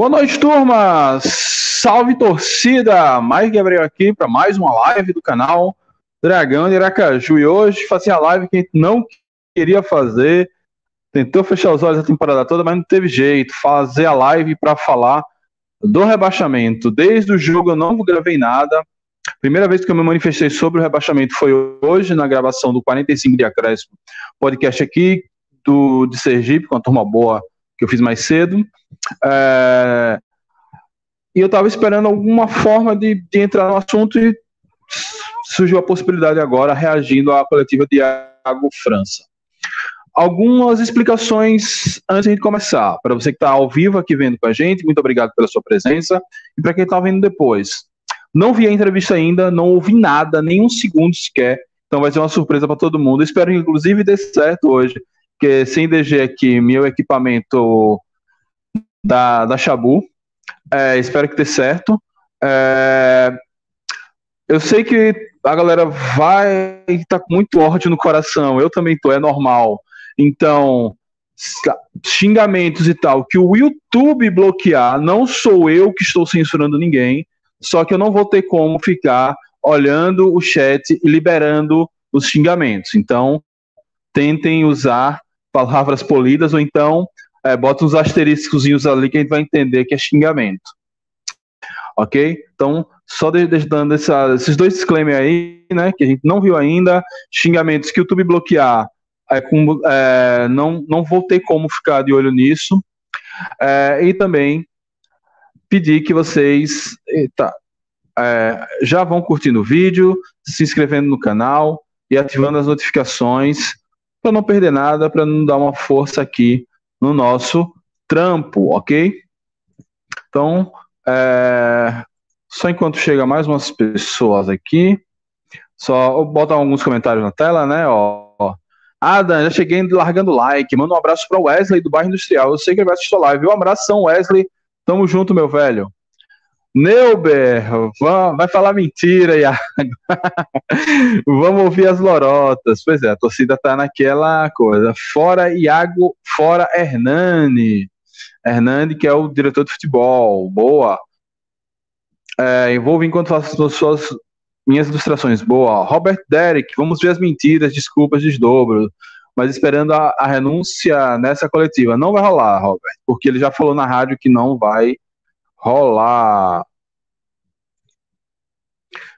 Boa noite, turma! Salve torcida! Mais Gabriel aqui para mais uma live do canal Dragão de Aracaju. E hoje fazer a live que a gente não queria fazer. Tentou fechar os olhos a temporada toda, mas não teve jeito. Fazer a live para falar do rebaixamento. Desde o jogo eu não gravei nada. Primeira vez que eu me manifestei sobre o rebaixamento foi hoje, na gravação do 45 de Acréscimo, podcast aqui do, de Sergipe, com a turma boa que eu fiz mais cedo. É, e eu estava esperando alguma forma de, de, entrar no assunto e surgiu a possibilidade agora, reagindo à coletiva de Iago França. Algumas explicações antes de começar. Para você que está ao vivo aqui vendo com a gente, muito obrigado pela sua presença. E para quem está vendo depois. Não vi a entrevista ainda, não ouvi nada, nem um segundo sequer. Então vai ser uma surpresa para todo mundo. Espero, inclusive, dê certo hoje porque sem DG aqui, meu equipamento da, da Shabu. É, espero que dê certo. É, eu sei que a galera vai estar tá com muito ódio no coração. Eu também tô, é normal. Então, xingamentos e tal, que o YouTube bloquear, não sou eu que estou censurando ninguém, só que eu não vou ter como ficar olhando o chat e liberando os xingamentos. Então, tentem usar palavras polidas, ou então é, bota uns asteriscos ali que a gente vai entender que é xingamento. Ok? Então, só dando essa, esses dois disclaimers aí, né, que a gente não viu ainda, xingamentos que o YouTube bloquear, é, com, é, não, não vou ter como ficar de olho nisso. É, e também pedir que vocês eita, é, já vão curtindo o vídeo, se inscrevendo no canal e ativando as notificações para não perder nada, para não dar uma força aqui no nosso trampo, ok? Então, é, só enquanto chega mais umas pessoas aqui, só botar alguns comentários na tela, né? Ó. Adam, já cheguei largando like. Manda um abraço para Wesley do bairro Industrial. Eu sei que ele vai assistir a live. Um abração, Wesley. Tamo junto, meu velho. Neuber, vai falar mentira, Iago. vamos ouvir as lorotas. Pois é, a torcida tá naquela coisa. Fora Iago, fora Hernani. Hernani, que é o diretor de futebol. Boa. É, envolve enquanto faço suas minhas ilustrações. Boa. Robert Derek, vamos ver as mentiras, desculpas, desdobro. Mas esperando a, a renúncia nessa coletiva. Não vai rolar, Robert, porque ele já falou na rádio que não vai rolar.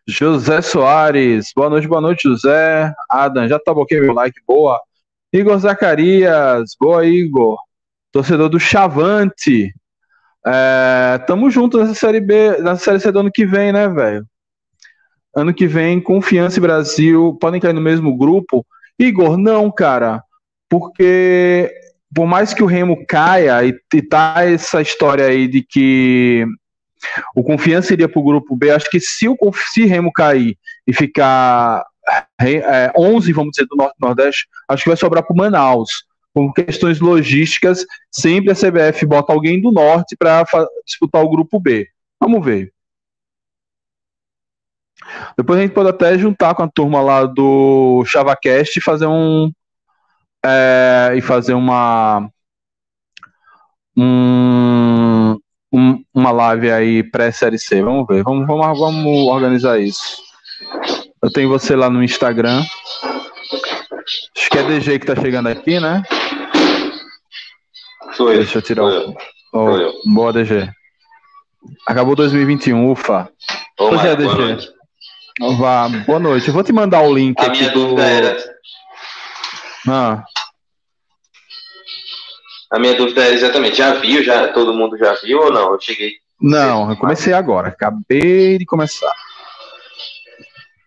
José Soares, boa noite, boa noite, José. Adam, já tá ok meu like, boa. Igor Zacarias, boa, Igor. Torcedor do Chavante. É, tamo junto nessa série B, nessa série C do ano que vem, né, velho? Ano que vem, Confiança e Brasil podem cair no mesmo grupo. Igor, não, cara, porque por mais que o Remo caia e, e tá essa história aí de que o Confiança iria para o grupo B, acho que se o se Remo cair e ficar é, 11, vamos dizer, do Norte Nordeste, acho que vai sobrar para o Manaus. Por questões logísticas, sempre a CBF bota alguém do Norte para disputar o grupo B. Vamos ver. Depois a gente pode até juntar com a turma lá do ChavaCast e fazer um, é, e fazer uma um, um, uma live aí pré-série C. Vamos ver, vamos, vamos, vamos organizar isso. Eu tenho você lá no Instagram. Acho que é DG que tá chegando aqui, né? Sou eu. Deixa eu tirar o. Oh, Sou eu. boa, DG. Acabou 2021, ufa. Pois é, Maicon, boa DG. noite. Vá, boa noite. Eu vou te mandar o link A aqui minha do. dúvida era. Ah, A minha dúvida era exatamente, já viu? Já, todo mundo já viu ou não? Eu cheguei. não, eu comecei agora. Acabei de começar.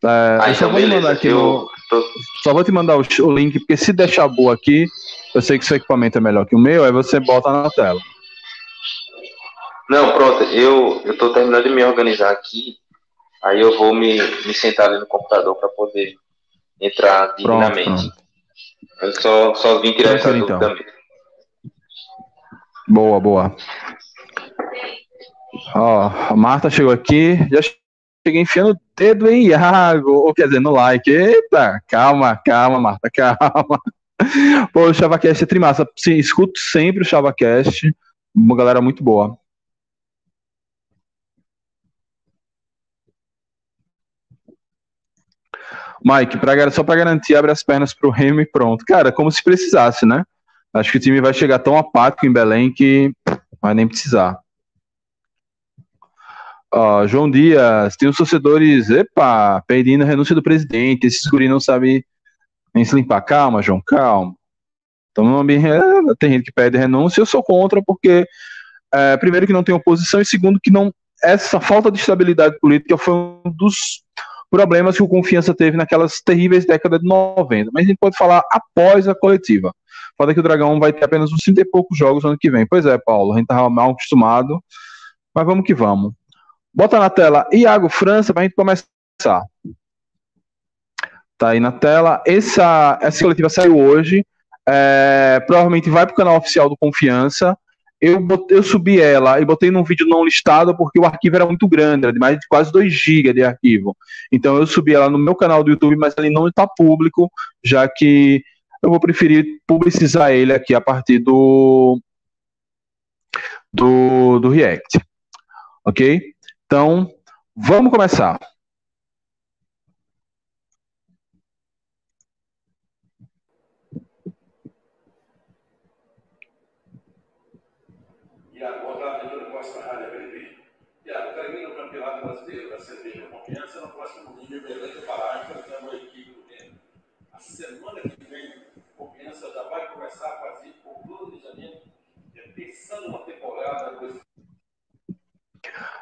É, Ah, eu só então vou te mandar beleza. aqui Eu no, tô- Só vou te mandar o, o link, porque se deixar boa aqui, eu sei que seu equipamento é melhor que o meu, aí você bota na tela. Não, pronto, eu, eu tô terminando de me organizar aqui. Aí eu vou me, me sentar ali no computador para poder entrar Pronto, dignamente. pronto. Eu só, só vim tirar essa Tranquilo, dúvida então. mesmo. Boa, boa. Ó, a Marta chegou aqui, já cheguei enfiando o dedo em Iago, ou quer dizer, no like. Eita, calma, calma, Marta, calma. Pô, o ChavaCast é trimassa. Sim, escuto sempre o ChavaCast. Uma galera muito boa. Mike, pra, só para garantir, abre as pernas pro Remo e pronto. Cara, como se precisasse, né? Acho que o time vai chegar tão apático em Belém que vai nem precisar. Ó, João Dias, tem os torcedores, epa, pedindo a renúncia do presidente. Esses guri não sabem nem se limpar. Calma, João, calma. Então, tem gente que pede renúncia, eu sou contra, porque, é, primeiro, que não tem oposição, e segundo, que não essa falta de estabilidade política foi um dos problemas que o Confiança teve naquelas terríveis décadas de 90. Mas a gente pode falar após a coletiva. Fala que o Dragão vai ter apenas uns 30 e poucos jogos no ano que vem. Pois é, Paulo, a gente tava mal acostumado, mas vamos que vamos. Bota na tela Iago França pra gente começar. Tá aí na tela. Essa, essa coletiva saiu hoje. É, provavelmente vai pro canal oficial do Confiança. Eu, botei, eu subi ela e botei num vídeo não listado porque o arquivo era muito grande, era de mais de quase 2 GB de arquivo. Então eu subi ela no meu canal do YouTube, mas ele não está público, já que eu vou preferir publicizar ele aqui a partir do do, do React. Ok? Então, vamos começar. Iago, boa tarde, Antônio Costa, Rádio ABB. Iago, termina o Campeonato Brasileiro da Cerveja Confiança no próximo domingo em Belém do Pará, enfrentando a equipe do Grêmio. A semana que vem, Confiança já vai começar a fazer o planejamento, pensando uma temporada.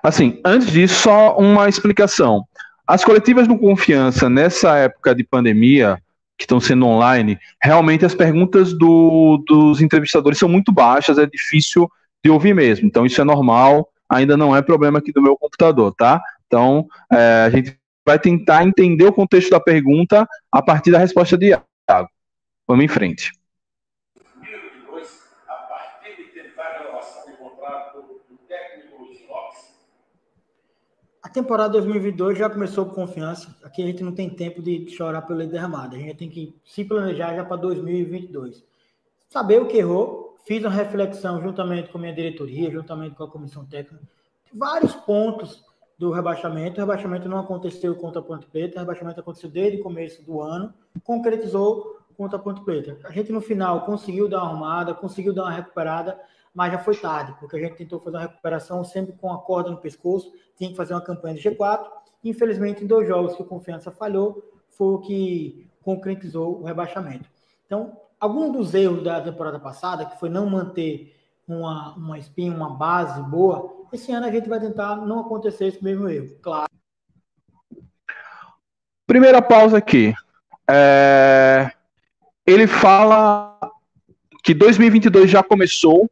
Assim, antes disso, só uma explicação. As coletivas do Confiança, nessa época de pandemia, que estão sendo online, realmente as perguntas do, dos entrevistadores são muito baixas, é difícil de ouvir mesmo. Então, isso é normal, ainda não é problema aqui do meu computador, tá? Então, é, a gente vai tentar entender o contexto da pergunta a partir da resposta de Iago. Vamos em frente. 2022, a partir de tentar a renovação de contrato do técnico Luiz Lopes. A temporada 2022 já começou com confiança. Aqui a gente não tem tempo de chorar pelo leite derramado. A gente tem que se planejar já para 2022. Saber o que errou, fiz uma reflexão juntamente com a minha diretoria, juntamente com a comissão técnica, vários pontos do rebaixamento. O rebaixamento não aconteceu contra a Ponte Preta, o rebaixamento aconteceu desde o começo do ano, concretizou contra a Ponte Preta. A gente no final conseguiu dar uma arrumada, conseguiu dar uma recuperada, mas já foi tarde, porque a gente tentou fazer uma recuperação sempre com a corda no pescoço, tinha que fazer uma campanha de G4. Infelizmente, em dois jogos que o Confiança falhou, foi o que concretizou o rebaixamento. Então, algum dos erros da temporada passada, que foi não manter uma, uma espinha, uma base boa, esse ano a gente vai tentar não acontecer esse mesmo erro, claro. Primeira pausa aqui. É... Ele fala que 2022 já começou,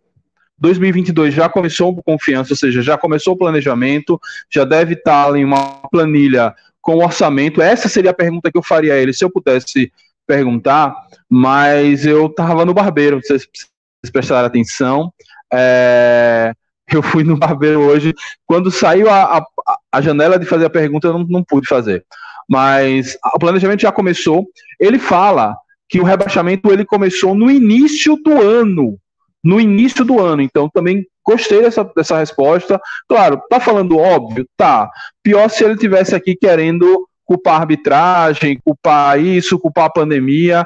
2022 já começou com confiança, ou seja, já começou o planejamento, já deve estar em uma planilha com orçamento. Essa seria a pergunta que eu faria a ele, se eu pudesse perguntar, mas eu estava no barbeiro, vocês, vocês prestaram atenção. É, eu fui no barbeiro hoje. Quando saiu a, a, a janela de fazer a pergunta, eu não, não pude fazer. Mas o planejamento já começou. Ele fala que o rebaixamento ele começou no início do ano. No início do ano. Então, também gostei dessa, dessa resposta. Claro, tá falando óbvio? Tá. Pior se ele tivesse aqui querendo culpar a arbitragem, culpar isso, culpar a pandemia.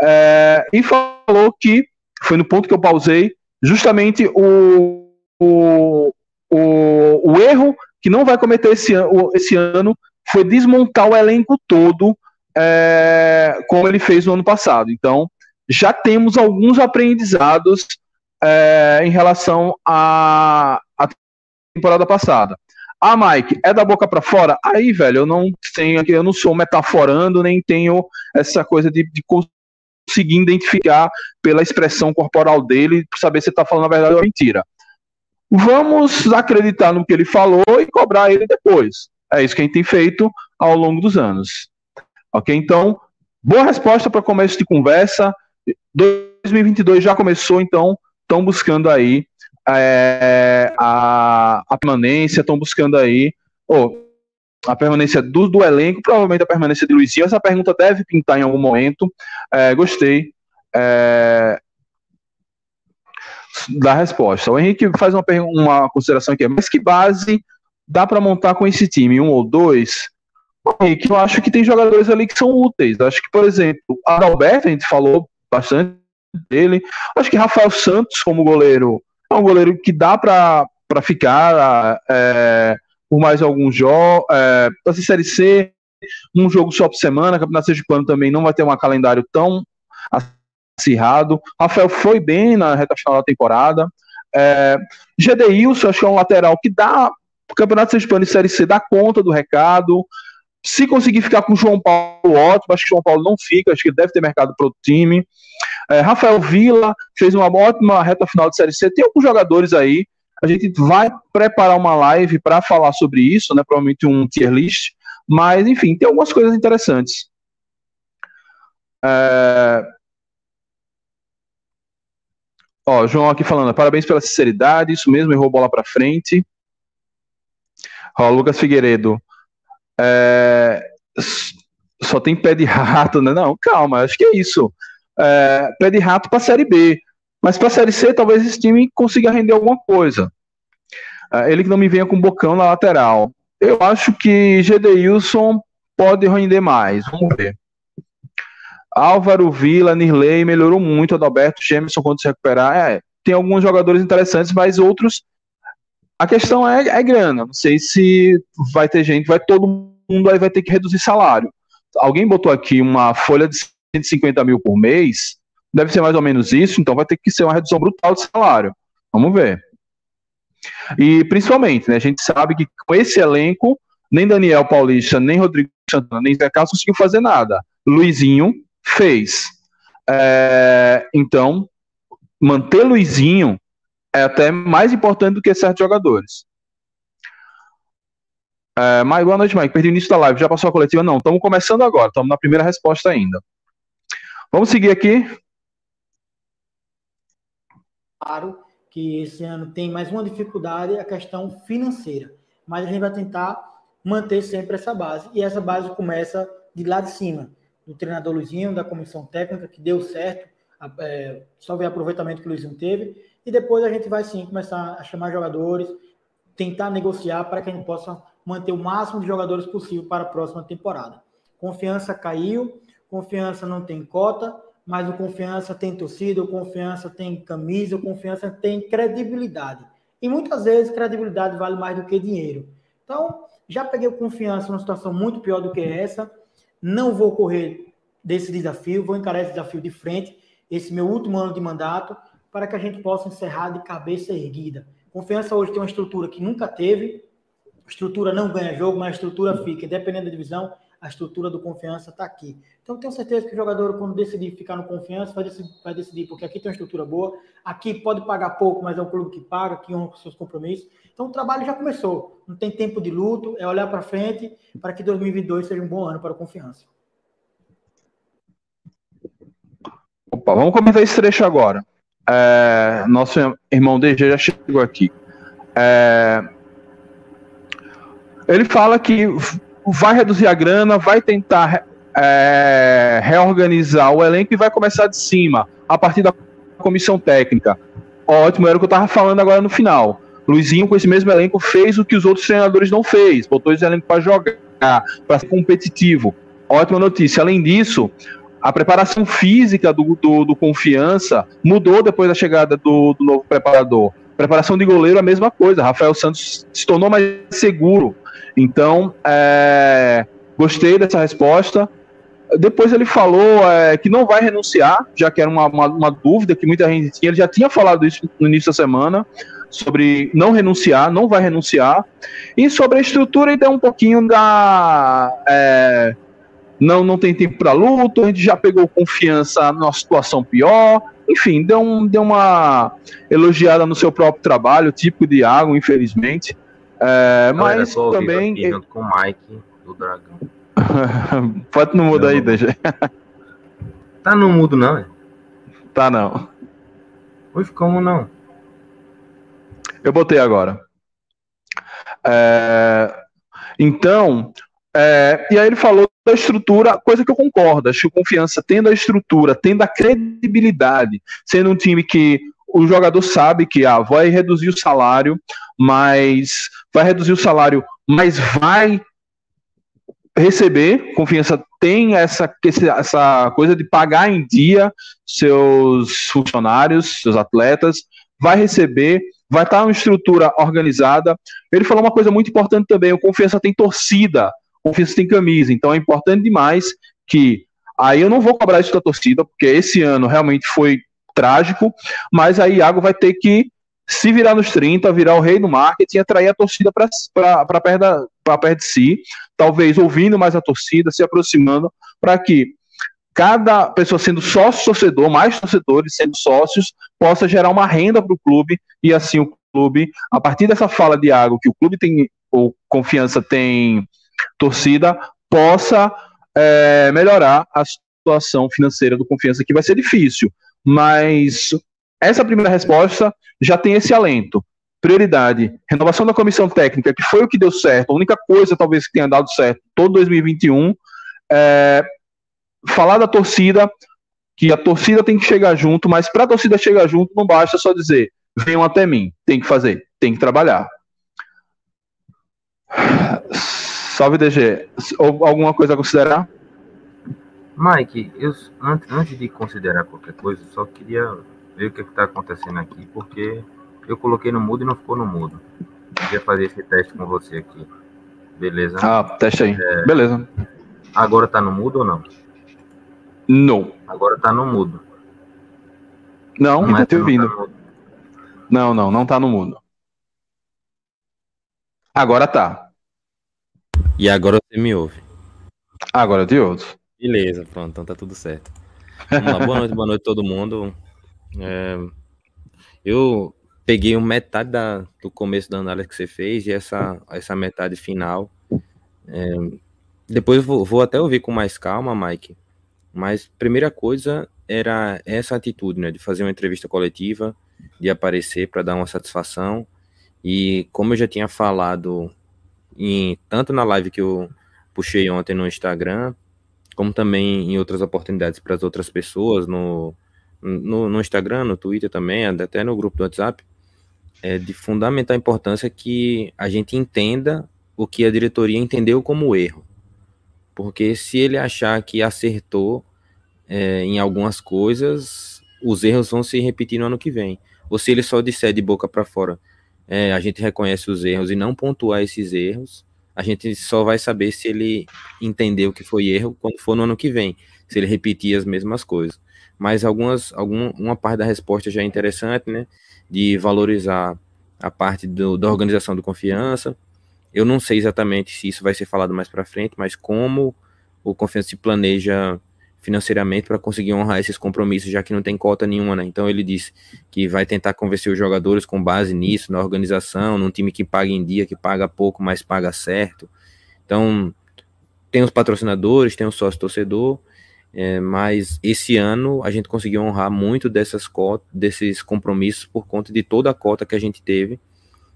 É, e falou que, foi no ponto que eu pausei, justamente o, o, o, o erro que não vai cometer esse, esse ano foi desmontar o elenco todo é, como ele fez no ano passado. Então, já temos alguns aprendizados é, em relação à, à temporada passada. Ah, Mike, é da boca para fora? Aí, velho, eu não tenho, eu não sou metaforando, nem tenho essa coisa de, de conseguir identificar pela expressão corporal dele, saber se ele está falando a verdade ou a mentira. Vamos acreditar no que ele falou e cobrar ele depois. É isso que a gente tem feito ao longo dos anos. Ok? Então, boa resposta para começo de conversa. 2022 já começou, então estão buscando aí é, a, a, permanência, estão buscando aí oh, a permanência do, do, elenco, provavelmente a permanência de Luizinho. Essa pergunta deve pintar em algum momento. É, gostei é, da resposta. O Henrique faz uma, uma consideração aqui, mas que base dá para montar com esse time? Um ou dois? Henrique, eu acho que tem jogadores ali que são úteis. Acho que, por exemplo, Adalberto, a gente falou bastante dele. Acho que Rafael Santos, como goleiro, é um goleiro que dá para ficar é, por mais alguns jogos. É, para Série C, um jogo só por semana. Campeonato Sergipano também não vai ter um calendário tão acirrado. Rafael foi bem na reta final da temporada. É, Gedeilson, acho que é um lateral que dá. Campeonato Sergipano e Série C dá conta do recado. Se conseguir ficar com o João Paulo, ótimo. Acho que o João Paulo não fica, acho que deve ter mercado para o time. É, Rafael Vila fez uma ótima reta final de Série C. Tem alguns jogadores aí. A gente vai preparar uma live para falar sobre isso, né? Provavelmente um tier list. Mas, enfim, tem algumas coisas interessantes. É... Ó, João aqui falando, parabéns pela sinceridade, isso mesmo, errou bola para frente. Ó, Lucas Figueiredo, é, só tem pé de rato, né? Não, calma, acho que é isso. É, pé de rato para a Série B. Mas para a Série C, talvez esse time consiga render alguma coisa. É, ele que não me venha com bocão na lateral. Eu acho que Gedeilson pode render mais. Vamos ver. Álvaro Vila, Nirley melhorou muito. Adalberto Gemerson, quando se recuperar. É, tem alguns jogadores interessantes, mas outros a questão é, é grana. Não sei se vai ter gente, vai todo mundo aí vai ter que reduzir salário. Alguém botou aqui uma folha de 150 mil por mês, deve ser mais ou menos isso, então vai ter que ser uma redução brutal de salário. Vamos ver. E principalmente, né, a gente sabe que com esse elenco, nem Daniel Paulista, nem Rodrigo Santana, nem Zé Carlos conseguiu fazer nada. Luizinho fez. É, então, manter Luizinho é até mais importante do que certos jogadores. É, Mike, boa noite, Mike. Perdi o início da live. Já passou a coletiva? Não, estamos começando agora. Estamos na primeira resposta ainda. Vamos seguir aqui. Claro que esse ano tem mais uma dificuldade, a questão financeira. Mas a gente vai tentar manter sempre essa base. E essa base começa de lá de cima, do treinador Luizinho, da comissão técnica, que deu certo, é, só ver aproveitamento que o Luizinho teve, e depois a gente vai sim começar a chamar jogadores, tentar negociar para que a gente possa manter o máximo de jogadores possível para a próxima temporada. Confiança caiu, confiança não tem cota, mas o confiança tem torcida, o confiança tem camisa, o confiança tem credibilidade. E muitas vezes credibilidade vale mais do que dinheiro. Então, já peguei confiança numa situação muito pior do que essa. Não vou correr desse desafio, vou encarar esse desafio de frente, esse meu último ano de mandato, para que a gente possa encerrar de cabeça erguida. Confiança hoje tem uma estrutura que nunca teve. Estrutura não ganha jogo, mas estrutura fica. Dependendo da divisão, a estrutura do confiança está aqui. Então, tenho certeza que o jogador, quando decidir ficar no confiança, vai decidir, vai decidir, porque aqui tem uma estrutura boa. Aqui pode pagar pouco, mas é um clube que paga, que honra com seus compromissos. Então, o trabalho já começou. Não tem tempo de luto, é olhar para frente para que 2022 seja um bom ano para o confiança. Opa, vamos comentar esse trecho agora. É, nosso irmão DG já chegou aqui. É, ele fala que vai reduzir a grana, vai tentar é, reorganizar o elenco e vai começar de cima, a partir da comissão técnica. Ótimo, era o que eu estava falando agora no final. Luizinho, com esse mesmo elenco, fez o que os outros treinadores não fez, botou esse elenco para jogar, para ser competitivo. Ótima notícia. Além disso, a preparação física do, do, do Confiança mudou depois da chegada do, do novo preparador. Preparação de goleiro, a mesma coisa. Rafael Santos se tornou mais seguro. Então, é, gostei dessa resposta. Depois ele falou é, que não vai renunciar, já que era uma, uma, uma, dúvida que muita gente tinha. Ele já tinha falado isso no início da semana, sobre não renunciar, não vai renunciar. E sobre a estrutura, ele deu um pouquinho da. É, não, não tem tempo para luta, a gente já pegou confiança numa situação pior. Enfim, deu, um, deu uma elogiada no seu próprio trabalho, tipo de água, infelizmente. É, mas também. Aqui, junto com o Mike do Dragão. Pode não mudar aí, deixa. Tá no mudo, não, é? Tá não. Hoje, como não? Eu botei agora. É, então, é, e aí ele falou da estrutura, coisa que eu concordo. Acho que confiança tendo a estrutura, tendo a credibilidade, sendo um time que o jogador sabe que ah, vai reduzir o salário, mas vai reduzir o salário, mas vai receber. Confiança tem essa, essa coisa de pagar em dia seus funcionários, seus atletas, vai receber, vai estar uma estrutura organizada. Ele falou uma coisa muito importante também: o Confiança tem torcida Confiança tem camisa. Então é importante demais que. Aí eu não vou cobrar isso da torcida, porque esse ano realmente foi trágico, mas aí Iago vai ter que se virar nos 30, virar o rei do marketing atrair a torcida para perto, perto de si, talvez ouvindo mais a torcida, se aproximando, para que cada pessoa sendo sócio torcedor, mais torcedores sendo sócios, possa gerar uma renda para o clube e assim o clube, a partir dessa fala de Iago, que o clube tem, ou confiança tem torcida possa é, melhorar a situação financeira do Confiança, que vai ser difícil, mas essa primeira resposta já tem esse alento. Prioridade, renovação da comissão técnica, que foi o que deu certo, a única coisa talvez que tenha dado certo todo 2021, é, falar da torcida, que a torcida tem que chegar junto, mas para a torcida chegar junto não basta só dizer venham até mim, tem que fazer, tem que trabalhar. Salve, DG. Alguma coisa a considerar? Mike, eu, antes de considerar qualquer coisa, só queria ver o que é está acontecendo aqui, porque eu coloquei no mudo e não ficou no mudo. Queria fazer esse teste com você aqui. Beleza? Ah, teste aí. É... Beleza. Agora tá no mudo ou não? Não. Agora tá no mudo. Não, não, não é te ouvindo. Tá não, não, não tá no mudo. Agora tá. E agora você me ouve. Agora de outro. Beleza, pronto, então tá tudo certo. Lá, boa noite, boa noite a todo mundo. É, eu peguei metade da, do começo da análise que você fez e essa, essa metade final. É, depois vou, vou até ouvir com mais calma, Mike. Mas primeira coisa era essa atitude, né, de fazer uma entrevista coletiva, de aparecer para dar uma satisfação. E como eu já tinha falado em, tanto na live que eu puxei ontem no Instagram, como também em outras oportunidades para as outras pessoas, no, no, no, Instagram, no Twitter também, até no grupo do WhatsApp, é de fundamental importância que a gente entenda o que a diretoria entendeu como erro. Porque se ele achar que acertou é, em algumas coisas, os erros vão se repetir no ano que vem. Ou se ele só disser de boca para fora, é, a gente reconhece os erros e não pontuar esses erros, a gente só vai saber se ele entendeu que foi erro quando for no ano que vem, se ele repetir as mesmas coisas. Mas algumas, alguma, uma parte da resposta já é interessante, né? De valorizar a parte do, da organização do confiança. Eu não sei exatamente se isso vai ser falado mais para frente, mas como o confiança se planeja financeiramente para conseguir honrar esses compromissos, já que não tem cota nenhuma, né? Então ele disse que vai tentar convencer os jogadores com base nisso, na organização, num time que paga em dia, que paga pouco, mas paga certo. Então tem os patrocinadores, tem o sócio torcedor, é, mas esse ano a gente conseguiu honrar muito dessas cotas, desses compromissos por conta de toda a cota que a gente teve.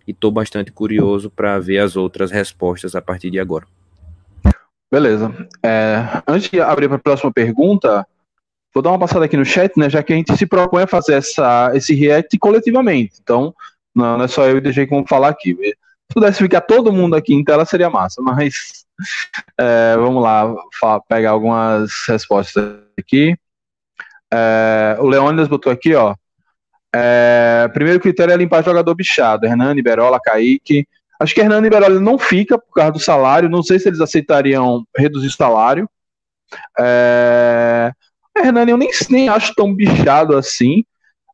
E estou bastante curioso para ver as outras respostas a partir de agora. Beleza. É, antes de abrir para a próxima pergunta, vou dar uma passada aqui no chat, né? Já que a gente se propõe a fazer essa, esse react coletivamente. Então, não, não é só eu e o DJ que vamos falar aqui. Se pudesse ficar todo mundo aqui em tela, seria massa, mas É, vamos lá, pegar algumas respostas aqui. É, o Leônidas botou aqui, ó. É, primeiro critério é limpar jogador bichado. Hernani, Berola, Kaique. Acho que Hernani e Berola não fica por causa do salário. Não sei se eles aceitariam reduzir o salário. É, Hernani eu nem, nem acho tão bichado assim.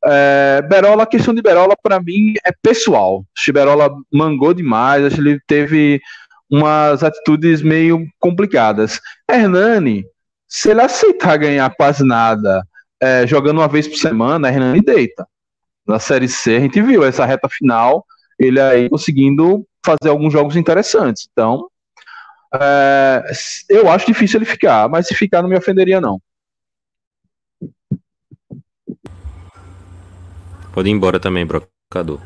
É, Berola, a questão de Berola, para mim, é pessoal. Acho que Berola mangou demais, acho que ele teve umas atitudes meio complicadas. Hernani, se ele aceitar ganhar quase nada é, jogando uma vez por semana, Hernani deita. Na Série C, a gente viu essa reta final, ele aí conseguindo fazer alguns jogos interessantes. Então, é, eu acho difícil ele ficar, mas se ficar, não me ofenderia, não. Pode ir embora também, brocador.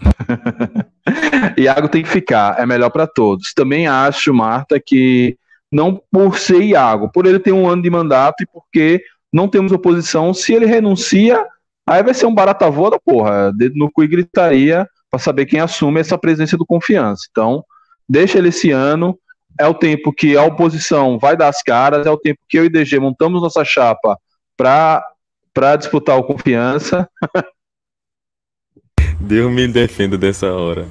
Iago tem que ficar, é melhor para todos. Também acho, Marta, que não por ser Iago, por ele ter um ano de mandato e porque não temos oposição, se ele renuncia, aí vai ser um barata voa da porra. Dedo no cu e gritaria para saber quem assume essa presença do confiança. Então, deixa ele esse ano. É o tempo que a oposição vai dar as caras, é o tempo que eu e DG montamos nossa chapa para disputar o confiança. Deus me defenda dessa hora.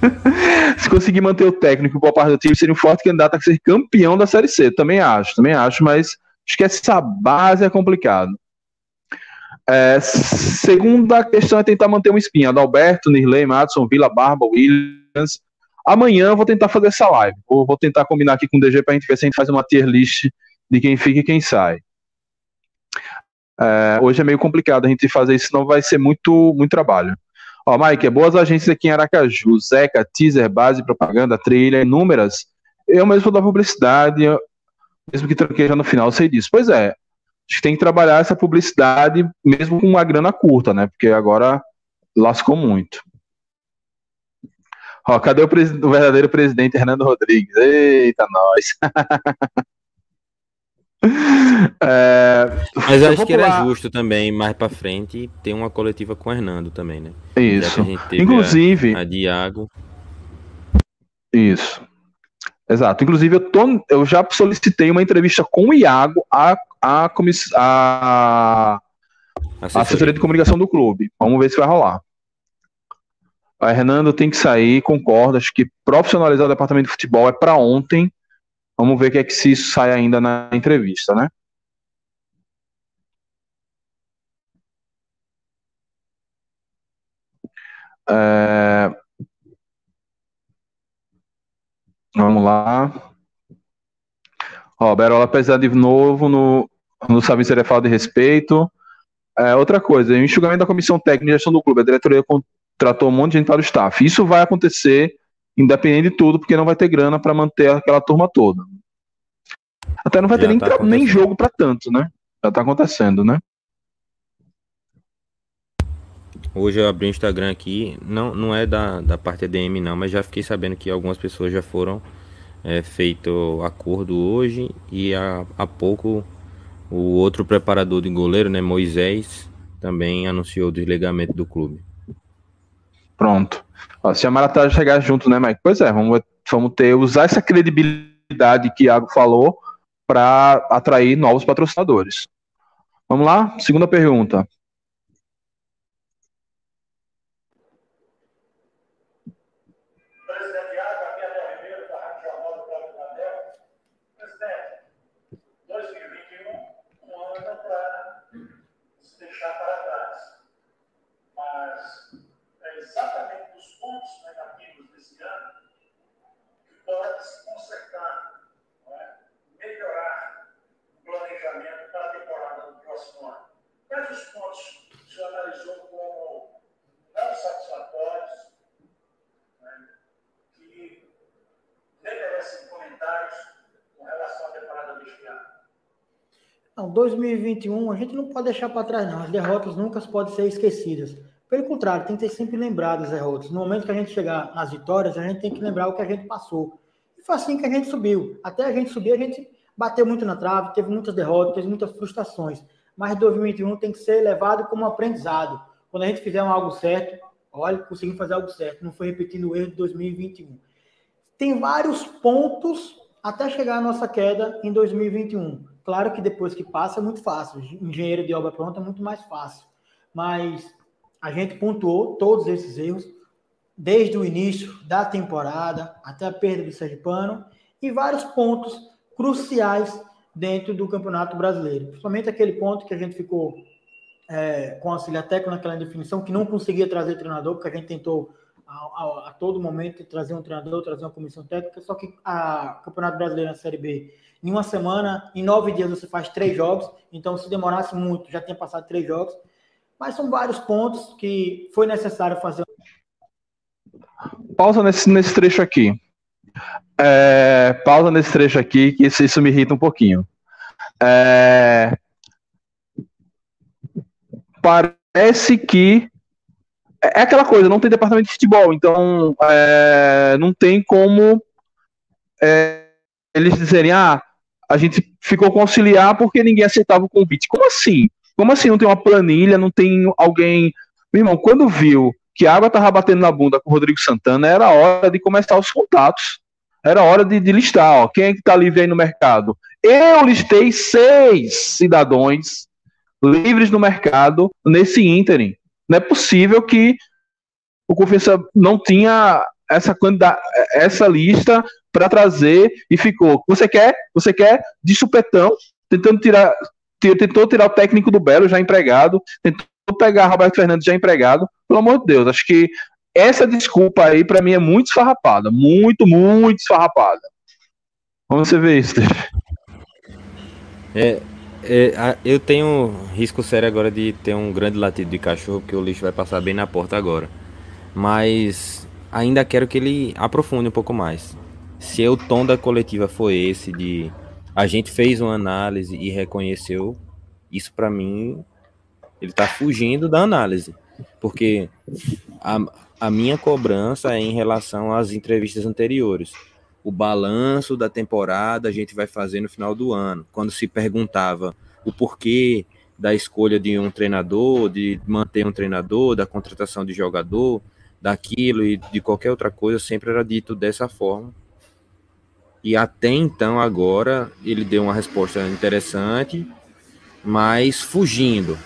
Se conseguir manter o técnico boa parte do time, seria um forte candidato a ser campeão da Série C. Também acho, também acho, mas que essa base é complicado. É, segunda questão é tentar manter uma espinha. Adalberto, Nirley, Madison, Vila Barba, Williams. Amanhã eu vou tentar fazer essa live. Vou, vou tentar combinar aqui com o DG para a gente ver se a gente faz uma tier list de quem fica e quem sai. É, hoje é meio complicado a gente fazer isso, senão vai ser muito, muito trabalho. Ó, Mike, é boas agências aqui em Aracaju, Zeca, teaser, base, propaganda, trilha, inúmeras. Eu mesmo sou da publicidade, mesmo que tranquei já no final, sei disso. Pois é, a gente tem que trabalhar essa publicidade mesmo com uma grana curta, né? Porque agora lascou muito. Ó, cadê o, o verdadeiro presidente Hernando Rodrigues? Eita, nós. É, Mas acho que era justo também, mais para frente, ter uma coletiva com o Hernando também, né? Isso. Inclusive. A, a Diago. Isso. Exato. Inclusive, eu, tô, eu já solicitei uma entrevista com o Iago, a, a, comiss, a, a assessoria de comunicação do clube. Vamos ver se vai rolar. A Hernando tem que sair, concordo. Acho que profissionalizar o departamento de futebol é para ontem. Vamos ver o que é que se isso sai ainda na entrevista, né? É... Vamos lá. Ó, Berola apesar de novo no, no Sabe Seria Fala de Respeito. É, outra coisa, o enxugamento da comissão técnica de gestão do clube. A diretoria contratou um monte de gente para o staff. Isso vai acontecer independente de tudo, porque não vai ter grana para manter aquela turma toda. Até não vai Já ter tá nem, nem jogo para tanto, né? Já tá acontecendo, né? Hoje eu abri o Instagram aqui, não, não é da, da parte EDM não, mas já fiquei sabendo que algumas pessoas já foram é, feito acordo hoje e há, há pouco o outro preparador de goleiro, né, Moisés, também anunciou o desligamento do clube. Pronto. Ó, se a Maratá chegar junto, né, Mike? Pois é, vamos, vamos ter, usar essa credibilidade que Iago falou para atrair novos patrocinadores. Vamos lá? Segunda pergunta. Não, 2021 a gente não pode deixar para trás, não. As derrotas nunca podem ser esquecidas. Pelo contrário, tem que ter sempre lembrado as derrotas. No momento que a gente chegar nas vitórias, a gente tem que lembrar o que a gente passou. E foi assim que a gente subiu. Até a gente subir, a gente bateu muito na trave, teve muitas derrotas, teve muitas frustrações. Mas 2021 tem que ser levado como aprendizado. Quando a gente fizer algo certo, olha, conseguimos fazer algo certo. Não foi repetindo o erro de 2021. tem vários pontos até chegar a nossa queda em 2021. Claro que depois que passa é muito fácil. Engenheiro de obra pronta é muito mais fácil. Mas a gente pontuou todos esses erros desde o início da temporada até a perda do Sergipano e vários pontos cruciais dentro do Campeonato Brasileiro. Principalmente aquele ponto que a gente ficou é, com auxiliar técnico naquela definição, que não conseguia trazer treinador, porque a gente tentou a, a, a, todo momento trazer um treinador, trazer uma comissão técnica, só que a Campeonato Brasileiro na Série B, em uma semana, em nove dias você faz três jogos, então se demorasse muito, já tinha passado três jogos, mas são vários pontos que foi necessário fazer. Pausa nesse, nesse trecho aqui. É, pausa nesse trecho aqui, que isso, isso me irrita um pouquinho. É, parece que é aquela coisa, não tem departamento de futebol, então é, não tem como é, eles dizerem, ah, a gente ficou com auxiliar porque ninguém aceitava o convite. Como assim? Como assim não tem uma planilha, não tem alguém. Meu irmão, quando viu que a água tava batendo na bunda com o Rodrigo Santana, era hora de começar os contatos. Era hora de, de listar, ó, quem é que tá livre aí no mercado. Eu listei seis cidadãos livres no mercado nesse ínterim. Não é possível que o Confiança não tinha essa, essa lista para trazer e ficou. Você quer? Você quer de supetão, tentando tirar, tentou tirar o técnico do Belo já empregado, tentou pegar Roberto Fernandes já empregado. Pelo amor de Deus, acho que essa desculpa aí para mim é muito esfarrapada, muito, muito esfarrapada. Como você vê isso? É, é, eu tenho risco sério agora de ter um grande latido de cachorro, porque o lixo vai passar bem na porta agora. Mas ainda quero que ele aprofunde um pouco mais. Se o tom da coletiva foi esse de a gente fez uma análise e reconheceu, isso para mim ele tá fugindo da análise, porque a, a minha cobrança é em relação às entrevistas anteriores o balanço da temporada a gente vai fazer no final do ano. Quando se perguntava o porquê da escolha de um treinador, de manter um treinador, da contratação de jogador, daquilo e de qualquer outra coisa, sempre era dito dessa forma. E até então, agora, ele deu uma resposta interessante, mas fugindo.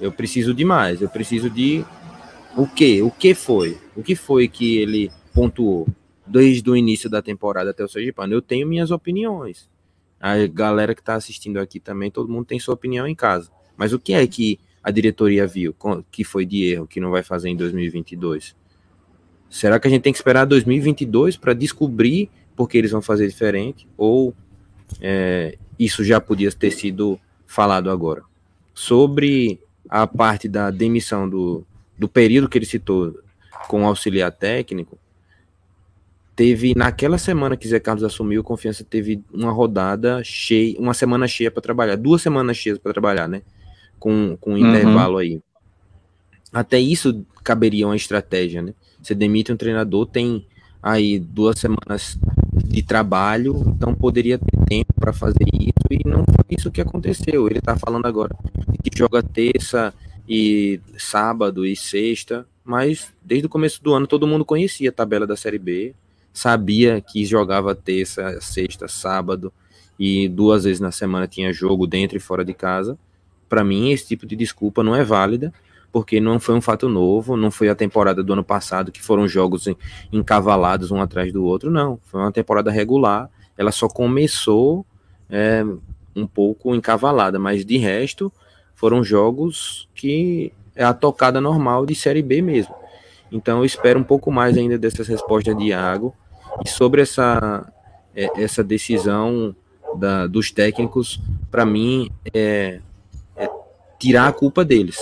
Eu preciso de mais, eu preciso de o que? O que foi? O que foi que ele pontuou? desde o início da temporada até o Sergipano. Eu tenho minhas opiniões. A galera que está assistindo aqui também, todo mundo tem sua opinião em casa. Mas o que é que a diretoria viu que foi de erro, que não vai fazer em 2022? Será que a gente tem que esperar 2022 para descobrir porque eles vão fazer diferente? Ou é, isso já podia ter sido falado agora? Sobre a parte da demissão do, do período que ele citou com auxiliar técnico, teve naquela semana que Zé Carlos assumiu, Confiança teve uma rodada cheia, uma semana cheia para trabalhar, duas semanas cheias para trabalhar, né? Com, com um uhum. intervalo aí. Até isso caberia uma estratégia, né? Você demite um treinador, tem aí duas semanas de trabalho, então poderia ter tempo para fazer isso e não foi isso que aconteceu. Ele está falando agora que joga terça e sábado e sexta, mas desde o começo do ano todo mundo conhecia a tabela da Série B, sabia que jogava terça, sexta, sábado e duas vezes na semana tinha jogo dentro e fora de casa. Para mim, esse tipo de desculpa não é válida, porque não foi um fato novo, não foi a temporada do ano passado que foram jogos encavalados um atrás do outro, não. Foi uma temporada regular, ela só começou é, um pouco encavalada, mas de resto foram jogos que é a tocada normal de Série B mesmo. Então eu espero um pouco mais ainda dessas respostas de Iago e sobre essa, é, essa decisão da, dos técnicos, para mim, é, é, tirar a culpa deles.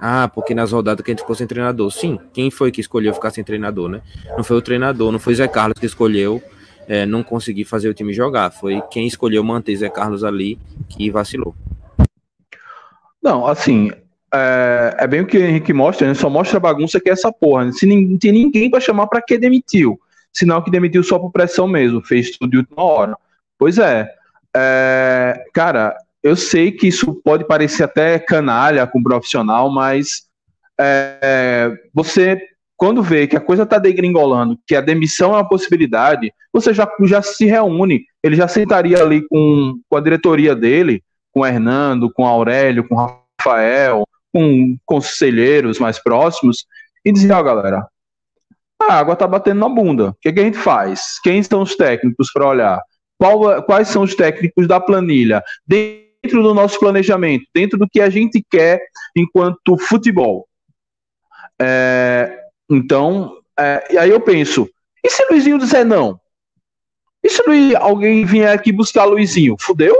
Ah, porque nas rodadas gente ficou sem treinador. Sim, quem foi que escolheu ficar sem treinador, né? Não foi o treinador, não foi Zé Carlos que escolheu é, não conseguir fazer o time jogar. Foi quem escolheu manter Zé Carlos ali que vacilou. Não, assim, é, é, bem o que o Henrique mostra, né? Só mostra a bagunça que é essa porra. Né? Se não tem ninguém para chamar, para que demitiu? Sinal que demitiu só por pressão mesmo, fez tudo de última hora. Pois é, é, cara, eu sei que isso pode parecer até canalha com profissional, mas é, você quando vê que a coisa está degringolando, que a demissão é uma possibilidade, você já, já se reúne, ele já sentaria ali com, com a diretoria dele, com Hernando, com Aurélio, com Rafael, com conselheiros mais próximos, e dizia, ó, oh, galera, a água está batendo na bunda. O que, que, a gente faz? Quem são os técnicos para olhar? Qual, quais são os técnicos da planilha? Dentro do nosso planejamento, dentro do que a gente quer enquanto futebol. É, então, é, e aí eu penso, e se Luizinho disser não? E se alguém vier aqui buscar Luizinho? Fudeu?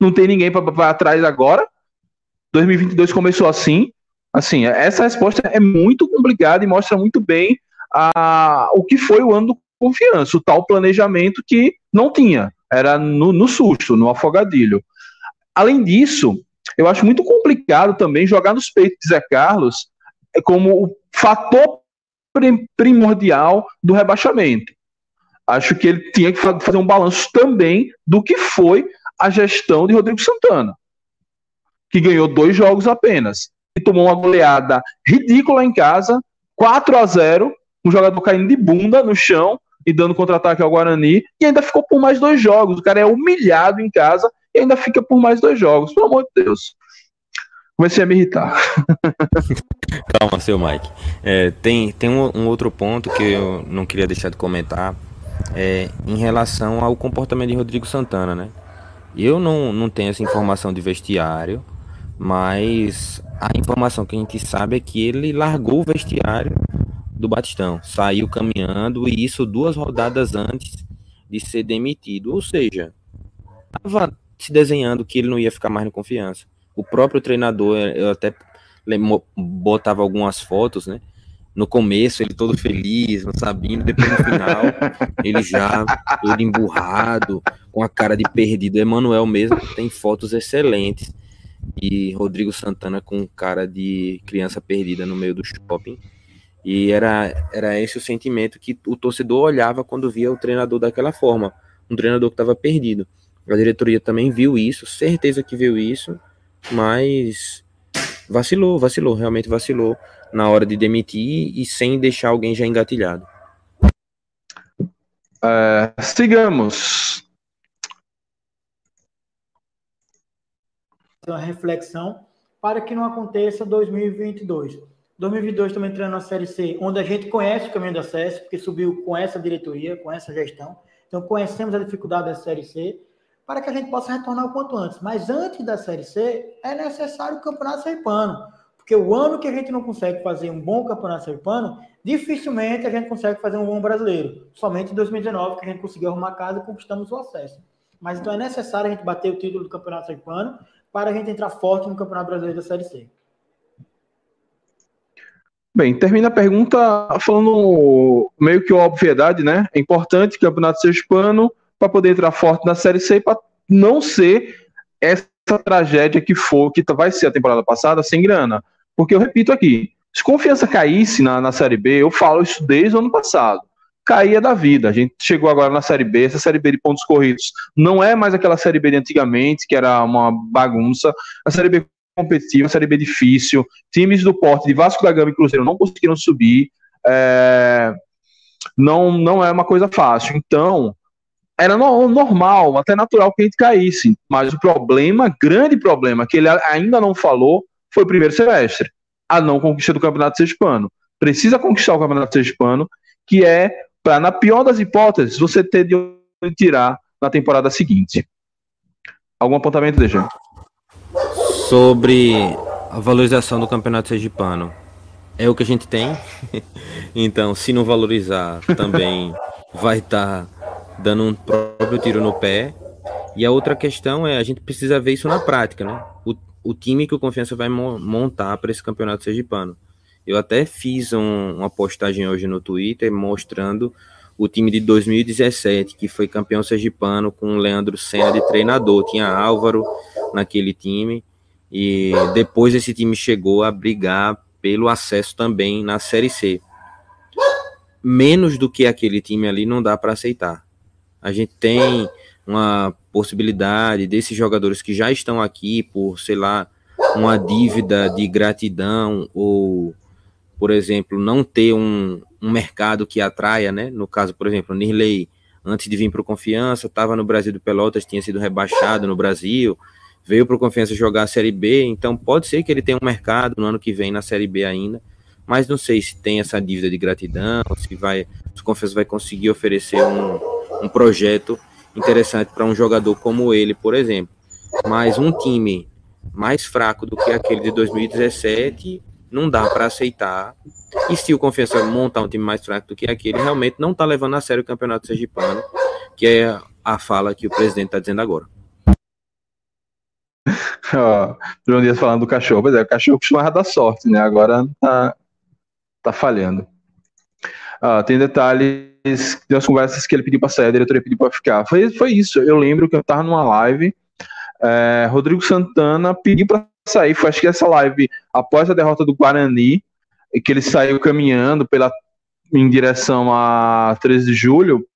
Não tem ninguém para atrás agora? 2022 começou assim. Assim, essa resposta é muito complicada e mostra muito bem a, o que foi o ano do confiança, o tal planejamento que não tinha, era no, no susto, no afogadilho. Além disso, eu acho muito complicado também jogar nos peitos de Zé Carlos como o fator primordial do rebaixamento. Acho que ele tinha que fazer um balanço também do que foi a gestão de Rodrigo Santana, que ganhou dois jogos apenas e tomou uma goleada ridícula em casa, 4 a 0, um jogador caindo de bunda no chão e dando contra-ataque ao Guarani, e ainda ficou por mais dois jogos. O cara é humilhado em casa e ainda fica por mais dois jogos. Pelo amor de Deus comecei a me irritar. Calma, seu Mike. É, tem tem um, um, outro ponto que eu não queria deixar de comentar é, em relação ao comportamento de Rodrigo Santana, né? Eu não, não tenho essa informação de vestiário, mas a informação que a gente sabe é que ele largou o vestiário do Batistão, saiu caminhando e isso duas rodadas antes de ser demitido. Ou seja, estava se desenhando que ele não ia ficar mais no confiança o próprio treinador, eu até botava algumas fotos, né? No começo, ele todo feliz, não sabendo, depois no final, ele já todo emburrado, com a cara de perdido. Emanuel mesmo tem fotos excelentes. E Rodrigo Santana com cara de criança perdida no meio do shopping. E era, era esse o sentimento que o torcedor olhava quando via o treinador daquela forma. Um treinador que estava perdido. A diretoria também viu isso, certeza que viu isso, mas vacilou, vacilou, realmente vacilou na hora de demitir e sem deixar alguém já engatilhado. É, sigamos. Uma reflexão para que não aconteça 2022. 2022 também entrando na Série C, onde a gente conhece o caminho do acesso, porque subiu com essa diretoria, com essa gestão. Então conhecemos a dificuldade da Série C para que a gente possa retornar o quanto antes. Mas antes da Série C, é necessário o Campeonato Serpano. Porque o ano que a gente não consegue fazer um bom Campeonato Serpano, dificilmente a gente consegue fazer um bom brasileiro. Somente em 2019 que a gente conseguiu arrumar casa e conquistamos o acesso. Mas então é necessário a gente bater o título do Campeonato Serpano para a gente entrar forte no Campeonato Brasileiro da Série C. Bem, termina a pergunta falando meio que obviedade, né? É importante o Campeonato Serpano para poder entrar forte na Série C para não ser essa tragédia que for, que vai ser a temporada passada, sem grana. Porque eu repito aqui, se confiança caísse na, na Série B, eu falo isso desde o ano passado. Caía da vida. A gente chegou agora na Série B, essa Série B de pontos corridos não é mais aquela Série B de antigamente, que era uma bagunça. A Série B competitiva, a Série B difícil. Times do porte de Vasco da Gama e Cruzeiro não conseguiram subir. É... Não, não é uma coisa fácil. Então, era normal, até natural que a gente caísse. Mas o problema, grande problema, que ele ainda não falou, foi o primeiro semestre. A não conquista do Campeonato Sergipano. Precisa conquistar o Campeonato Sergipano, que é para, na pior das hipóteses, você ter de tirar na temporada seguinte. Algum apontamento, deixa? Sobre a valorização do Campeonato Sergipano. É o que a gente tem. então, se não valorizar, também vai estar tá dando um próprio tiro no pé. E a outra questão é a gente precisa ver isso na prática, né? O, o time que o Confiança vai montar para esse campeonato sergipano. Eu até fiz um, uma postagem hoje no Twitter mostrando o time de 2017, que foi campeão sergipano com o Leandro Senna de treinador. Tinha Álvaro naquele time. E depois esse time chegou a brigar pelo acesso também na Série C. Menos do que aquele time ali não dá para aceitar a gente tem uma possibilidade desses jogadores que já estão aqui por, sei lá, uma dívida de gratidão ou por exemplo, não ter um, um mercado que atraia, né? No caso, por exemplo, o Nirley, antes de vir para o Confiança, estava no Brasil do Pelotas, tinha sido rebaixado no Brasil, veio para o Confiança jogar a Série B, então pode ser que ele tenha um mercado no ano que vem na Série B ainda, mas não sei se tem essa dívida de gratidão, se vai, se o Confiança vai conseguir oferecer um, um projeto interessante para um jogador como ele, por exemplo. Mas um time mais fraco do que aquele de 2017 não dá para aceitar. E se o Confiança montar um time mais fraco do que aquele, realmente não está levando a sério o Campeonato Sergipano, que é a fala que o presidente está dizendo agora. Ó, João Dias falando do cachorro. Pois é, o cachorro costumava dar sorte, né? Agora tá, tá falhando. Ah, tem detalhes das conversas que ele pediu para sair, a diretoria pediu para ficar. Foi, foi isso. Eu lembro que eu estava numa live, é, Rodrigo Santana pediu para sair. Foi acho que essa live após a derrota do Guarani, que ele saiu caminhando pela em direção a 13 de julho,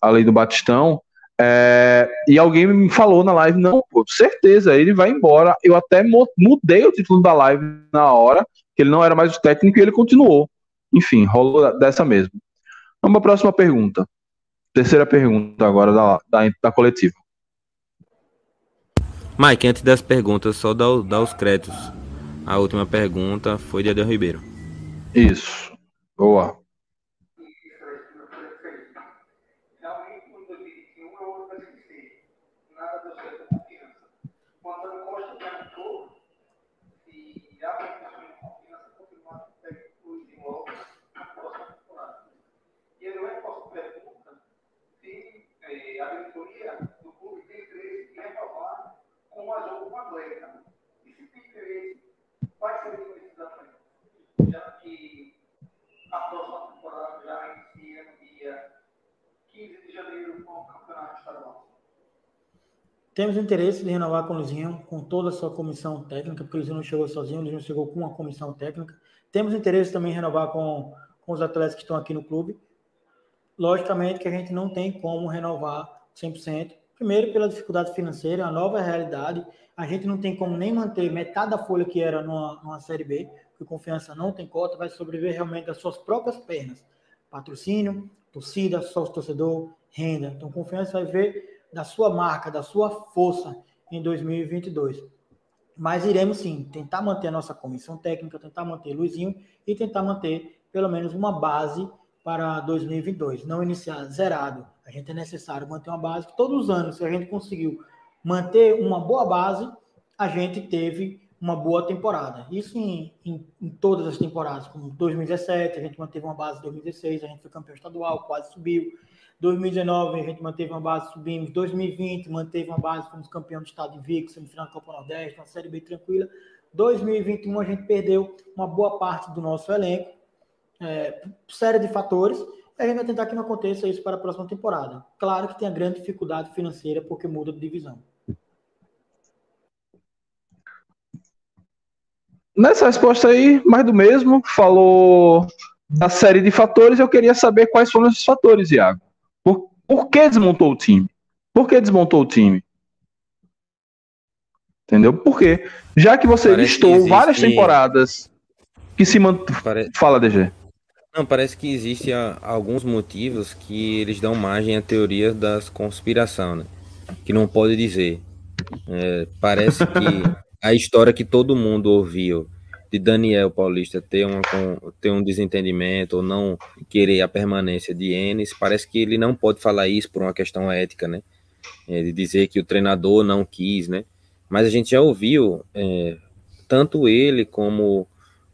além do Batistão. É, e alguém me falou na live, não, pô, certeza, ele vai embora. Eu até mudei o título da live na hora, que ele não era mais o técnico e ele continuou. Enfim, rolou dessa mesmo. Vamos para a próxima pergunta. Terceira pergunta agora da, da, da coletiva. Mike, antes das perguntas, só dá, dá os créditos. A última pergunta foi de Adel Ribeiro. Isso. Boa. Temos interesse de renovar com o Luizinho, com toda a sua comissão técnica, porque o Luizinho não chegou sozinho, o Luizinho chegou com uma comissão técnica. Temos interesse também em renovar com, com os atletas que estão aqui no clube. Logicamente que a gente não tem como renovar 100%. Primeiro, pela dificuldade financeira, a nova realidade. A gente não tem como nem manter metade da folha que era numa, numa Série B, porque confiança não tem cota, vai sobreviver realmente das suas próprias pernas. Patrocínio, torcida, sócio torcedor, renda. Então, confiança vai ver da sua marca, da sua força em 2022. Mas iremos sim tentar manter a nossa comissão técnica, tentar manter Luizinho e tentar manter pelo menos uma base para 2022. Não iniciar zerado. A gente é necessário manter uma base todos os anos, se a gente conseguiu manter uma boa base, a gente teve uma boa temporada. Isso em, em, em, todas as temporadas, como 2017, a gente manteve uma base em 2016, a gente foi campeão estadual, quase subiu. 2019 a gente manteve uma base, subimos. 2020 manteve uma base, fomos campeão do estado de Vico, semifinal da Copa Nordeste, uma série bem tranquila. 2021 a gente perdeu uma boa parte do nosso elenco, é, série de fatores. A gente vai tentar que não aconteça isso para a próxima temporada. Claro que tem a grande dificuldade financeira porque muda de divisão. Nessa resposta aí, mais do mesmo, falou da série de fatores, eu queria saber quais foram esses fatores, Iago. Por, por que desmontou o time? Por que desmontou o time? Entendeu? Por quê? Já que você parece listou que várias temporadas que se mantém. Fala, DG. Não, parece que existem alguns motivos que eles dão margem à teoria das conspiração, né? Que não pode dizer. É, parece que a história que todo mundo ouviu de Daniel Paulista ter, uma, ter um desentendimento ou não querer a permanência de Enes, parece que ele não pode falar isso por uma questão ética, né? É, de dizer que o treinador não quis, né? Mas a gente já ouviu é, tanto ele como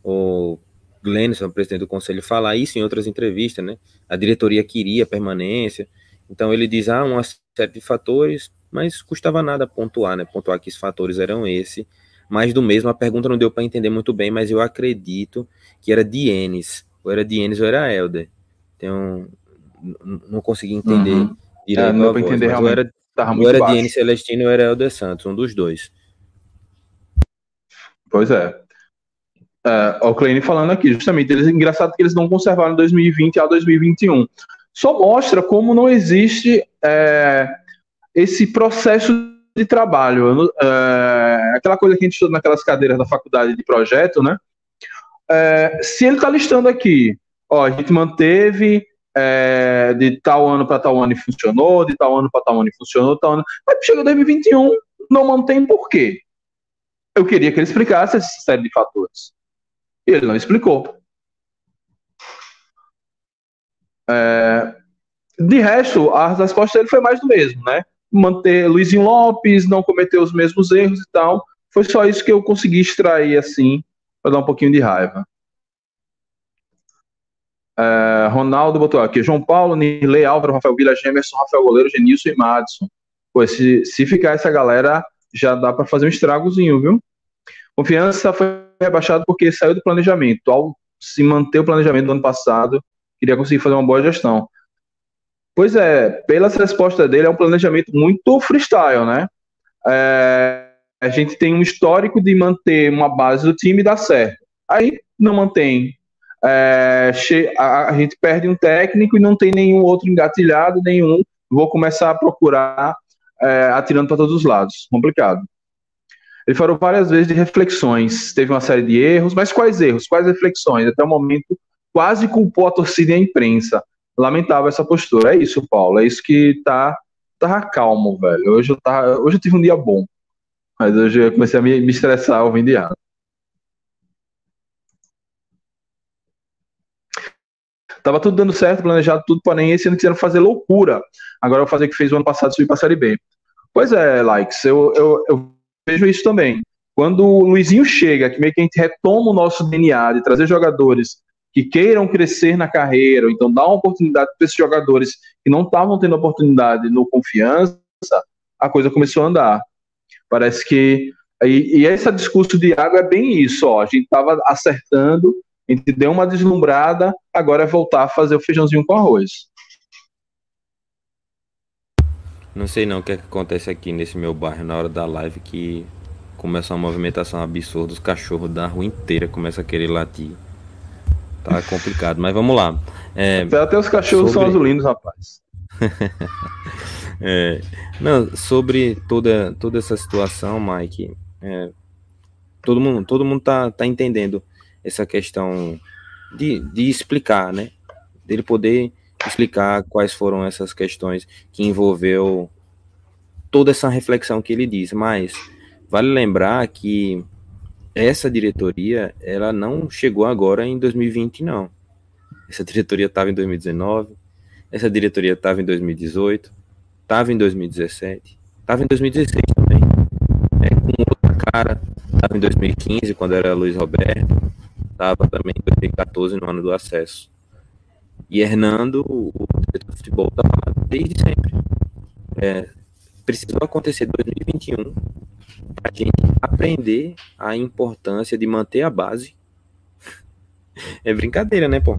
o Glenison, o presidente do conselho, falar isso em outras entrevistas, né? A diretoria queria permanência, então ele diz, ah, uma série de fatores, mas custava nada pontuar, né? Pontuar que esses fatores eram esse mais do mesmo. A pergunta não deu para entender muito bem, mas eu acredito que era Dienes. Ou era Dienes ou era Helder. Então, não consegui entender uhum. direito. É, não para entender realmente. Ou era, ou era Dienes Celestino ou era Helder Santos, um dos dois. Pois é. é o Kleine falando aqui, justamente, eles, engraçado que eles não conservaram 2020 a 2021. Só mostra como não existe é, esse processo de trabalho. É, aquela coisa que a gente estuda naquelas cadeiras da faculdade de projeto, né? é, se ele está listando aqui, ó, a gente manteve é, de tal ano para tal ano e funcionou, de tal ano para tal ano e funcionou, tal ano. Mas chega 2021, não mantém por quê? Eu queria que ele explicasse essa série de fatores. E ele não explicou. É, de resto, a resposta dele foi mais do mesmo, né? Manter Luizinho Lopes, não cometer os mesmos erros e tal. Foi só isso que eu consegui extrair, assim, para dar um pouquinho de raiva. É, Ronaldo botou aqui, João Paulo, Nirley, Álvaro, Rafael Vila, Gemerson, Rafael Goleiro, Genilson e Madison. Pô, se, se ficar essa galera, já dá para fazer um estragozinho, viu? Confiança foi rebaixado porque saiu do planejamento. Ao se manter o planejamento do ano passado, queria conseguir fazer uma boa gestão. Pois é, pelas respostas dele, é um planejamento muito freestyle, né? É, a gente tem um histórico de manter uma base do time e dar certo. Aí não mantém. É, a, gente perde um técnico e não tem nenhum outro engatilhado, nenhum. Vou começar a procurar é, atirando para todos os lados. Complicado. Ele falou várias vezes de reflexões. Teve uma série de erros, mas quais erros? Quais reflexões? Até o momento, quase culpou a torcida e a imprensa. Lamentável essa postura. É isso, Paulo. É isso que tá, tá calmo, velho. Hoje eu, tava, hoje eu tive um dia bom. Mas hoje eu comecei a me, me estressar ouvindo errado. Tava tudo dando certo, planejado tudo, porém esse ano quiseram fazer loucura. Agora eu vou fazer o que fez o ano passado, subir para a Série B. Pois é, Likes, eu, eu, eu vejo isso também. Quando o Luizinho chega, que meio que a gente retoma o nosso DNA de trazer jogadores que queiram crescer na carreira, ou então dar uma oportunidade para esses jogadores que não estavam tendo oportunidade no confiança, a coisa começou a andar. Parece que. E, e esse discurso de água é bem isso, ó. A gente estava acertando, a gente deu uma deslumbrada, agora é voltar a fazer o feijãozinho com arroz. Não sei não o que, é que acontece aqui nesse meu bairro na hora da live que começa uma movimentação absurda, os cachorros da rua inteira começam a querer latir. Tá complicado, mas vamos lá. É, Até os cachorros sobre... são azulinos, rapaz. é, não, sobre toda, toda essa situação, Mike, é, todo mundo, todo mundo tá, tá entendendo essa questão de, de explicar, né? Dele poder explicar quais foram essas questões que envolveu toda essa reflexão que ele diz, mas vale lembrar que essa diretoria, ela não chegou agora em 2020 não. Essa diretoria estava em 2019, essa diretoria estava em 2018, estava em 2017, estava em 2016 também, é, com outra cara, estava em 2015 quando era Luiz Roberto, estava também em 2014 no ano do acesso. E Hernando, o diretor de futebol, estava desde sempre. É, precisou acontecer 2021 para a gente aprender a importância de manter a base. É brincadeira, né, pô?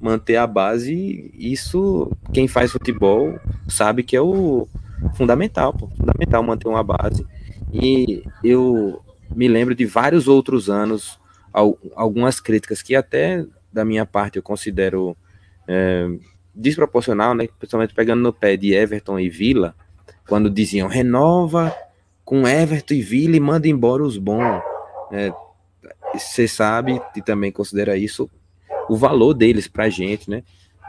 Manter a base, isso quem faz futebol sabe que é o fundamental, pô. Fundamental manter uma base. E eu me lembro de vários outros anos, algumas críticas que até da minha parte, eu considero é, desproporcional, né? Principalmente pegando no pé de Everton e Vila, quando diziam renova com Everton e Vila e manda embora os bons. Você é, sabe e também considera isso o valor deles para a gente, né?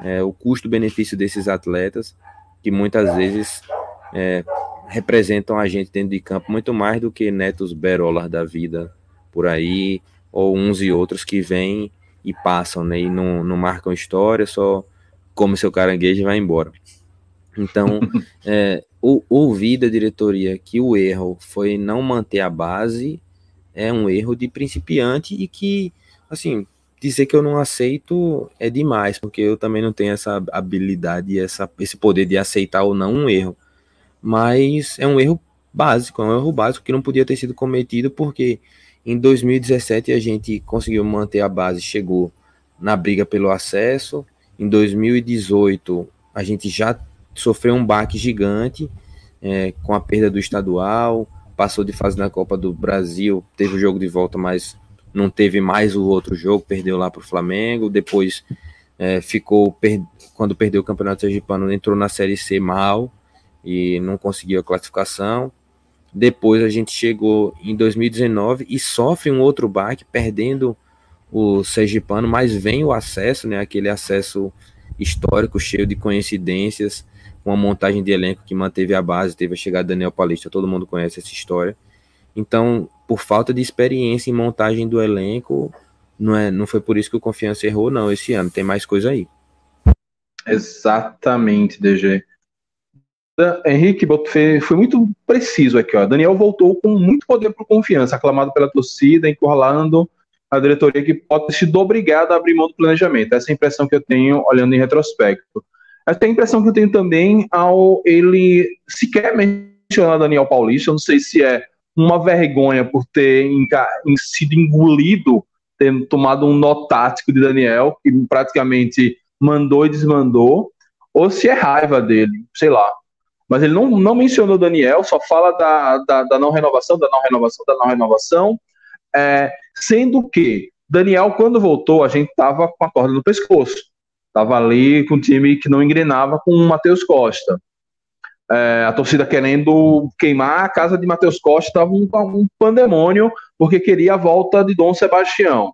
É, o custo-benefício desses atletas, que muitas vezes é, representam a gente dentro de campo muito mais do que netos berolas da vida por aí, ou uns e outros que vêm e passam, né? E não, não marcam história, só come seu caranguejo e vai embora. Então, é, ouvir da diretoria que o erro foi não manter a base é um erro de principiante e que, assim, dizer que eu não aceito é demais, porque eu também não tenho essa habilidade, essa, esse poder de aceitar ou não um erro. Mas é um erro básico, é um erro básico que não podia ter sido cometido porque em 2017 a gente conseguiu manter a base, chegou na briga pelo acesso. Em 2018 a gente já sofreu um baque gigante é, com a perda do estadual, passou de fase na Copa do Brasil, teve o jogo de volta, mas não teve mais o outro jogo, perdeu lá para o Flamengo. Depois é, ficou, per quando perdeu o Campeonato Sergipano, entrou na Série C mal e não conseguiu a classificação. Depois a gente chegou em 2019 e sofre um outro baque, perdendo o Sergipano, mas vem o acesso, né? Aquele acesso histórico, cheio de coincidências, com a montagem de elenco que manteve a base, teve a chegada do Daniel Paulista, todo mundo conhece essa história. Então, por falta de experiência em montagem do elenco, não, é, não foi por isso que o Confiança errou, não, esse ano. Tem mais coisa aí. Exatamente, DG. Henrique foi muito preciso aqui. Ó. Daniel voltou com muito poder para confiança, aclamado pela torcida, encurralando a diretoria que pode sido obrigada a abrir mão do planejamento. Essa é a impressão que eu tenho olhando em retrospecto. Essa é a impressão que eu tenho também ao ele sequer mencionar Daniel Paulista. Eu não sei se é uma vergonha por ter sido engolido, ter tomado um nó tático de Daniel, que praticamente mandou e desmandou, ou se é raiva dele, sei lá. Mas ele não, não mencionou Daniel, só fala da, da, da não renovação, da não renovação, da não renovação. É, sendo que Daniel, quando voltou, a gente tava com a corda no pescoço. Tava ali com um time que não engrenava com o Matheus Costa. É, a torcida querendo queimar a casa de Matheus Costa, estava um, um, pandemônio, porque queria a volta de Dom Sebastião.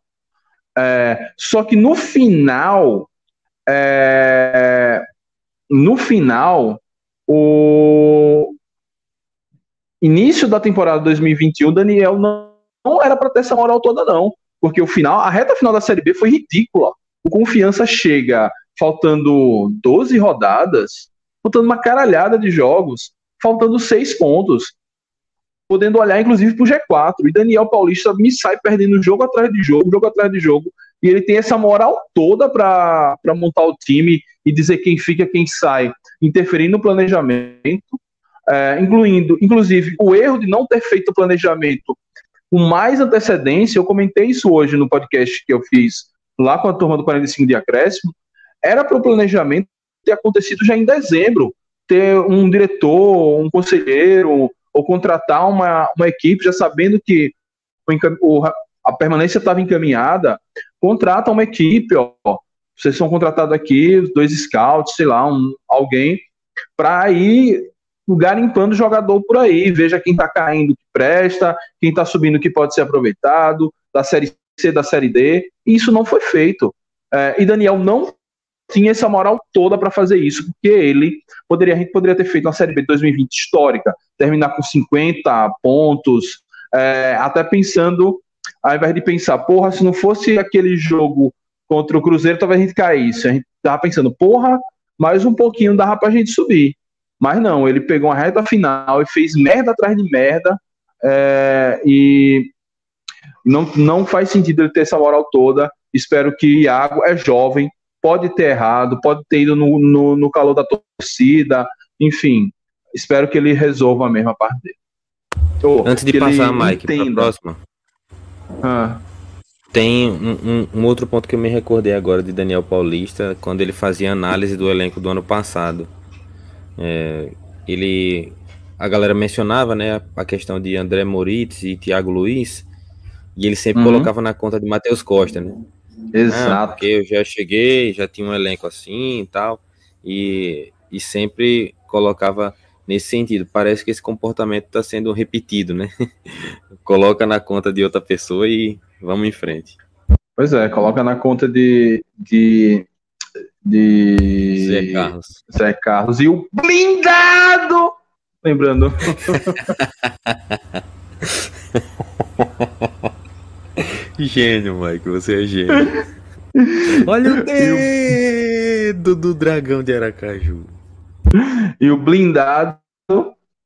É, só que no final, é, no final, o início da temporada 2021, Daniel não não era para ter essa moral toda, não. Porque o final, a reta final da Série B foi ridícula. O Confiança chega faltando 12 rodadas, faltando uma caralhada de jogos, faltando seis pontos, podendo olhar inclusive para o G4. E Daniel Paulista me sai perdendo jogo atrás de jogo, jogo atrás de jogo. E ele tem essa moral toda para montar o time e dizer quem fica, quem sai, interferir no planejamento, é, incluindo, inclusive, o erro de não ter feito o planejamento com mais antecedência, eu comentei isso hoje no podcast que eu fiz lá com a turma do 45 de acréscimo, era para o planejamento ter acontecido já em dezembro, ter um diretor, um conselheiro, ou contratar uma, uma equipe já sabendo que o, a permanência estava encaminhada, contrata uma equipe, ó, vocês são contratados aqui, dois scouts, sei lá, um, alguém, para ir garimpando jogador por aí, veja quem está caindo que presta, quem está subindo que pode ser aproveitado, da Série C, da Série D, e isso não foi feito. É, e Daniel não tinha essa moral toda para fazer isso, porque ele poderia, a gente poderia ter feito uma Série B de 2020 histórica, terminar com 50 pontos, é, até pensando, ao invés de pensar, porra, se não fosse aquele jogo contra o Cruzeiro, talvez a gente caísse. A gente tava pensando, porra, mais um pouquinho dava pra gente subir. Mas não, ele pegou uma reta final e fez merda atrás de merda. É, e não, não faz sentido ele ter essa moral toda. Espero que Iago é jovem, pode ter errado, pode ter ido no, no, no calor da torcida, enfim. Espero que ele resolva a mesma parte dele. Antes de passar, Mike, para a próxima. Ah. Tem um, um, um, outro ponto que eu me recordei agora de Daniel Paulista, quando ele fazia análise do elenco do ano passado. É, ele, a galera mencionava, né, a questão de André Moritz e Thiago Luiz, e ele sempre uhum. colocava na conta de Matheus Costa, né? Exato. Ah, porque eu já cheguei, já tinha um elenco assim e tal, e, e sempre colocava nesse sentido. Parece que esse comportamento está sendo repetido, né? coloca na conta de outra pessoa e vamos em frente. Pois é, coloca na conta de, de de Zé Carlos. Zé Carlos e o blindado. Lembrando. gênio, Mike, você é gênio. Olha o dedo do dragão de Aracaju. E o blindado,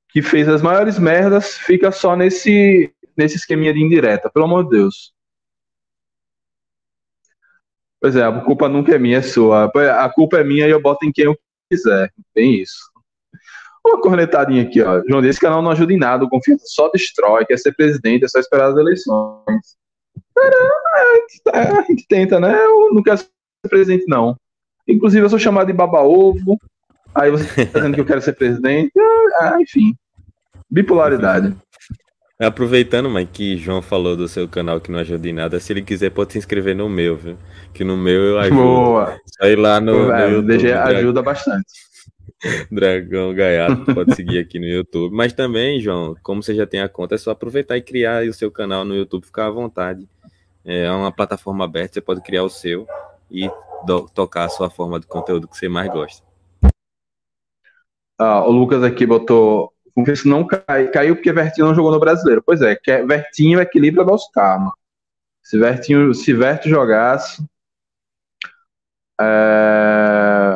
que fez as maiores merdas, fica só nesse, nesse esqueminha de indireta, pelo amor de Deus. Pois é, a culpa nunca é minha, é sua. A culpa é minha e eu boto em quem eu quiser. Bem isso. Uma cornetadinha aqui, ó. João, esse canal não ajuda em nada, o confiança só destrói, quer ser presidente, é só esperar as eleições. A gente tenta, né? Eu não quero ser presidente, não. Inclusive, eu sou chamado de baba-ovo. Aí você tá dizendo que eu quero ser presidente. Ah, enfim. Bipolaridade. Aproveitando, mãe, que João falou do seu canal que não ajuda em nada, se ele quiser pode se inscrever no meu, viu? Que no meu eu ajudo. Boa! Só ir lá no, no é, YouTube. DG ajuda bastante. Dragão Gaiato, pode seguir aqui no YouTube. Mas também, João, como você já tem a conta, é só aproveitar e criar o seu canal no YouTube, ficar à vontade. É uma plataforma aberta, você pode criar o seu e tocar a sua forma de conteúdo que você mais gosta. Ah, o Lucas aqui botou. Confesso não cai, caiu porque Vertinho não jogou no brasileiro. Pois é, que Vertinho equilibra nosso karma. Se Vertinho, se Verto jogasse. É...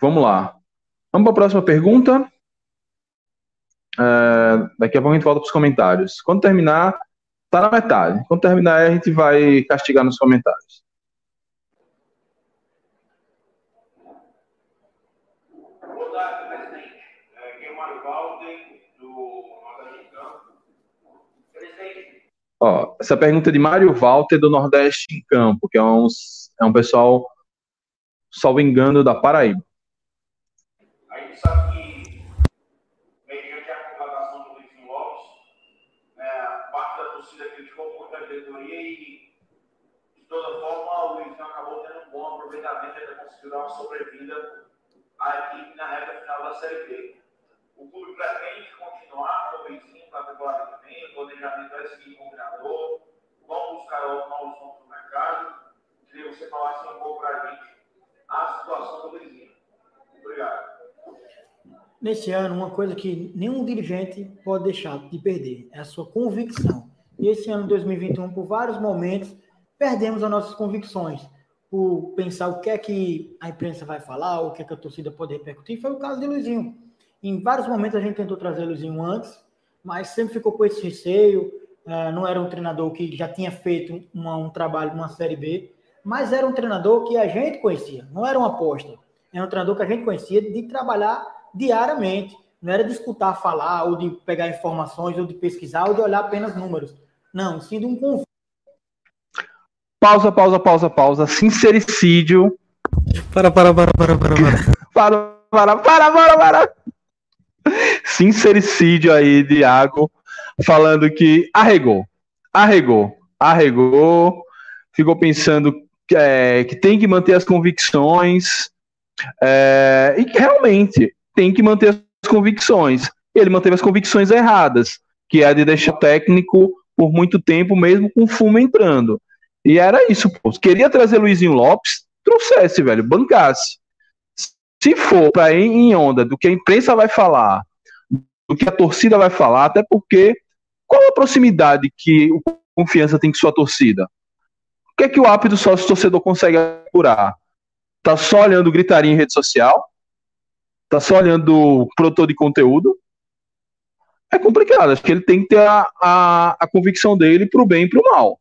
Vamos lá. Vamos para a próxima pergunta. É... Daqui a pouco a gente volta para os comentários. Quando terminar, tá na metade. Quando terminar, a gente vai castigar nos comentários. Ó, essa pergunta é de Mário Walter do Nordeste em Campo, que é um, é um pessoal, salvo engano, da Paraíba. A gente sabe que, mediante a contratação do Luizinho Lopes, né, parte da torcida criticou muito a e, de toda forma, o Luizinho acabou tendo um bom aproveitamento ainda conseguiu dar uma sobrevida à equipe na reta final da Série B. O clube pretende continuar com o Luizinho para a temporada que vem, o planejamento é seguir com o treinador, vamos buscar novos nomes no mercado. Queria que você falasse um pouco para a gente a situação do Luizinho. Obrigado. Nesse ano, uma coisa que nenhum dirigente pode deixar de perder é a sua convicção. E esse ano 2021, por vários momentos, perdemos as nossas convicções. Por pensar o que é que a imprensa vai falar, o que é que a torcida pode repercutir. Foi o caso de Luizinho. Em vários momentos a gente tentou trazer Luizinho antes, mas sempre ficou com esse receio. Uh, não era um treinador que já tinha feito um trabalho numa Série B, mas era um treinador que a gente conhecia, não era uma aposta. Era um treinador que a gente conhecia de trabalhar diariamente. Não era de escutar falar, ou de pegar informações, ou de pesquisar, ou de olhar apenas números. Não, sim de um convite. Pausa, pausa, pausa, pausa. Sincericídio. Para, para, para, para, para, para. para, para, para, para, para sincericídio aí de Iago, falando que arregou, arregou, arregou, ficou pensando que, é, que tem que manter as convicções, é, e que realmente tem que manter as convicções. Ele manteve as convicções erradas, que é de deixar o técnico por muito tempo, mesmo com fumo entrando. E era isso, pô. Queria trazer Luizinho Lopes, trouxesse, velho, bancasse. Se for para ir em onda do que a imprensa vai falar, do que a torcida vai falar, até porque qual a proximidade que o confiança tem com sua torcida? O que é que o ápice do sócio torcedor consegue apurar? Tá só olhando gritaria em rede social? Tá só olhando produtor de conteúdo? É complicado, acho que ele tem que ter a, a, a convicção dele pro bem e pro mal.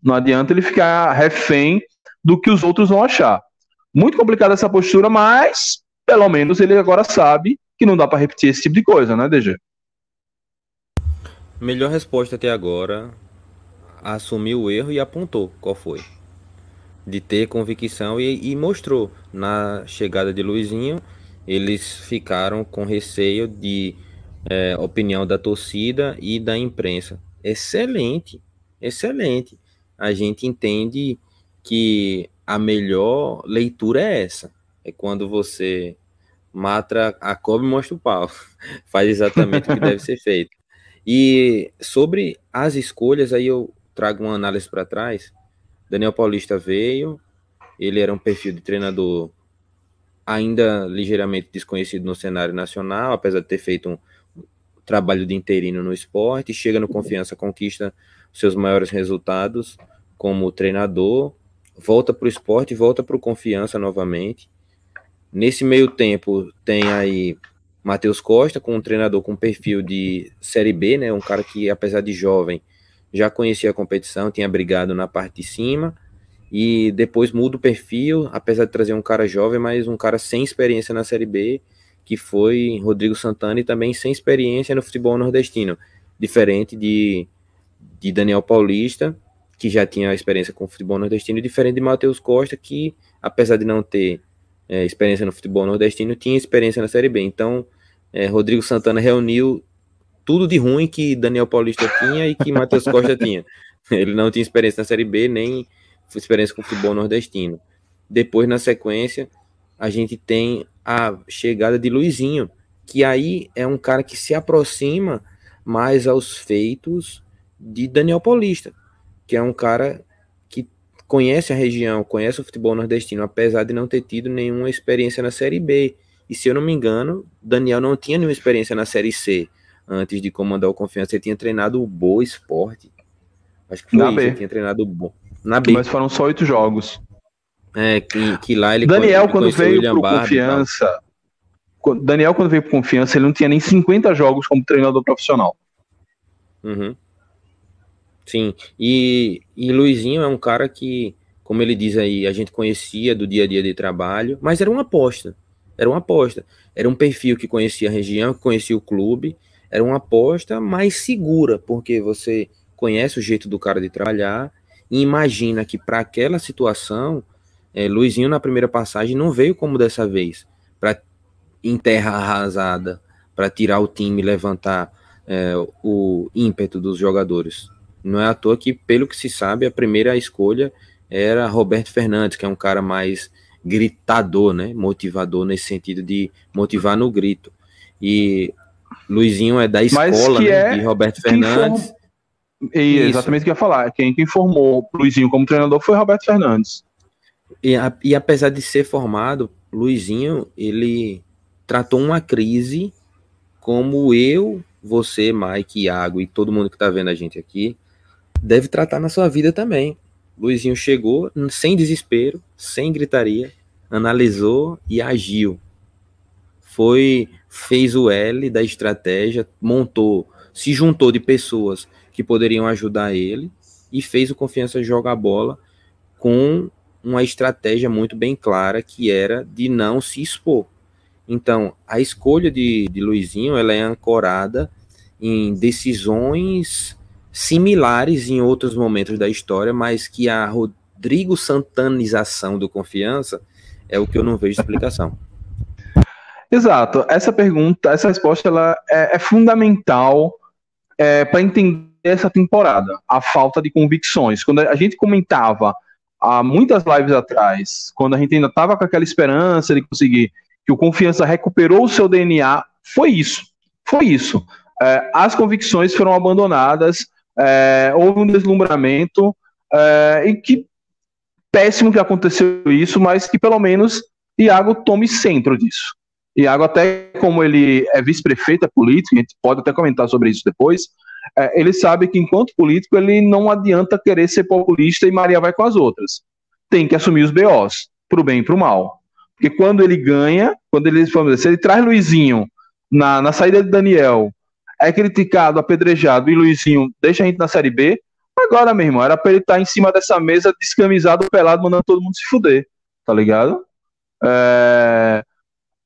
Não adianta ele ficar refém do que os outros vão achar. Muito complicada essa postura, mas pelo menos ele agora sabe que não dá para repetir esse tipo de coisa, né, DG? Melhor resposta até agora, assumiu o erro e apontou qual foi. De ter convicção e, e mostrou. Na chegada de Luizinho, eles ficaram com receio de é, opinião da torcida e da imprensa. Excelente, excelente. A gente entende que a melhor leitura é essa. É quando você mata a cobra e mostra o pau. Faz exatamente o que deve ser feito. E sobre as escolhas, aí eu trago uma análise para trás. Daniel Paulista veio, ele era um perfil de treinador ainda ligeiramente desconhecido no cenário nacional, apesar de ter feito um trabalho de interino no esporte, chega no Confiança, conquista seus maiores resultados como treinador, volta para o esporte, volta para o Confiança novamente. Nesse meio tempo, tem aí Matheus Costa, com um treinador com perfil de Série B, né? Um cara que, apesar de jovem, já conhecia a competição, tinha brigado na parte de cima. E depois muda o perfil, apesar de trazer um cara jovem, mas um cara sem experiência na Série B, que foi Rodrigo Santana e também sem experiência no futebol nordestino. Diferente de, de Daniel Paulista, que já tinha experiência com o futebol nordestino, diferente de Matheus Costa, que apesar de não ter é, experiência no futebol nordestino, tinha experiência na Série B. Então, é, Rodrigo Santana reuniu tudo de ruim que Daniel Paulista tinha e que Matheus Costa tinha. Ele não tinha experiência na Série B, nem experiência com futebol nordestino. Depois, na sequência, a gente tem a chegada de Luizinho, que aí é um cara que se aproxima mais aos feitos de Daniel Paulista, que é um cara que conhece a região, conhece o futebol nordestino, apesar de não ter tido nenhuma experiência na Série B. E se eu não me engano, Daniel não tinha nenhuma experiência na Série C antes de comandar o Confiança. Ele tinha treinado o Boa Esporte. Acho que foi Na isso, B. ele tinha treinado o Bo... na B. Mas foram só oito jogos. É, que, que lá ele Daniel, quando veio pro Barba. Confiança. Daniel, quando veio pro Confiança, ele não tinha nem 50 jogos como treinador profissional. Uhum. Sim, e, e Luizinho é um cara que, como ele diz aí, a gente conhecia do dia a dia de trabalho, mas era uma aposta. Era uma aposta. Era um perfil que conhecia a região, que conhecia o clube. Era uma aposta mais segura, porque você conhece o jeito do cara de trabalhar e imagina que para aquela situação, eh, Luizinho na primeira passagem não veio como dessa vez, para em terra arrasada, para tirar o time, levantar é, o ímpeto dos jogadores. Não é à toa que, pelo que se sabe, a primeira escolha era Roberto Fernandes, que é um cara mais gritador, né? Motivador nesse sentido de motivar no grito. E Luizinho é da escola que né, é de Roberto Fernandes. E exatamente o que eu ia falar. Quem, quem formou o Luizinho como treinador foi Roberto Fernandes. E, a- e apesar de ser formado, Luizinho, ele tratou uma crise como eu, você, Mike, Iago e todo mundo que está vendo a gente aqui, deve tratar na sua vida também. Luizinho chegou sem desespero, sem gritaria, analisou e agiu. Foi, fez o L da estratégia, montou, se juntou de pessoas que poderiam ajudar ele e fez o Confiança jogar bola com uma estratégia muito bem clara que era de não se expor. Então, a escolha de, de Luizinho ela é ancorada em decisões similares em outros momentos da história, mas que a Rodrigo Santanização do Confiança é o que eu não vejo explicação. Exato. Essa pergunta, essa resposta, ela é, é fundamental para entender essa temporada. A falta de convicções. Quando a gente comentava há muitas lives atrás, quando a gente ainda estava com aquela esperança de conseguir que o Confiança recuperou o seu DNA, foi isso. Foi isso. É, as convicções foram abandonadas, é, houve um deslumbramento, é, e que péssimo que aconteceu isso, mas que pelo menos Iago tome centro disso. Iago, até como ele é vice-prefeito, é político, a gente pode até comentar sobre isso depois, ele sabe que enquanto político ele não adianta querer ser populista e Maria vai com as outras. Tem que assumir os BOs, pro bem e pro mal. Porque quando ele ganha, quando ele, se ele traz Luizinho na, na saída de Daniel, é criticado, apedrejado, e Luizinho deixa a gente na Série B, agora, meu irmão, era pra ele estar em cima dessa mesa, descamisado, pelado, mandando todo mundo se fuder, tá ligado? É...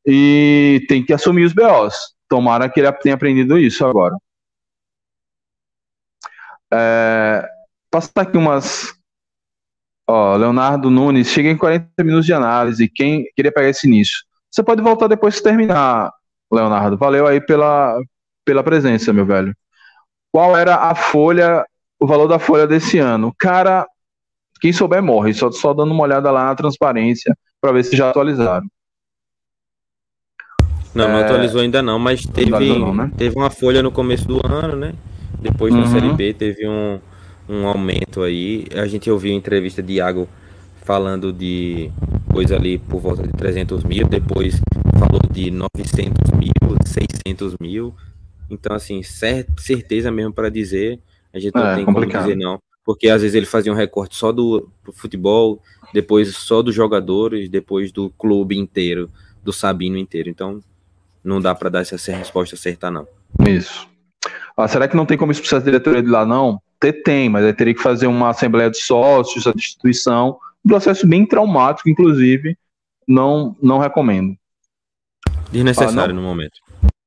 E tem que assumir os BOs. Tomara que ele tenha aprendido isso agora. É... Passar aqui umas. Ó, Leonardo Nunes, chega em 40 minutos de análise. Quem queria pegar esse início? Você pode voltar depois que terminar, Leonardo. Valeu aí pela, pela presença, meu velho. Qual era a folha, o valor da folha desse ano? Cara, quem souber morre. Só, só dando uma olhada lá na transparência para ver se já atualizaram. Não, não atualizou ainda não, mas teve, não, né? teve uma folha no começo do ano, né? Depois na Uhum. Série B teve um, um aumento aí. A gente ouviu entrevista de Iago falando de coisa ali por volta de 300 mil, depois falou de 900 mil, 600 mil. Então, assim, cer certeza mesmo para dizer, a gente não É, tem complicado. como dizer não. Porque às vezes ele fazia um recorte só do, do futebol, depois só dos jogadores, depois do clube inteiro, do Sabino inteiro. Então, não dá para dar essa resposta certa, não. Isso. Ah, será que não tem como isso precisar da diretoria de lá, não? Tem, mas aí teria que fazer uma assembleia de sócios, a destituição. Um processo bem traumático, inclusive. Não, não recomendo. Desnecessário Ah, no momento.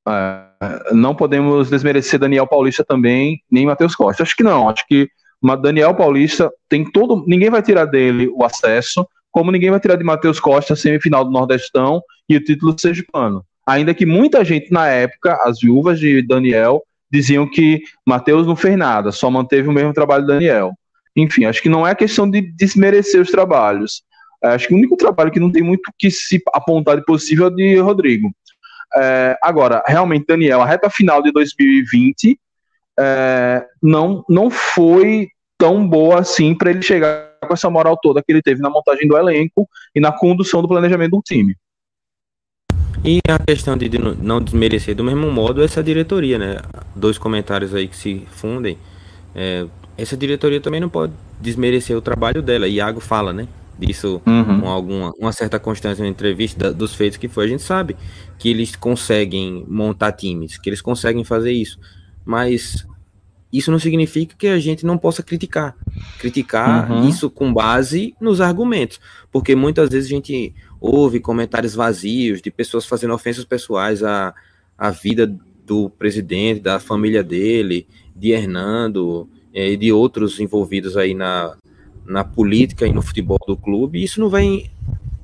É, não podemos desmerecer Daniel Paulista também, nem Matheus Costa. Acho que não. Acho que Daniel Paulista tem todo. Ninguém vai tirar dele o acesso, como ninguém vai tirar de Matheus Costa a semifinal do Nordestão e o título sergipano. Ainda que muita gente na época, as viúvas de Daniel, diziam que Matheus não fez nada, só manteve o mesmo trabalho do Daniel. Enfim, acho que não é questão de desmerecer os trabalhos. É, Acho que o único trabalho que não tem muito que se apontar de possível é o de Rodrigo. É, agora, realmente, Daniel, a reta final de 2020 é, não, não foi tão boa assim para ele chegar com essa moral toda que ele teve na montagem do elenco e na condução do planejamento do time. E a questão de não desmerecer do mesmo modo essa diretoria, né? Dois comentários aí que se fundem. É, essa diretoria também não pode desmerecer o trabalho dela. Iago fala, né? Disso uhum. com alguma uma certa constância na entrevista da, dos feitos que foi. A gente sabe que eles conseguem montar times, que eles conseguem fazer isso. Mas isso não significa que a gente não possa criticar. Criticar uhum. isso com base nos argumentos. Porque muitas vezes a gente houve comentários vazios de pessoas fazendo ofensas pessoais à, à vida do presidente, da família dele, de Hernando é, e de outros envolvidos aí na, na política e no futebol do clube. Isso não vai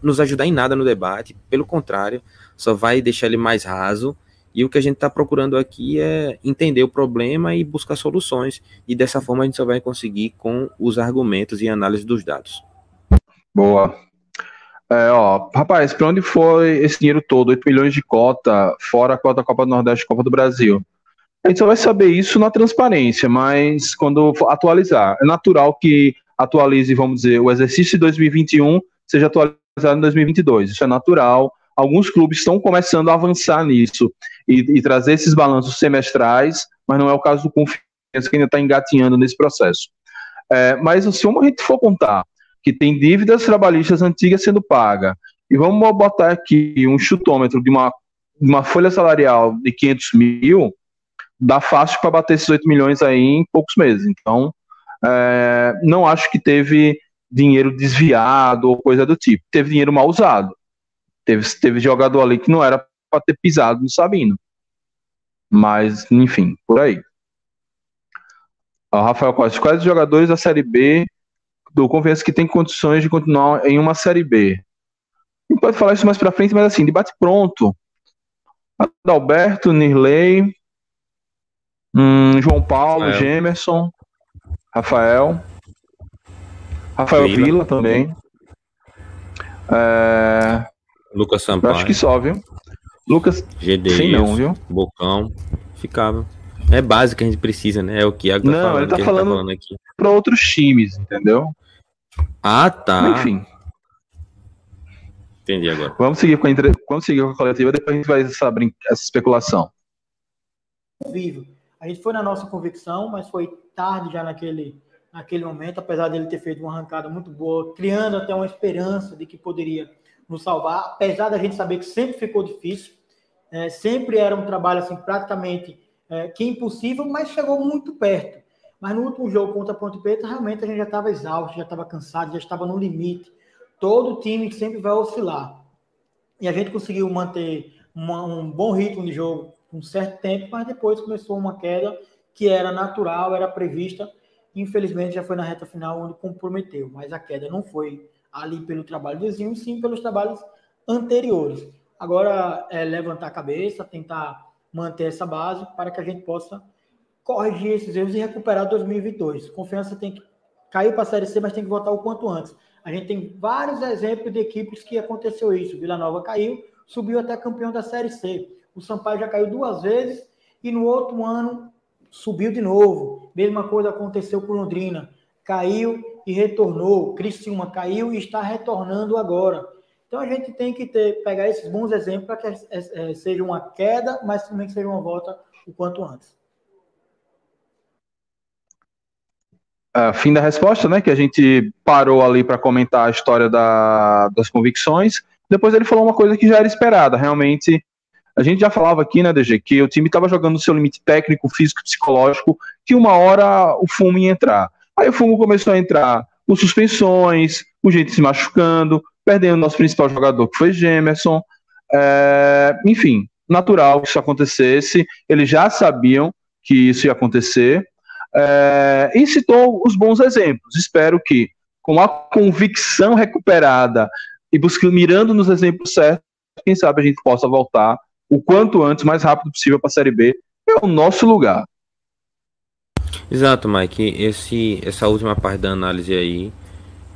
nos ajudar em nada no debate, pelo contrário, só vai deixar ele mais raso. E o que a gente está procurando aqui é entender o problema e buscar soluções. E dessa forma a gente só vai conseguir com os argumentos e análise dos dados. Boa. É, ó, rapaz, para onde foi esse dinheiro todo? 8 milhões de cota, fora a cota Copa do Nordeste Copa do Brasil. A gente só vai saber isso na transparência, mas quando atualizar. É natural que atualize, vamos dizer, o exercício de 2021 seja atualizado em 2022. Isso é natural. Alguns clubes estão começando a avançar nisso e, e trazer esses balanços semestrais, mas não é o caso do Confiança, que ainda está engatinhando nesse processo. É, mas se a gente for contar que tem dívidas trabalhistas antigas sendo paga. E vamos botar aqui um chutômetro de uma, de uma folha salarial de 500 mil, dá fácil para bater esses 8 milhões aí em poucos meses. Então, é, não acho que teve dinheiro desviado ou coisa do tipo. Teve dinheiro mal usado. Teve, teve jogador ali que não era para ter pisado no Sabino. Mas, enfim, por aí. O Rafael Costa, quais jogadores da Série B do Confiança que tem condições de continuar em uma Série B. Gente pode falar isso mais para frente, mas assim, debate pronto. Adalberto, Nirley, hum, João Paulo, Rafael. Gemerson, Rafael, Rafael Vila, Vila também. É... Lucas Sampaio. Acho que só, viu? Lucas, GD, sim não, viu? Bocão, ficava. É básico que a gente precisa, né? É o que Iago tá não, falando, ele tá, falando, tá falando aqui. Para outros times, entendeu? Ah, tá. Enfim. Entendi agora. Vamos seguir com a, entre... Vamos seguir com a coletiva, depois a gente vai essa, brin... essa especulação. Vivo. A gente foi na nossa convicção, mas foi tarde já naquele, naquele momento, apesar dele ter feito uma arrancada muito boa, criando até uma esperança de que poderia nos salvar, apesar da gente saber que sempre ficou difícil, é, sempre era um trabalho assim praticamente é, que impossível, mas chegou muito perto. Mas no último jogo contra a Ponte Preta, realmente a gente já estava exausto, já estava cansado, já estava no limite. Todo time sempre vai oscilar. E a gente conseguiu manter uma, um bom ritmo de jogo um certo tempo, mas depois começou uma queda que era natural, era prevista. Infelizmente já foi na reta final onde comprometeu, mas a queda não foi ali pelo trabalho do Zinho, sim pelos trabalhos anteriores. Agora é levantar a cabeça, tentar manter essa base para que a gente possa corrigir esses erros e recuperar 2022. Confiança tem que cair para a Série C, mas tem que voltar o quanto antes. A gente tem vários exemplos de equipes que aconteceu isso. Vila Nova caiu, subiu até campeão da Série C. O Sampaio já caiu duas vezes e no outro ano subiu de novo. Mesma coisa aconteceu com Londrina. Caiu e retornou. Criciúma caiu e está retornando agora. Então a gente tem que ter, pegar esses bons exemplos para que é, é, seja uma queda, mas também que seja uma volta o quanto antes. uh, fim da resposta, né? Que a gente parou ali para comentar a história da, das convicções. Depois ele falou uma coisa que já era esperada. Realmente, a gente já falava aqui, né, DG, que o time estava jogando no seu limite técnico, físico, psicológico, que uma hora o fumo ia entrar. Aí o fumo começou a entrar com suspensões, com gente se machucando, perdendo o nosso principal jogador, que foi Gemerson. É, enfim, natural que isso acontecesse. Eles já sabiam que isso ia acontecer. É, e citou os bons exemplos. Espero que, com a convicção recuperada e buscando, mirando nos exemplos certos, quem sabe a gente possa voltar o quanto antes, mais rápido possível para a Série B. É o nosso lugar. Exato, Mike. Esse, essa última parte da análise aí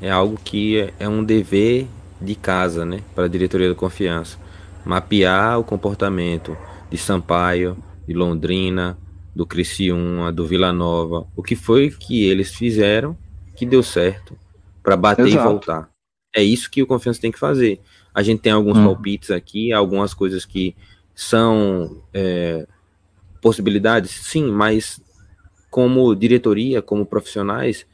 é algo que é, um dever de casa, né, para a diretoria da confiança. Mapear o comportamento de Sampaio, de Londrina, do Criciúma, do Vila Nova, o que foi que eles fizeram que deu certo para bater Exato. e voltar. É isso que o Confiança tem que fazer. A gente tem alguns hum. palpites aqui, algumas coisas que são é, possibilidades, sim, mas como diretoria, como profissionais,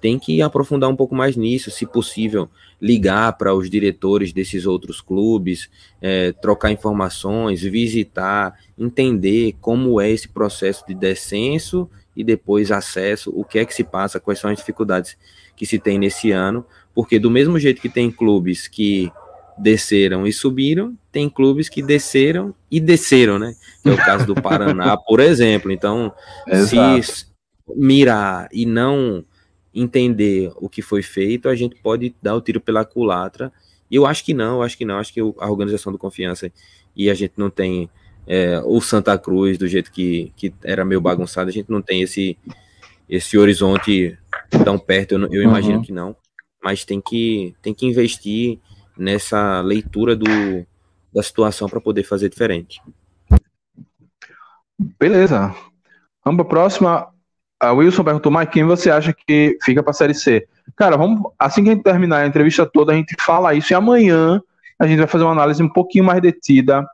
tem que aprofundar um pouco mais nisso, se possível, ligar para os diretores desses outros clubes, é, trocar informações, visitar, entender como é esse processo de descenso e depois acesso, o que é que se passa, quais são as dificuldades que se tem nesse ano, porque do mesmo jeito que tem clubes que desceram e subiram, tem clubes que desceram e desceram, né? É o caso do Paraná, por exemplo. Então, Exato. se mirar e não entender o que foi feito, a gente pode dar o tiro pela culatra. E eu acho que não, eu acho que não, acho que a organização do confiança e a gente não tem é, o Santa Cruz do jeito que, que era meio bagunçado, a gente não tem esse esse horizonte tão perto, eu, eu imagino uhum. que não, mas tem que tem que investir nessa leitura do, da situação para poder fazer diferente. Beleza. Vamos para a próxima. A Wilson perguntou, mas quem você acha que fica para a Série C? Cara, vamos, assim que a gente terminar a entrevista toda, a gente fala isso e amanhã a gente vai fazer uma análise um pouquinho mais detida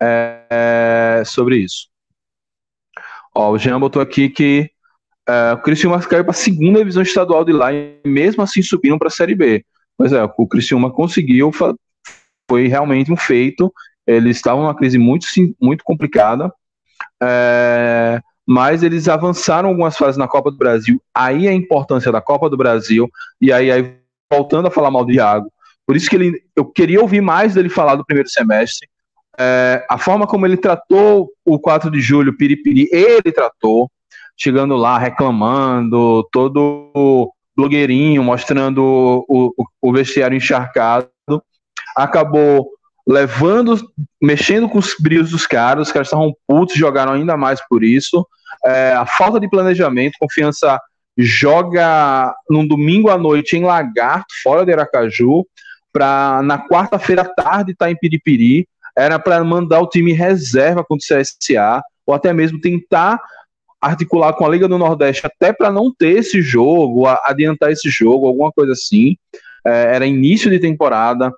é, sobre isso. Ó, o Jean botou aqui que é, o Criciúma caiu para a segunda divisão estadual de lá e mesmo assim subiram para a Série B. Pois é, o Criciúma conseguiu, foi realmente um feito. Eles estavam numa crise muito, muito complicada. É, mas eles avançaram algumas fases na Copa do Brasil. Aí a importância da Copa do Brasil, e aí, aí voltando a falar mal do Iago, por isso que ele, eu queria ouvir mais dele falar do primeiro semestre. É, a forma como ele tratou o 4 de julho, Piripiri, ele tratou, chegando lá, reclamando, todo blogueirinho, mostrando o, o, o vestiário encharcado. Acabou levando, mexendo com os brilhos dos caras, os caras estavam putos, jogaram ainda mais por isso. É, a falta de planejamento, confiança joga num domingo à noite em Lagarto, fora de Aracaju, para na quarta-feira à tarde estar tá em Piripiri. Era para mandar o time reserva contra o CSA, ou até mesmo tentar articular com a Liga do Nordeste até para não ter esse jogo, adiantar esse jogo, alguma coisa assim. É, era início de temporada,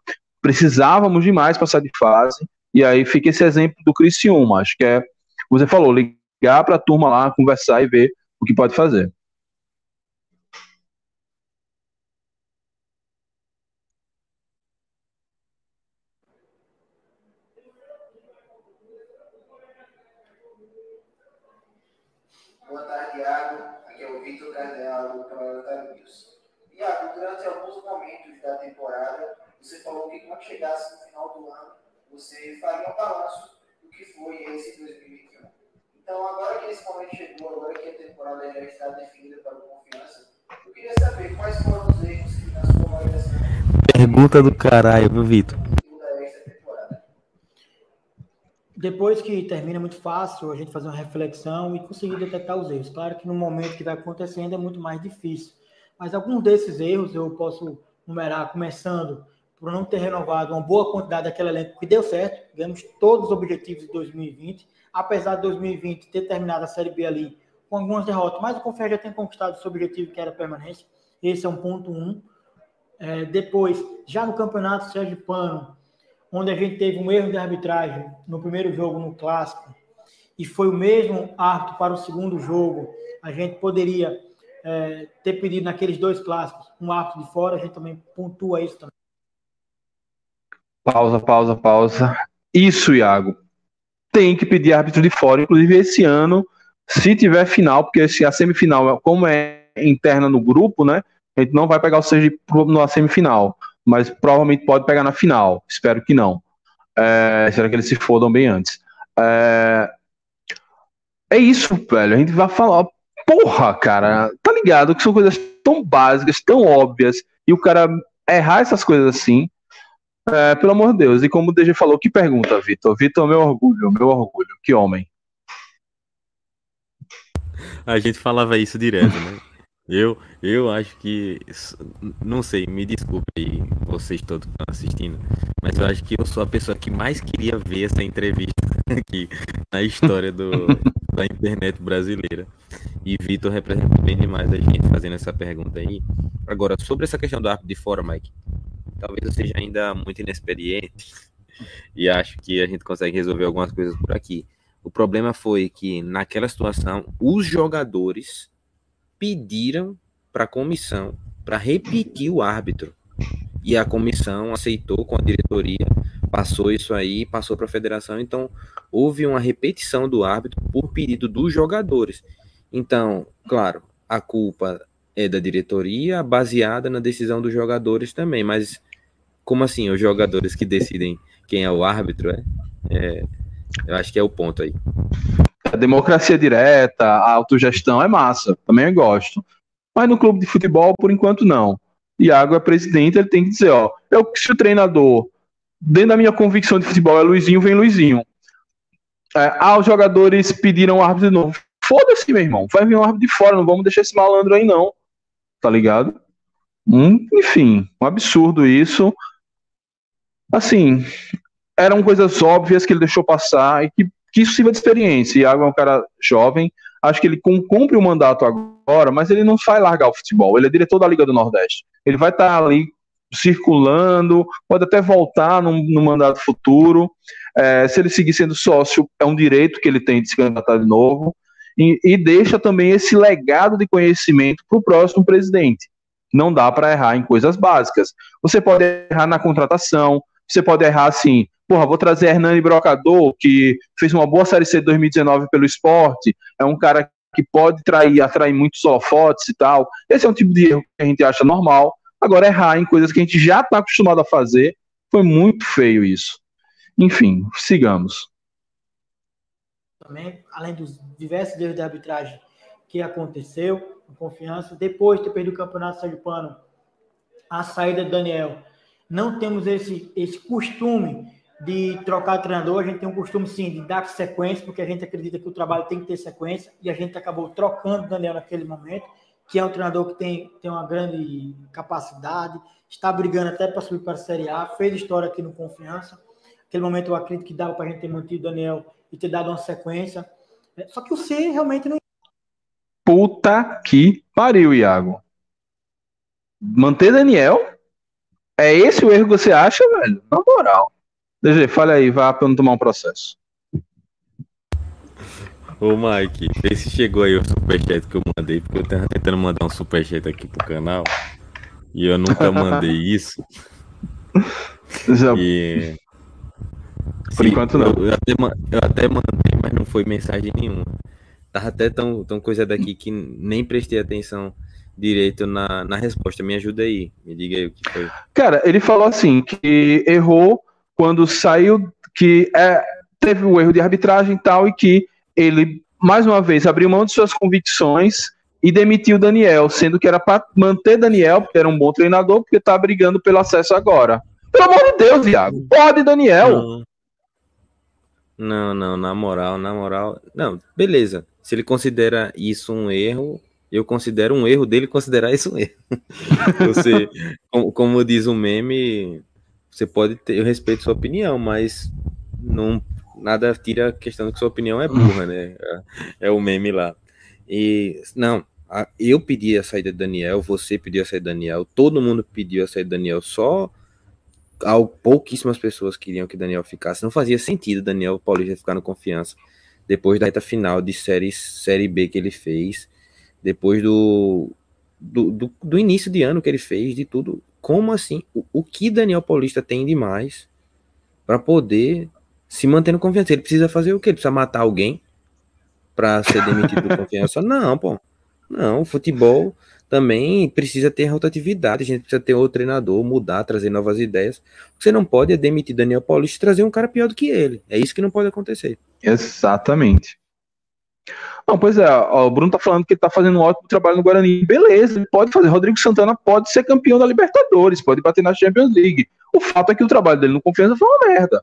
precisávamos demais passar de fase, e aí fica esse exemplo do Criciúma, acho que é, você falou, ligar para a turma lá, conversar e ver o que pode fazer. Boa tarde, Iago. Aqui é o Vitor Cardeal, do Canal News. Iago, durante alguns momentos da temporada, você falou que quando chegasse no final do ano, você faria um balanço do que foi esse 2021. Então, agora que esse momento chegou, agora que a temporada já está definida para o Confiança, eu queria saber quais foram os erros que, na sua avaliação... Pergunta do caralho, viu, Vitor? Depois que termina, é muito fácil a gente fazer uma reflexão e conseguir detectar os erros. Claro que no momento que vai acontecendo é muito mais difícil. Mas alguns desses erros eu posso numerar, começando por não ter renovado uma boa quantidade daquele elenco que deu certo, ganhamos todos os objetivos de 2020, apesar de 2020 ter terminado a Série B ali com algumas derrotas, mas o Confiança já tem conquistado seu objetivo, que era permanência, esse é um ponto um. É, depois, já no Campeonato Sérgio Pano, onde a gente teve um erro de arbitragem no primeiro jogo, no Clássico, e foi o mesmo árbitro para o segundo jogo, a gente poderia é, ter pedido naqueles dois clássicos um árbitro de fora, a gente também pontua isso também. Pausa, pausa, pausa. Isso, Iago. Tem que pedir árbitro de fora. Inclusive, esse ano, se tiver final, porque se a semifinal, como é interna no grupo, né? A gente não vai pegar o Sergipe na semifinal. Mas provavelmente pode pegar na final. Espero que não. É, espero que eles se fodam bem antes. É, é isso, velho. A gente vai falar. Porra, cara, tá ligado que são coisas tão básicas, tão óbvias, e o cara errar essas coisas assim é, pelo amor de Deus. E como o DG falou, que pergunta, Vitor? Vitor, meu orgulho, meu orgulho. Que homem. A gente falava isso direto, né? Eu, eu acho que. Não sei, me desculpe aí, vocês todos que estão assistindo. Mas eu acho que eu sou a pessoa que mais queria ver essa entrevista. aqui na história do, da internet brasileira. E Vitor representa bem demais a gente fazendo essa pergunta aí. Agora, sobre essa questão do árbitro de fora, Mike, talvez eu seja ainda muito inexperiente e acho que a gente consegue resolver algumas coisas por aqui. O problema foi que, naquela situação, os jogadores pediram para a comissão para repetir o árbitro. E a comissão aceitou com a diretoria, passou isso aí, passou para a federação. Então, houve uma repetição do árbitro por pedido dos jogadores. Então, claro, a culpa é da diretoria, baseada na decisão dos jogadores também. Mas, como assim, os jogadores que decidem quem é o árbitro? É, é eu acho que é o ponto aí. A democracia direta, a autogestão é massa, também gosto. Mas no clube de futebol, por enquanto, não. Iago é presidente, ele tem que dizer, ó, eu, se o treinador, dentro da minha convicção de futebol, é Luizinho, vem Luizinho. É, ah, os jogadores pediram um árbitro de novo. Foda-se, meu irmão. Vai vir um árbitro de fora, não vamos deixar esse malandro aí, não. Tá ligado? Hum, enfim, um absurdo isso. Assim, eram coisas óbvias que ele deixou passar e que, que sirva de experiência. Iago é um cara jovem, acho que ele cumpre o mandato agora, mas ele não vai largar o futebol. Ele é diretor da Liga do Nordeste. Ele vai estar ali circulando, pode até voltar no, no mandato futuro. É, se ele seguir sendo sócio, é um direito que ele tem de se candidatar de novo. E, e deixa também esse legado de conhecimento para o próximo presidente. Não dá para errar em coisas básicas. Você pode errar na contratação, você pode errar assim, porra, vou trazer Hernani Brocador, que fez uma boa Série C de 2019 pelo esporte, é um cara que pode trair, atrair muitos holofotes e tal. Esse é um tipo de erro que a gente acha normal. Agora, errar em coisas que a gente já está acostumado a fazer, foi muito feio isso. Enfim, sigamos. Também, além dos diversos erros de arbitragem que aconteceu, confiança, depois de ter perdido o campeonato Pano, a saída de Daniel, não temos esse, esse costume de trocar treinador, a gente tem um costume sim de dar sequência, porque a gente acredita que o trabalho tem que ter sequência, e a gente acabou trocando o Daniel naquele momento, que é um treinador que tem, tem uma grande capacidade, está brigando até para subir para a Série A, fez história aqui no Confiança. Naquele momento eu acredito que dava para a gente ter mantido o Daniel e ter dado uma sequência. Só que o C realmente não. Puta que pariu, Iago. Manter Daniel? É esse o erro que você acha, velho? Na moral. DG, fale aí, vá para não tomar um processo. Ô Mike, vê se chegou aí o superchat que eu mandei, porque eu tava tentando mandar um superchat aqui pro canal e eu nunca mandei isso. Já... E... Por Sim, enquanto não. Eu, eu, até, eu até mandei, mas não foi mensagem nenhuma. Tava até tão, tão coisa daqui que nem prestei atenção direito na, na resposta. Me ajuda aí, me diga aí o que foi. Cara, ele falou assim que errou quando saiu que é, teve o erro de arbitragem e tal, e que ele, mais uma vez, abriu mão de suas convicções e demitiu Daniel, sendo que era para manter Daniel, porque era um bom treinador, porque tá brigando pelo acesso agora. Pelo amor de Deus, Iago, pode Daniel. Não. não, não, na moral, na moral. Não, beleza. Se ele considera isso um erro, eu considero um erro dele considerar isso um erro. Você, como, como diz o meme, você pode ter, eu respeito sua opinião, mas não nada tira a questão de que sua opinião é burra, né? É, é o meme lá. E não, a, eu pedi a saída de Daniel, você pediu a saída de Daniel, todo mundo pediu a saída de Daniel, só ao, pouquíssimas pessoas queriam que Daniel ficasse. Não fazia sentido Daniel Paulista ficar no confiança depois da reta final de série, série B que ele fez, depois do, do, do, do início de ano que ele fez, de tudo como assim? O, o que Daniel Paulista tem de mais para poder se manter no confiança? Ele precisa fazer o quê? Ele precisa matar alguém para ser demitido do confiança? Não, pô. Não, o futebol também precisa ter rotatividade, a gente precisa ter outro treinador, mudar, trazer novas ideias. Você não pode é demitir Daniel Paulista e trazer um cara pior do que ele. É isso que não pode acontecer. Exatamente. Não, pois é, ó, o Bruno tá falando que ele tá fazendo um ótimo trabalho no Guarani. Beleza, ele pode fazer. Rodrigo Santana pode ser campeão da Libertadores, pode bater na Champions League. O fato é que o trabalho dele no Confiança foi uma merda.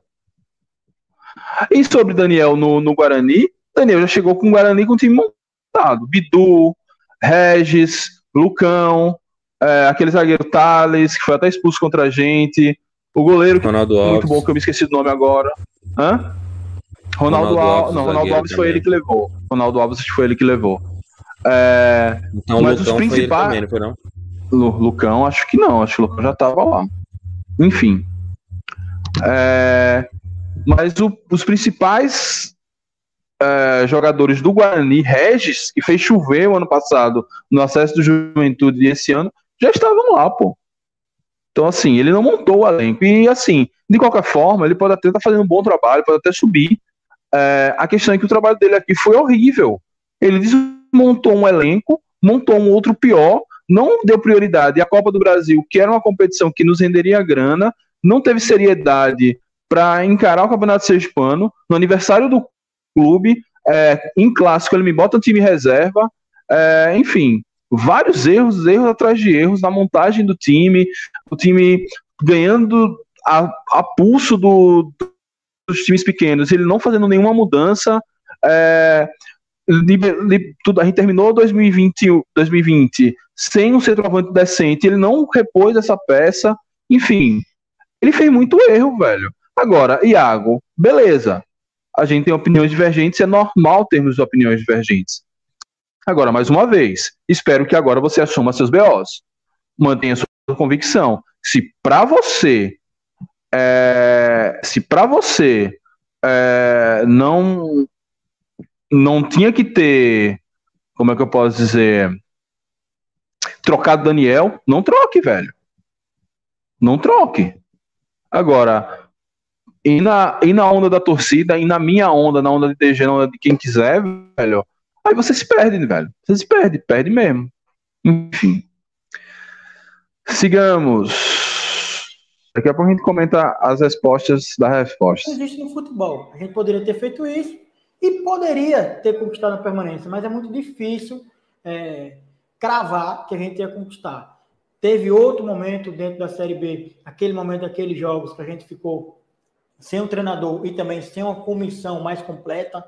E sobre Daniel no, no Guarani, Daniel já chegou com o Guarani com o time montado. Bidu, Regis, Lucão, é, aquele zagueiro Thales, que foi até expulso contra a gente. O goleiro, Ronaldo muito Alves. bom, que eu me esqueci do nome agora. Hã? Ronaldo, Ronaldo Alves, não, Ronaldo Alves foi ele que levou. Ronaldo Alves foi ele que levou. É, então, mas Lucão os principais. Também, não foi não? Lucão, acho que não, acho que o Lucão já estava lá. Enfim. É, mas o, os principais é, jogadores do Guarani, Regis, que fez chover o ano passado no acesso do Juventude esse ano, já estavam lá, pô. Então, assim, ele não montou o elenco. E, assim, de qualquer forma, ele pode até estar tá fazendo um bom trabalho, pode até subir. É, a questão é que o trabalho dele aqui foi horrível. Ele desmontou um elenco, montou um outro pior, não deu prioridade à Copa do Brasil, que era uma competição que nos renderia grana, não teve seriedade para encarar o Campeonato Sergipano. No aniversário do clube, é, em clássico, ele me bota um time reserva. É, enfim, vários erros, erros atrás de erros na montagem do time, o time ganhando a, a pulso do, dos times pequenos, ele não fazendo nenhuma mudança. É, tudo, a gente terminou 2020, 2020 sem um centroavante decente, ele não repôs essa peça, enfim, ele fez muito erro, velho. Agora, Iago, beleza. A gente tem opiniões divergentes, é normal termos opiniões divergentes. Agora, mais uma vez, espero que agora você assuma seus BOs. Mantenha sua convicção. Se para você, é, se para você é, não não tinha que ter, como é que eu posso dizer, trocado Daniel, não troque, velho. Não troque. Agora, e na, e na onda da torcida, e na minha onda, na onda de DG, na onda de quem quiser, velho, aí você se perde, velho. Você se perde, perde mesmo. Enfim. Sigamos. Daqui a pouco a gente comenta as respostas da resposta. Existe no futebol. A gente poderia ter feito isso e poderia ter conquistado a permanência, mas é muito difícil é, cravar que a gente ia conquistar. Teve outro momento dentro da Série B, aquele momento daqueles jogos que a gente ficou sem um treinador e também sem uma comissão mais completa.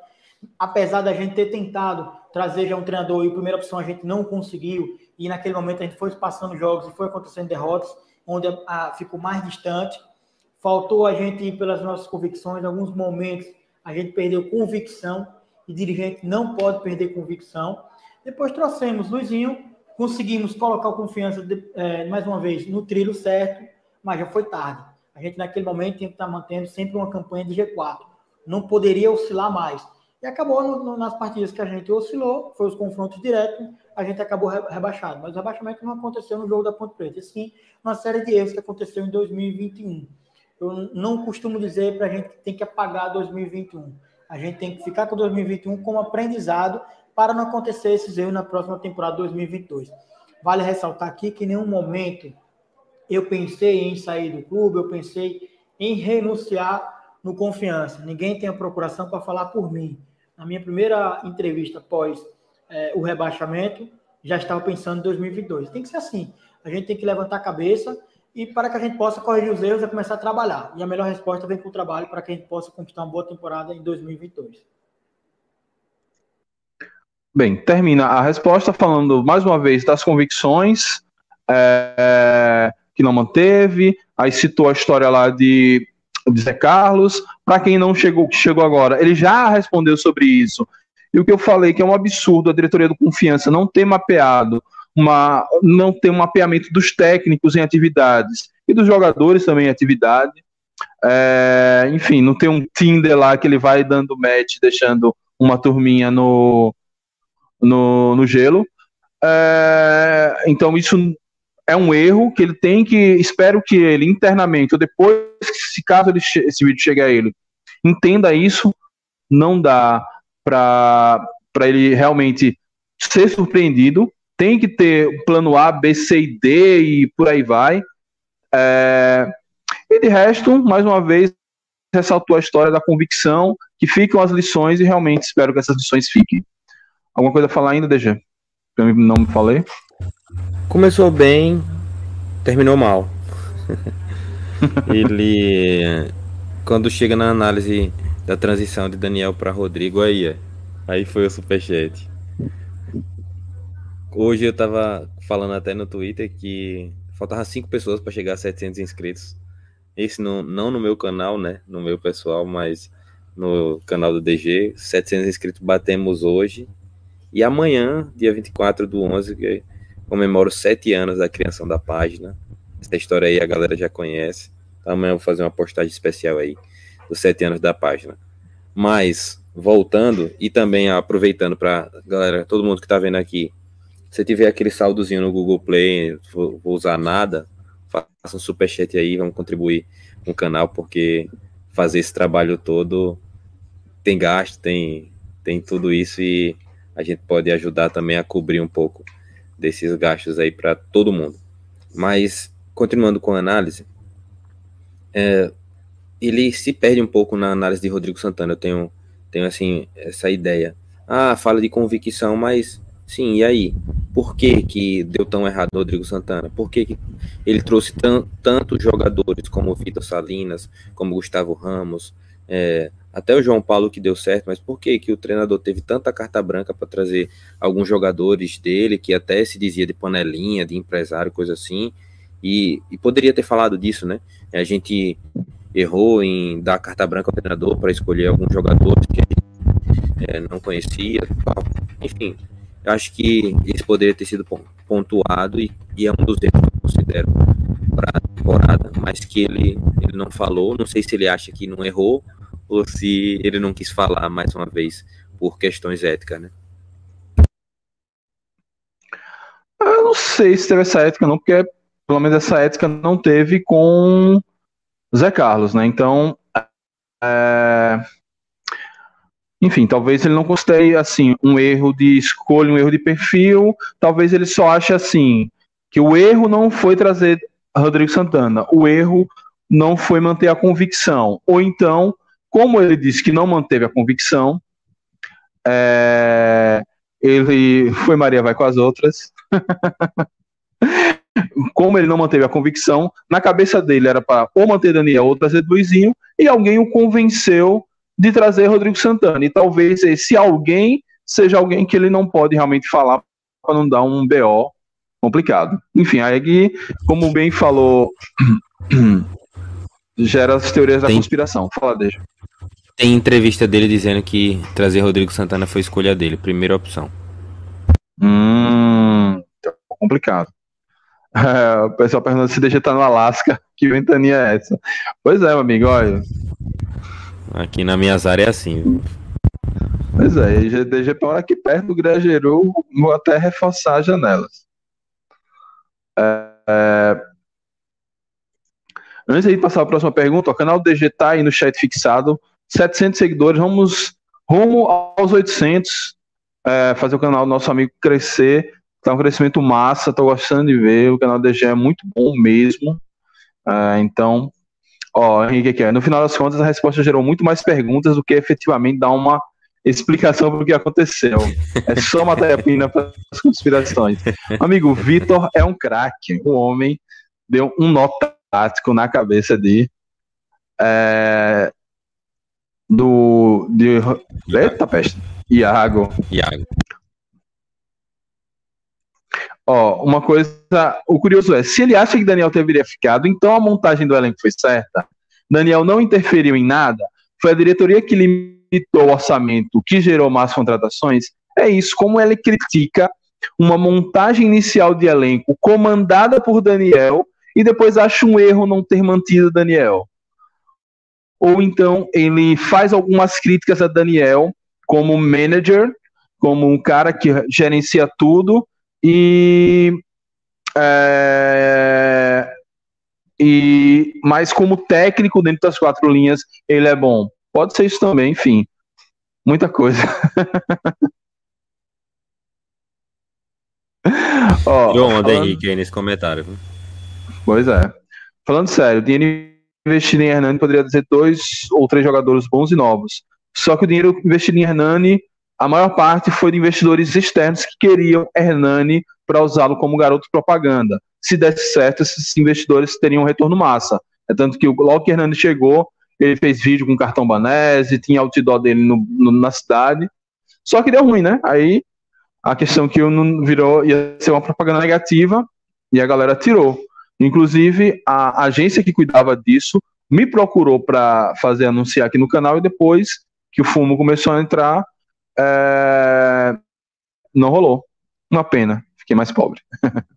Apesar da gente ter tentado trazer já um treinador e a primeira opção a gente não conseguiu, e naquele momento a gente foi passando jogos e foi acontecendo derrotas, onde a, a, ficou mais distante. Faltou a gente ir pelas nossas convicções, em alguns momentos a gente perdeu convicção, e dirigente não pode perder convicção. Depois trouxemos Luizinho, conseguimos colocar o confiança de, é, mais uma vez no trilho certo, mas já foi tarde. A gente naquele momento tinha que estar mantendo sempre uma campanha de G4. Não poderia oscilar mais. E acabou no, no, nas partidas que a gente oscilou, foi os confrontos diretos, a gente acabou re, rebaixado. Mas o rebaixamento não aconteceu no jogo da Ponte Preta, e sim uma série de erros que aconteceu em 2021. Eu não costumo dizer para a gente que tem que apagar 2021. A gente tem que ficar com 2021 como aprendizado para não acontecer esses erros na próxima temporada 2022. Vale ressaltar aqui que em nenhum momento eu pensei em sair do clube, eu pensei em renunciar no confiança. Ninguém tem a procuração para falar por mim. Na minha primeira entrevista após é, o rebaixamento, já estava pensando em 2022. Tem que ser assim. A gente tem que levantar a cabeça e para que a gente possa corrigir os erros e começar a trabalhar. E a melhor resposta vem com o trabalho para que a gente possa conquistar uma boa temporada em 2022. Bem, termina a resposta falando mais uma vez das convicções é, que não manteve, aí citou a história lá de, de Zé Carlos. Para quem não chegou, chegou agora, ele já respondeu sobre isso. E o que eu falei que é um absurdo a diretoria do Confiança não ter mapeado, uma, não ter um mapeamento dos técnicos em atividades e dos jogadores também em atividade. É, enfim, não tem um Tinder lá que ele vai dando match, deixando uma turminha no, no, no gelo. É, então, isso é um erro que ele tem que. Espero que ele internamente, ou depois, se caso ele, esse vídeo chegue a ele, entenda isso. Não dá para ele realmente ser surpreendido. Tem que ter plano A, B, C e D e por aí vai. É, e de resto, mais uma vez, ressaltou a história da convicção, que ficam as lições e realmente espero que essas lições fiquem. Alguma coisa a falar ainda, DG? Eu não me falei? Começou bem, terminou mal. Ele, quando chega na análise da transição de Daniel para Rodrigo, aí, é. aí foi o superchat. Hoje eu tava falando até no Twitter que faltava cinco pessoas para chegar a 700 inscritos. Esse não, não no meu canal, né? No meu pessoal, mas no canal do DG. 700 inscritos batemos hoje. E amanhã, dia 24 do 11, que comemoro sete anos da criação da página. Essa história aí a galera já conhece. Então, amanhã eu vou fazer uma postagem especial aí dos sete anos da página. Mas, voltando e também aproveitando para galera, todo mundo que está vendo aqui, se tiver aquele saldozinho no Google Play, vou, vou usar nada, faça um superchat aí, vamos contribuir com o canal, porque fazer esse trabalho todo tem gasto, tem, tem tudo isso e a gente pode ajudar também a cobrir um pouco desses gastos aí para todo mundo. Mas, continuando com a análise, é, ele se perde um pouco na análise de Rodrigo Santana. Eu tenho, tenho assim, essa ideia. Ah, fala de convicção, mas sim, e aí? Por que, que deu tão errado o Rodrigo Santana? Por que, que ele trouxe tantos jogadores como o Vitor Salinas, como Gustavo Ramos, é, até o João Paulo que deu certo, mas por que que o treinador teve tanta carta branca para trazer alguns jogadores dele que até se dizia de panelinha, de empresário, coisa assim, e, e poderia ter falado disso, né? A gente errou em dar carta branca ao treinador para escolher alguns jogadores que é, não conhecia, enfim, eu acho que isso poderia ter sido pontuado e, e é um dos erros que eu considero para a temporada, mas que ele, ele não falou, não sei se ele acha que não errou ou se ele não quis falar mais uma vez por questões éticas, né? Eu não sei se teve essa ética não, porque pelo menos essa ética não teve com Zé Carlos, né? Então, é... enfim, talvez ele não considere assim um erro de escolha, um erro de perfil. Talvez ele só ache assim que o erro não foi trazer Rodrigo Santana, o erro não foi manter a convicção, ou então como ele disse que não manteve a convicção, é, ele foi Maria vai com as outras. Como ele não manteve a convicção, na cabeça dele era para ou manter Daniel ou trazer Luizinho, e alguém o convenceu de trazer Rodrigo Santana. E talvez esse alguém seja alguém que ele não pode realmente falar para não dar um BO complicado. Enfim, aí, como bem falou, gera as teorias da Tem... conspiração. Fala, deixa. Tem entrevista dele dizendo que trazer Rodrigo Santana foi escolha dele, primeira opção. Hum, tá complicado. O pessoal perguntando se deixa estar no Alasca, que ventania é essa? Pois é, meu amigo, olha. Aqui na minha área é assim. Pois é, DG para aqui perto do Grageru, vou até reforçar as janelas. É, é, antes de passar para a próxima pergunta, o canal DG está aí no chat fixado. 700 seguidores, vamos rumo aos 800, é, fazer o canal do nosso amigo crescer. Tá um crescimento massa, tô gostando de ver. O canal DG é muito bom mesmo. É, então, ó, Henrique aqui, no final das contas, a resposta gerou muito mais perguntas do que efetivamente dar uma explicação para o que aconteceu. É só matéria-prima para as conspirações. Amigo, Vitor é um craque. O homem deu um nó tático na cabeça de é, do. De, eita peste. Iago. Iago. Ó, uma coisa. O curioso é, se ele acha que Daniel teria ficado, então a montagem do elenco foi certa. Daniel não interferiu em nada. Foi a diretoria que limitou o orçamento, que gerou más contratações. É isso, como ele critica uma montagem inicial de elenco comandada por Daniel e depois acha um erro não ter mantido Daniel ou então ele faz algumas críticas a Daniel como manager, como um cara que gerencia tudo e é, e mas como técnico dentro das quatro linhas ele é bom. Pode ser isso também, enfim, muita coisa. Ó, João, falando... Henrique aí nesse comentário. Pois é. Falando sério, dinheiro investido em Hernani poderia dizer dois ou três jogadores bons e novos. Só que o dinheiro investido em Hernani, a maior parte foi de investidores externos que queriam Hernani para usá-lo como garoto propaganda. Se desse certo, esses investidores teriam um retorno massa. É tanto que logo que Hernani chegou, ele fez vídeo com cartão Banese, tinha outdoor dele no, no, na cidade. Só que deu ruim, né? Aí a questão que não virou ia ser uma propaganda negativa e a galera tirou. Inclusive, a agência que cuidava disso me procurou para fazer anunciar aqui no canal e depois que o fumo começou a entrar, é, não rolou. Uma pena, fiquei mais pobre.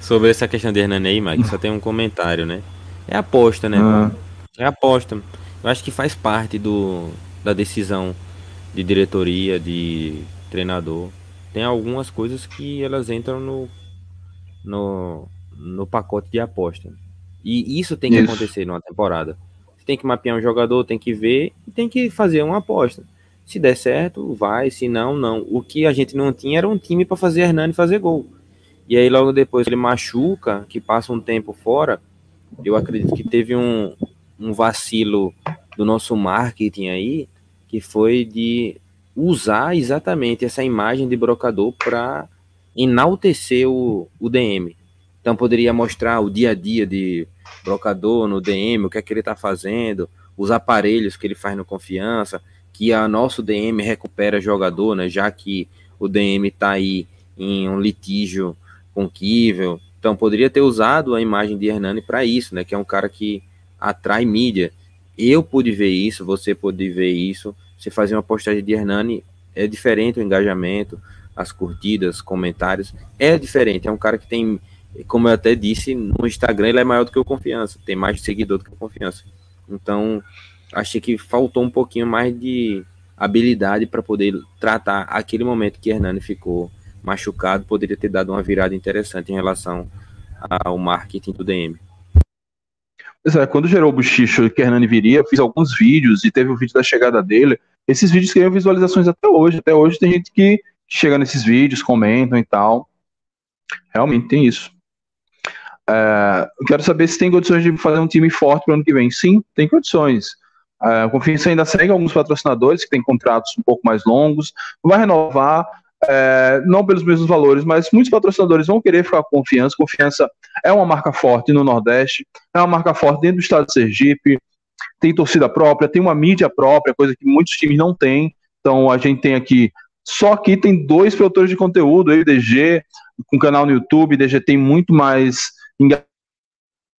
Sobre essa questão de Hernani aí, Mike, só tem um comentário, né? É aposta, né? Ah. É aposta. Eu acho que faz parte do, da decisão de diretoria, de treinador. Tem algumas coisas que elas entram no, no, no pacote de aposta. E isso tem que Isso. acontecer numa temporada. Você tem que mapear um jogador, tem que ver e tem que fazer uma aposta. Se der certo, vai. Se não, não. O que a gente não tinha era um time para fazer Hernani fazer gol. E aí logo depois ele machuca, que passa um tempo fora, eu acredito que teve um, um vacilo do nosso marketing aí, que foi de usar exatamente essa imagem de brocador para enaltecer o, o DM. Então poderia mostrar o dia a dia de brocador no DM, o que é que ele está fazendo, os aparelhos que ele faz no confiança, que a nosso DM recupera jogador, né? Já que o DM está aí em um litígio com Kivel. Então poderia ter usado a imagem de Hernani para isso, né? Que é um cara que atrai mídia. Eu pude ver isso, você pôde ver isso. Você fazer uma postagem de Hernani é diferente o engajamento, as curtidas, comentários. É diferente. É um cara que tem, como eu até disse, no Instagram ele é maior do que o Confiança. Tem mais seguidor do que o Confiança. Então, achei que faltou um pouquinho mais de habilidade para poder tratar aquele momento que Hernani ficou machucado. Poderia ter dado uma virada interessante em relação ao marketing do DM. Pois é, quando gerou o bochicho que Hernani viria, fiz alguns vídeos e teve o vídeo da chegada dele. Esses vídeos ganham visualizações até hoje. Até hoje tem gente que chega nesses vídeos, comentam e tal. Realmente tem isso. É, eu quero saber se tem condições de fazer um time forte para o ano que vem. Sim, tem condições. É, a Confiança ainda segue alguns patrocinadores que têm contratos um pouco mais longos, vai renovar, é, não pelos mesmos valores, mas muitos patrocinadores vão querer ficar com confiança. Confiança é uma marca forte no Nordeste, é uma marca forte dentro do estado de Sergipe, tem torcida própria, tem uma mídia própria, coisa que muitos times não têm. Então a gente tem aqui, só aqui tem dois produtores de conteúdo, eu e DG, com canal no YouTube, DG tem muito mais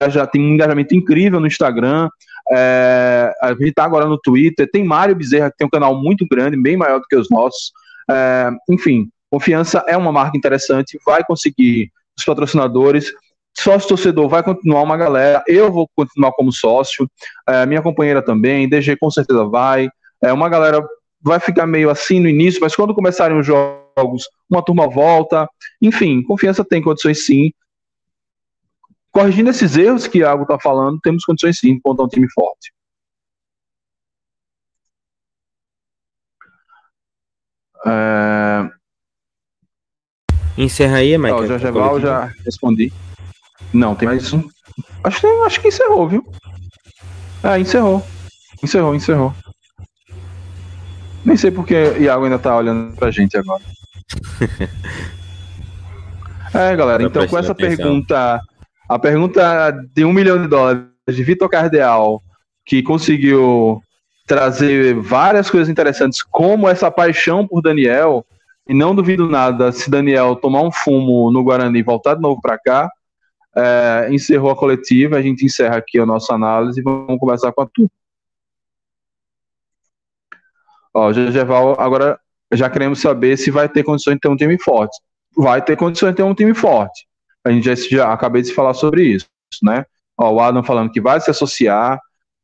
já tem um engajamento incrível no Instagram. É, a gente está agora no Twitter. Tem Mário Bezerra, que tem um canal muito grande, bem maior do que os nossos. É, enfim, Confiança é uma marca interessante, vai conseguir os patrocinadores. Sócio torcedor vai continuar uma galera. Eu vou continuar como sócio. É, minha companheira também. DG com certeza vai. É, uma galera vai ficar meio assim no início, mas quando começarem os jogos, uma turma volta. Enfim, Confiança tem condições sim corrigindo esses erros que Iago está falando, temos condições sim de montar um time forte. É... Encerra aí, Mike. Ó, o Jorge Val já respondi. Não, tem mais um. Acho, que- acho que encerrou, viu? Ah, encerrou. Encerrou, encerrou. Nem sei porque Iago ainda tá olhando pra gente agora. É, galera, Tá então com essa pergunta, a pergunta de um milhão de dólares de Vitor Cardeal, que conseguiu trazer várias coisas interessantes, como essa paixão por Daniel, e não duvido nada se Daniel tomar um fumo no Guarani e voltar de novo para cá, é, encerrou a coletiva, a gente encerra aqui a nossa análise e vamos conversar com a turma. Ó, Geval, agora já queremos saber se vai ter condições de ter um time forte. Vai ter condições de ter um time forte. A gente já, já acabei de falar sobre isso, né? Ó, o Adam falando que vai se associar,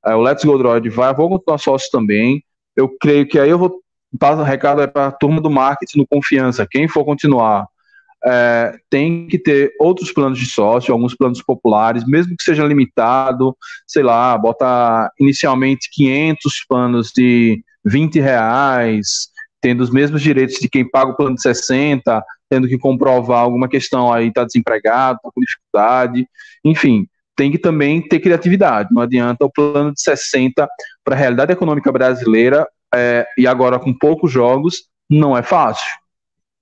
é, o Let's Go Droid vai, vou continuar sócio também. Eu creio que aí eu vou passar o recado para a turma do marketing no Confiança. Quem for continuar é, tem que ter outros planos de sócio, alguns planos populares, mesmo que seja limitado, sei lá, bota inicialmente 500 planos de 20 reais, tendo os mesmos direitos de quem paga o plano de 60, tendo que comprovar alguma questão aí, está desempregado, está com dificuldade, enfim, tem que também ter criatividade, não adianta o plano de 60 para a realidade econômica brasileira, é, e agora com poucos jogos, não é fácil,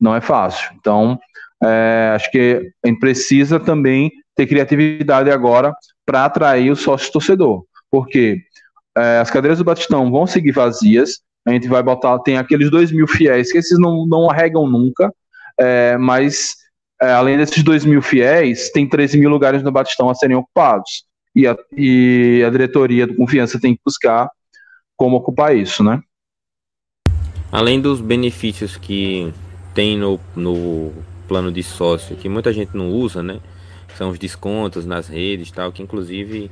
não é fácil, então é, acho que a gente precisa também ter criatividade agora para atrair o sócio torcedor, porque é, as cadeiras do Batistão vão seguir vazias, a gente vai botar, tem aqueles dois mil fiéis, que esses não, não arregam nunca, é, mas é, além desses dois mil fiéis, tem 13 mil lugares no Batistão a serem ocupados. e a, e a diretoria do Confiança tem que buscar como ocupar isso, né? Além dos benefícios que tem no, no plano de sócio, que muita gente não usa, né? São os descontos nas redes tal, que inclusive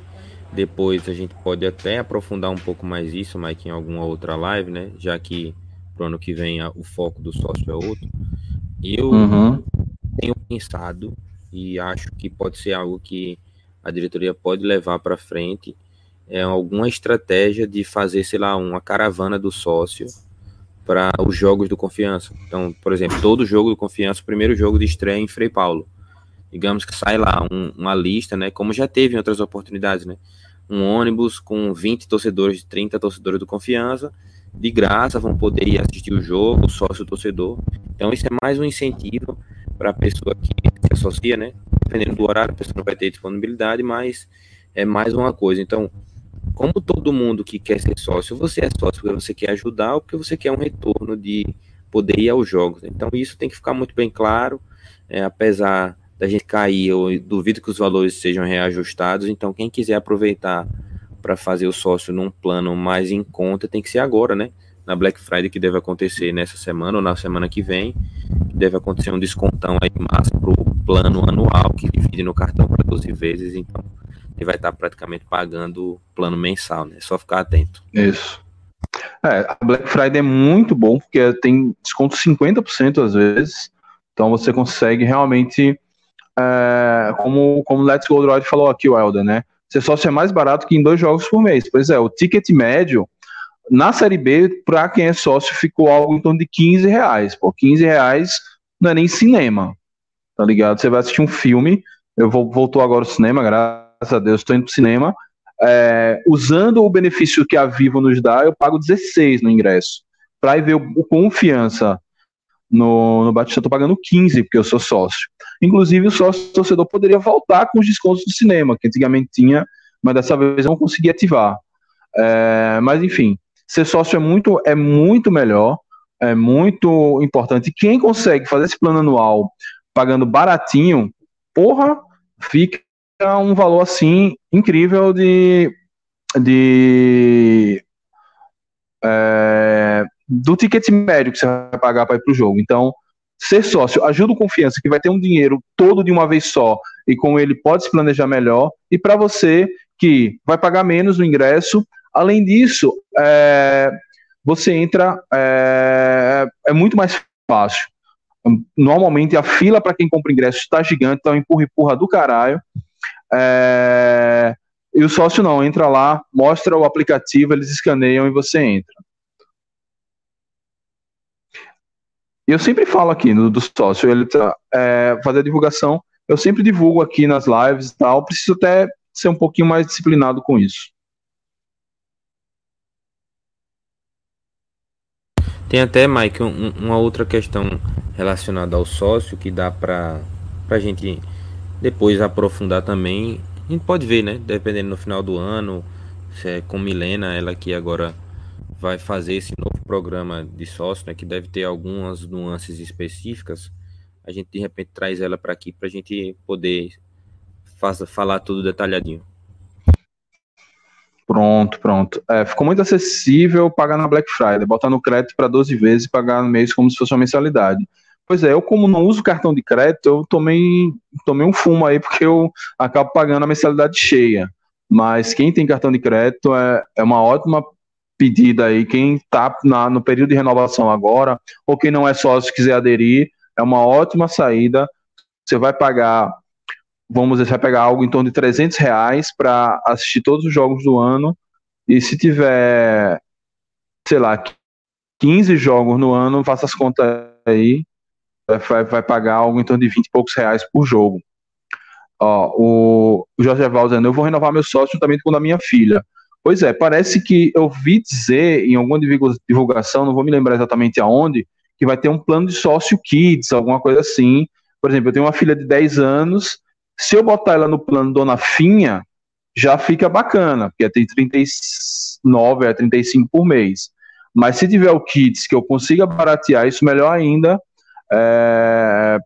depois a gente pode até aprofundar um pouco mais isso, Mike, em alguma outra live, né? Já que pro ano que vem a, o foco do sócio é outro. Eu uhum. tenho pensado e acho que pode ser algo que a diretoria pode levar para frente é alguma estratégia de fazer, sei lá, uma caravana do sócio para os jogos do Confiança. Então, por exemplo, todo jogo do Confiança, o primeiro jogo de estreia em Frei Paulo. Digamos que sai lá um, uma lista, né, como já teve em outras oportunidades, né? Um ônibus com 20 torcedores, 30 torcedores do Confiança, de graça, vão poder ir assistir o jogo, sócio torcedor. Então, isso é mais um incentivo para a pessoa que se associa, né? Dependendo do horário, a pessoa não vai ter disponibilidade, mas é mais uma coisa. Então, como todo mundo que quer ser sócio, você é sócio porque você quer ajudar ou porque você quer um retorno de poder ir aos jogos. Então isso tem que ficar muito bem claro, é, apesar da gente cair, eu duvido que os valores sejam reajustados, então quem quiser aproveitar para fazer o sócio num plano mais em conta tem que ser agora, né? Na Black Friday que deve acontecer nessa semana ou na semana que vem, deve acontecer um descontão aí massa para o plano anual que divide no cartão para 12 vezes, então ele vai estar praticamente pagando o plano mensal, né? É só ficar atento. Isso. É, a Black Friday é muito bom, porque tem desconto 50% às vezes. Então você consegue realmente, é, como, como Let's Go Droid falou aqui, o Elder, né? Ser sócio é mais barato que em dois jogos por mês. Pois é, o ticket médio na Série B, para quem é sócio, ficou algo em torno de 15 reais. Pô, 15 reais não é nem cinema, tá ligado? Você vai assistir um filme, eu vou, voltou agora o cinema, graças a Deus, estou indo para o cinema. É, usando o benefício que a Vivo nos dá, eu pago 16 no ingresso. Para ir ver o, o Confiança no, no Batista, eu estou pagando 15, porque eu sou sócio. Inclusive, o sócio torcedor poderia voltar com os descontos do cinema, que antigamente tinha, mas dessa vez não consegui ativar. É, mas, enfim, ser sócio é muito, é muito melhor, é muito importante. Quem consegue fazer esse plano anual pagando baratinho, porra, fica um valor assim incrível de, de é, do ticket médio que você vai pagar para ir para o jogo. Então, ser sócio ajuda o confiança que vai ter um dinheiro todo de uma vez só e com ele pode se planejar melhor. E para você que vai pagar menos no ingresso, além disso, é, você entra é, é muito mais fácil. Normalmente a fila para quem compra ingresso está gigante, então empurra empurra do caralho. É... E o sócio não, entra lá, mostra o aplicativo, eles escaneiam e você entra. E eu sempre falo aqui no, do sócio, ele tá, é, fazer divulgação, eu sempre divulgo aqui nas lives e tal, preciso até ser um pouquinho mais disciplinado com isso. Tem até, Mike, um, uma outra questão relacionada ao sócio que dá para a gente depois aprofundar também. A gente pode ver, né? Dependendo no final do ano, se é com Milena, ela que agora vai fazer esse novo programa de sócio, né? Que deve ter algumas nuances específicas. A gente de repente traz ela para aqui para a gente poder faça, falar tudo detalhadinho. Pronto, pronto. É, ficou muito acessível pagar na Black Friday, botar no crédito para 12 vezes e pagar no mês como se fosse uma mensalidade. Pois é, eu como não uso cartão de crédito, eu tomei, tomei um fumo aí, porque eu acabo pagando a mensalidade cheia. Mas quem tem cartão de crédito é, é uma ótima pedida aí. Quem está no período de renovação agora, ou quem não é sócio quiser aderir, é uma ótima saída. Você vai pagar, vamos dizer, você vai pegar algo em torno de 300 reais para assistir todos os jogos do ano. E se tiver, sei lá, 15 jogos no ano, faça as contas aí, vai, vai pagar algo em torno de 20 e poucos reais por jogo. Ó, o, o Jorge Evaldo dizendo, eu vou renovar meu sócio juntamente com da minha filha. Pois é, parece que eu vi dizer em alguma divulgação, não vou me lembrar exatamente aonde, que vai ter um plano de sócio kids, alguma coisa assim. Por exemplo, eu tenho uma filha de 10 anos, se eu botar ela no plano Dona Finha, já fica bacana, porque tem 39 a 35 por mês. Mas se tiver o kids que eu consiga baratear isso melhor ainda, é,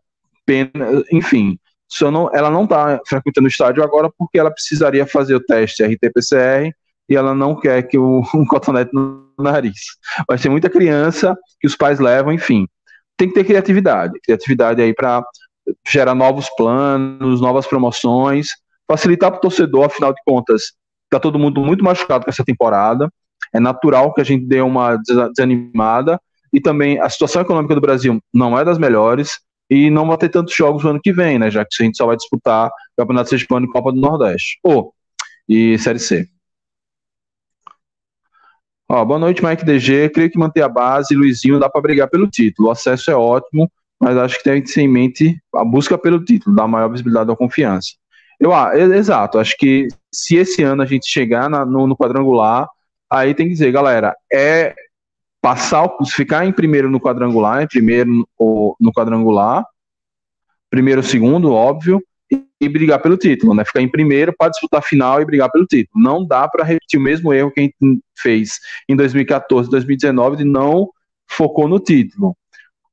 pena, enfim, não, ela não está frequentando o estádio agora porque ela precisaria fazer o teste RT-PCR e ela não quer que o, um cotonete no nariz. Vai ser muita criança que os pais levam, enfim. Tem que ter criatividade, criatividade aí para gerar novos planos, novas promoções, facilitar para o torcedor, afinal de contas, está todo mundo muito machucado com essa temporada. É natural que a gente dê uma desanimada. E também a situação econômica do Brasil não é das melhores e não vai ter tantos jogos no ano que vem, né? Já que a gente só vai disputar Campeonato Sergipano e Copa do Nordeste. Oh, e Série C. Ó, boa noite, Mike DG. Creio que manter a base, Luizinho, dá para brigar pelo título. O acesso é ótimo, mas acho que tem que ter em mente a busca pelo título, dar maior visibilidade da confiança. Eu, ah, exato, acho que se esse ano a gente chegar na, no, no, quadrangular, aí tem que dizer, galera, é passar, ficar em primeiro no quadrangular, em primeiro no, no quadrangular, primeiro, segundo, óbvio, e, brigar pelo título, né? Ficar em primeiro para disputar a final e brigar pelo título. Não dá para repetir o mesmo erro que a gente fez em 2014, 2019 de não focou no título.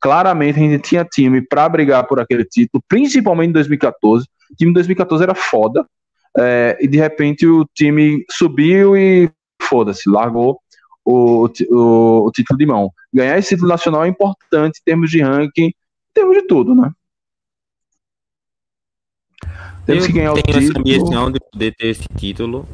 Claramente a gente tinha time para brigar por aquele título, principalmente em 2014. O time de 2014 era foda. É, e de repente o time subiu e foda-se, largou o, o, o, título de mão. Ganhar esse título nacional é importante em termos de ranking, em termos de tudo, né? Temos eu que ganhar o título. essa ambição de poder ter esse título,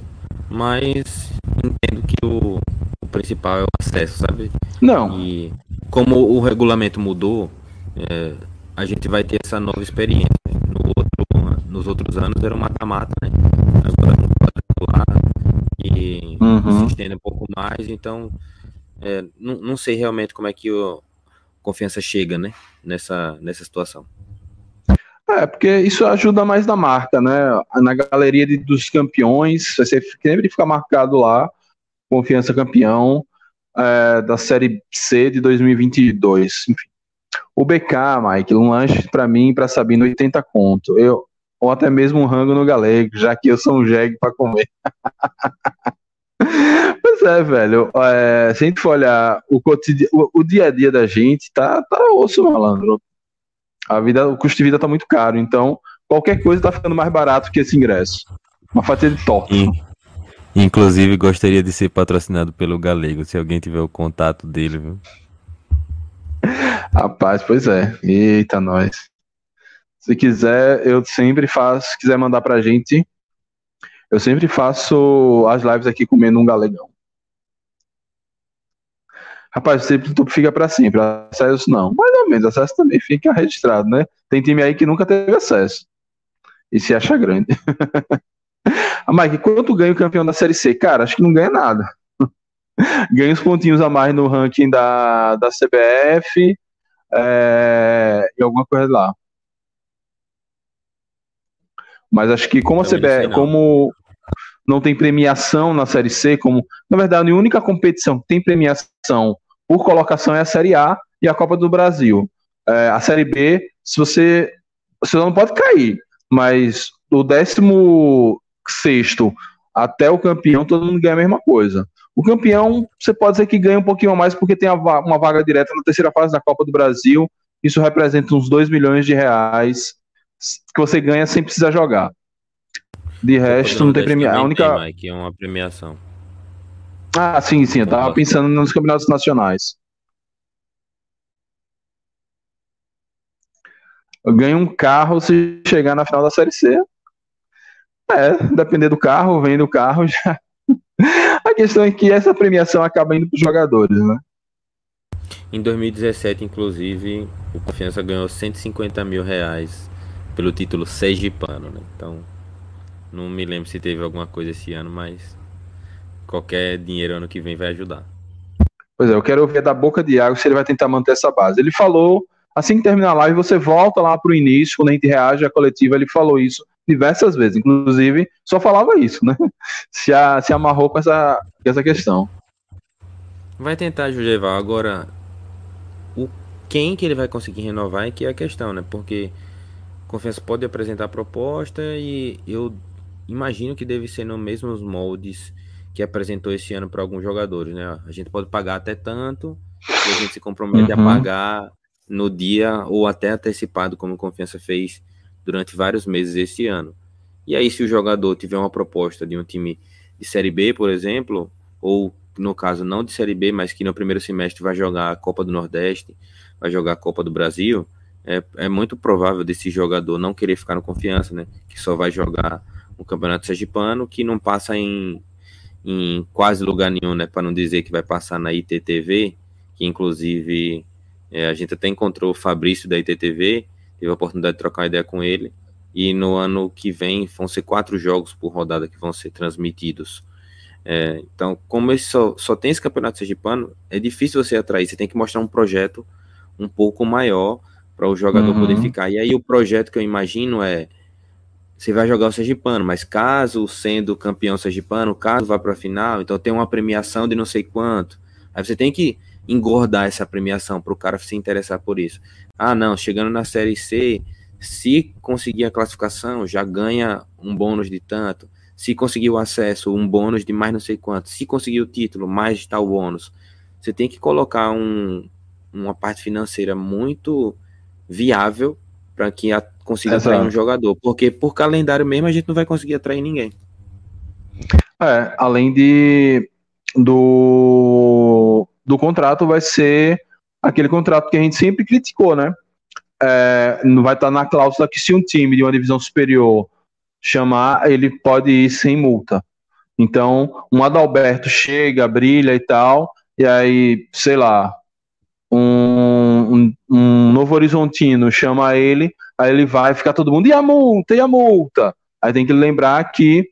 mas entendo que o, o principal é o acesso, sabe? Não. E como o regulamento mudou, é, a gente vai ter essa nova experiência. No outro, nos outros anos era um mata-mata, né? Agora no quadrangular e uhum. se estende um pouco mais, então é, não, não sei realmente como é que o confiança chega, né? Nessa, nessa situação. É, porque isso ajuda mais na marca, né? Na galeria de, dos campeões, você sempre fica marcado lá, confiança campeão é, da Série C de 2022. Enfim. O BK, Mike, um lanche para mim, para Sabino, 80 conto. Eu, ou até mesmo um rango no galego, já que eu sou um jegue para comer. pois é, velho. É, se a gente for olhar o, o, o, dia a dia da gente, tá, tá osso malandro. A vida, o custo de vida tá muito caro, então qualquer coisa tá ficando mais barato que esse ingresso. Uma fatia de torta. Inclusive, gostaria de ser patrocinado pelo Galego, se alguém tiver o contato dele, viu? Rapaz, pois é. Eita, nós. Se quiser, eu sempre faço. Se quiser mandar pra gente, eu sempre faço as lives aqui comendo um galegão. Rapaz, sempre tu fica para sempre. Acesso não. Mais ou menos, acesso também fica registrado, né? Tem time aí que nunca teve acesso. E se acha grande. ah, Mike, quanto ganha o campeão da Série C? Cara, acho que não ganha nada. ganha uns pontinhos a mais no ranking da, da CBF é, e alguma coisa lá. Mas acho que como a CBF, como não tem premiação na Série C, como na verdade a única competição que tem premiação por colocação é a Série A e a Copa do Brasil. É, a Série B, se você. Você não pode cair, mas do 16 até o campeão, todo mundo ganha a mesma coisa. O campeão, você pode dizer que ganha um pouquinho mais porque tem uma vaga direta na terceira fase da Copa do Brasil. Isso representa uns 2 milhões de reais que você ganha sem precisar jogar. De resto, não tem premiação. A única. Tem, Mike, é uma premiação. Ah, sim, sim. Eu tava pensando nos campeonatos nacionais. Eu ganho um carro se chegar na final da Série C. É, depender do carro, vendo o carro já. A questão é que essa premiação acaba indo para os jogadores, né? Em 2017, inclusive, o Confiança ganhou 150 mil reais pelo título Sergipano, né? Então, não me lembro se teve alguma coisa esse ano, mas qualquer dinheiro ano que vem vai ajudar. Pois é, eu quero ouvir da boca de Iago se ele vai tentar manter essa base. Ele falou, assim que terminar a live, você volta lá para o início, quando a gente reage à coletiva, ele falou isso diversas vezes. Inclusive, só falava isso, né? Se, a, se amarrou com essa, com essa questão. Vai tentar, Jujeval. Agora, o quem que ele vai conseguir renovar é que é a questão, né? Porque Confiança pode apresentar proposta e eu imagino que deve ser nos mesmos moldes que apresentou esse ano para alguns jogadores, né? A gente pode pagar até tanto e a gente se compromete uhum. a pagar no dia ou até antecipado, como Confiança fez durante vários meses esse ano. E aí, se o jogador tiver uma proposta de um time de Série B, por exemplo, ou no caso não de Série B, mas que no primeiro semestre vai jogar a Copa do Nordeste, vai jogar a Copa do Brasil, é, é muito provável desse jogador não querer ficar no confiança, né? Que só vai jogar o Campeonato Sergipano, que não passa em, em quase lugar nenhum, né? Para não dizer que vai passar na ITTV, que inclusive é, a gente até encontrou o Fabrício da ITTV, teve a oportunidade de trocar ideia com ele. E no ano que vem vão ser quatro jogos por rodada que vão ser transmitidos. É, então, como esse só, só tem esse campeonato sergipano, é difícil você atrair. Você tem que mostrar um projeto um pouco maior para o jogador uhum. poder ficar. E aí o projeto que eu imagino é você vai jogar o Sergipano, mas caso sendo campeão Sergipano, caso vá para a final, então tem uma premiação de não sei quanto. Aí você tem que engordar essa premiação para o cara se interessar por isso. Ah, não, chegando na Série C, se conseguir a classificação, já ganha um bônus de tanto. Se conseguir o acesso, um bônus de mais não sei quanto. Se conseguir o título, mais tal bônus. Você tem que colocar um, uma parte financeira muito viável para que a, consiga Exato. atrair um jogador. Porque por calendário mesmo a gente não vai conseguir atrair ninguém. É, além de do, do contrato vai ser aquele contrato que a gente sempre criticou, né? É, não vai estar na cláusula que se um time de uma divisão superior chamar, ele pode ir sem multa. Então, um Adalberto chega, brilha e tal, e aí, sei lá, um, um, um Novo Horizontino chama ele, aí ele vai ficar todo mundo, e a multa, e a multa? Aí tem que lembrar que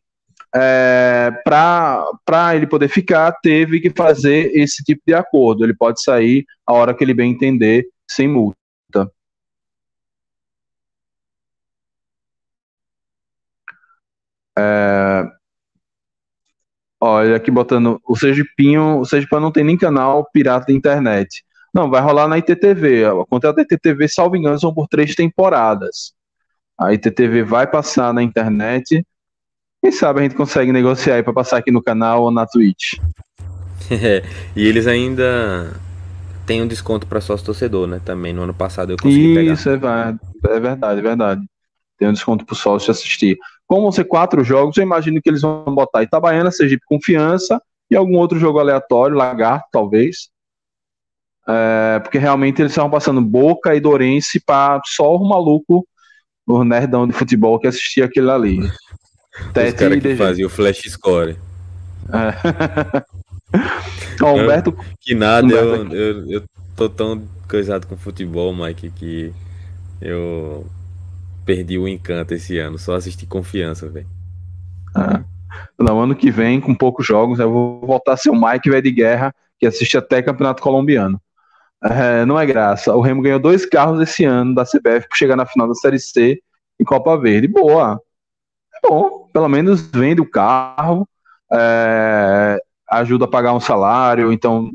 é, para ele poder ficar, teve que fazer esse tipo de acordo. Ele pode sair a hora que ele bem entender, sem multa. É, olha, aqui botando o Sergipinho, o Sergipinho não tem nem canal pirata da internet. Não, vai rolar na ITTV. A contrato da ITTV, salvo engano, são por três temporadas. A ITTV vai passar na internet quem sabe a gente consegue negociar aí pra passar aqui no canal ou na Twitch. É, e eles ainda têm um desconto para sócio torcedor, né? Também no ano passado eu consegui pegar. Isso, é, é verdade, é verdade. Tem um desconto pro sócio assistir. Como vão ser quatro jogos, eu imagino que eles vão botar Itabaiana, Sergipe Confiança e algum outro jogo aleatório, Lagarto, talvez. É, porque realmente eles estavam passando Boca e Dorense para só o maluco, o nerdão de futebol que assistia aquele ali. Tete Os caras que fazia o flash score. É. Ó, Humberto... Que nada, Humberto... Eu, eu, eu tô tão coisado com futebol, Mike, que eu perdi o encanto esse ano. Só assisti confiança, velho. Ah. Não, ano que vem, com poucos jogos, eu vou voltar a ser o Mike velho de guerra, que assiste até campeonato colombiano. É, não é graça. O Remo ganhou dois carros esse ano da CBF por chegar na final da Série C em Copa Verde. Boa bom, pelo menos vende o carro, é, ajuda a pagar um salário, então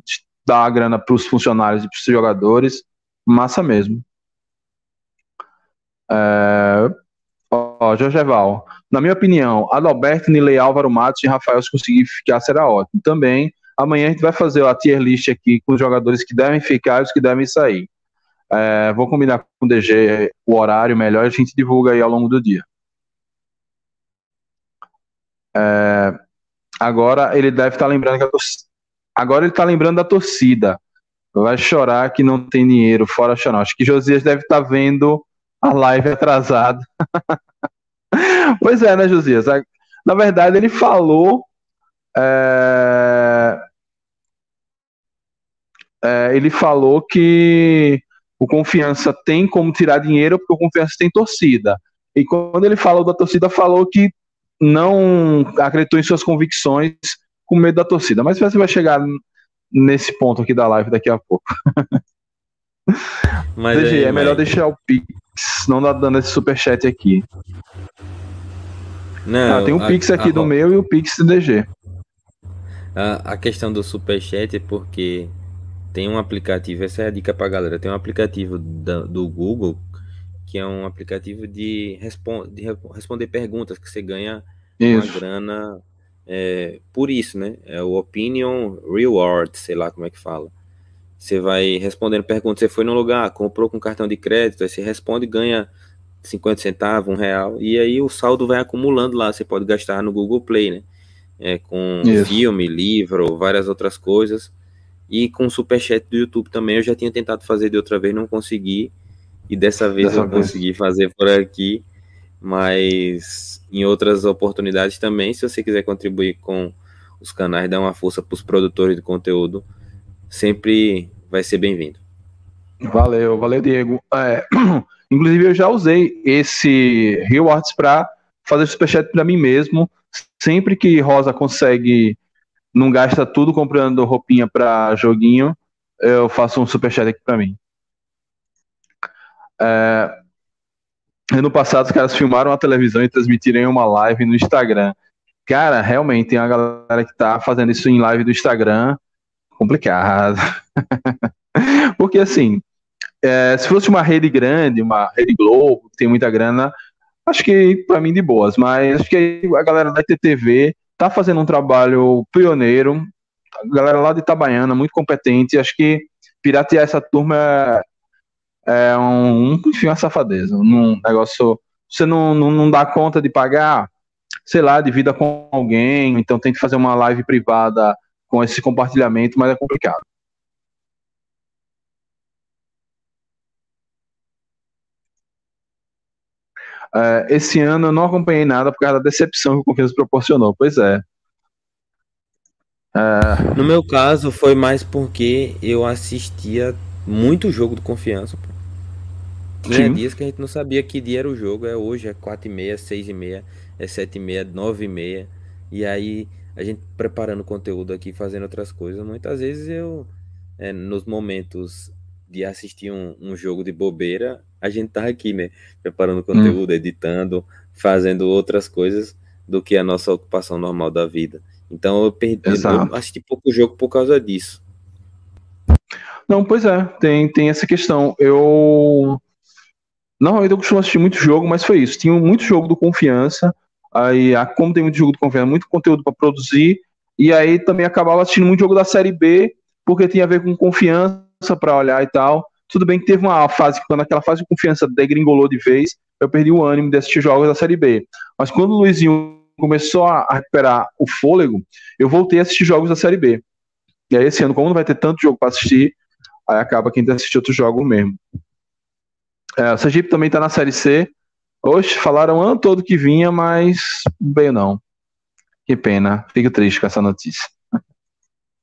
dá a grana para os funcionários e para os jogadores, massa mesmo. É, ó, Jorge Eval, na minha opinião, Adalberto, Nilei, Álvaro Matos e Rafael se conseguir ficar será ótimo. Também, amanhã a gente vai fazer a tier list aqui com os jogadores que devem ficar e os que devem sair. É, vou combinar com o DG o horário melhor a gente divulga aí ao longo do dia. É, agora ele deve estar tá lembrando que torcida, agora ele está lembrando da torcida. Vai chorar que não tem dinheiro, fora chorar. Acho que Josias deve estar tá vendo a live atrasada. pois é, né, Josias? Na verdade, ele falou. É, é, ele falou que o Confiança tem como tirar dinheiro porque o Confiança tem torcida. E quando ele falou da torcida, falou que não acreditou em suas convicções com medo da torcida. Mas você vai chegar nesse ponto aqui da live daqui a pouco. Mas DG, aí, é melhor deixar o Pix, não dá dando esse superchat aqui. Não, ah, tem o um Pix aqui a, do meu e o Pix do DG. A, a questão do superchat é porque tem um aplicativo, essa é a dica pra galera, tem um aplicativo da, do Google que é um aplicativo de, respon de responder perguntas que você ganha isso. uma grana é, por isso, né? É o Opinion Reward, sei lá como é que fala. Você vai respondendo perguntas, você foi no lugar, comprou com cartão de crédito, aí você responde e ganha 50 centavos, um real, e aí o saldo vai acumulando lá. Você pode gastar no Google Play, né? É, com Isso. filme, livro, várias outras coisas. E com o superchat do YouTube também, eu já tinha tentado fazer de outra vez, não consegui. E dessa vez dessa eu vez. consegui fazer por aqui. Mas em outras oportunidades também, se você quiser contribuir com os canais, dar uma força para os produtores de conteúdo, sempre vai ser bem-vindo. Valeu, valeu, Diego. É, inclusive, eu já usei esse rewards para fazer superchat para mim mesmo. Sempre que Rosa consegue, não gasta tudo comprando roupinha para joguinho, eu faço um superchat aqui para mim. É, ano passado, os caras filmaram a televisão e transmitiram uma live no Instagram. Cara, realmente tem uma galera que tá fazendo isso em live do Instagram. Complicado. Porque assim, é, se fosse uma rede grande, uma rede Globo, que tem muita grana, acho que para mim de boas, mas acho que a galera da ITTV tá fazendo um trabalho pioneiro, a galera lá de Itabaiana, muito competente, acho que piratear essa turma é, é um, enfim, uma safadeza, um negócio, você não, não, não dá conta de pagar, sei lá, de vida com alguém, então tem que fazer uma live privada com esse compartilhamento, mas é complicado. Uh, esse ano eu não acompanhei nada por causa da decepção que o Confiança proporcionou. Pois é. Uh... No meu caso, foi mais porque eu assistia muito jogo do Confiança. Pô. Tinha Sim. dias que a gente não sabia que dia era o jogo. É hoje, é 4 e meia, 6 e meia, é 7 e meia, 9 e meia. E aí, a gente preparando conteúdo aqui, fazendo outras coisas. Muitas vezes eu, é, nos momentos de assistir um, um, jogo de bobeira, a gente tá aqui, né? Preparando conteúdo, hum. editando, fazendo outras coisas do que a nossa ocupação normal da vida. Então eu perdi, Exato. eu assisti pouco jogo por causa disso. Não, pois é, tem, tem essa questão. Eu normalmente eu costumo assistir muito jogo, mas foi isso. Tinha muito jogo do confiança. Aí, como tem muito jogo do confiança, muito conteúdo para produzir. E aí também acabava assistindo muito jogo da série B, porque tinha a ver com confiança para olhar e tal. Tudo bem que teve uma fase, quando aquela fase de confiança degringolou de vez, eu perdi o ânimo de assistir jogos da Série B. Mas quando o Luizinho começou a recuperar o fôlego, eu voltei a assistir jogos da Série B. E aí esse ano, como não vai ter tanto jogo para assistir, aí acaba quem assistir outros jogos mesmo. É, o Sergipe também está na Série C. Oxe, falaram o ano todo que vinha, mas veio não. Que pena. Fico triste com essa notícia.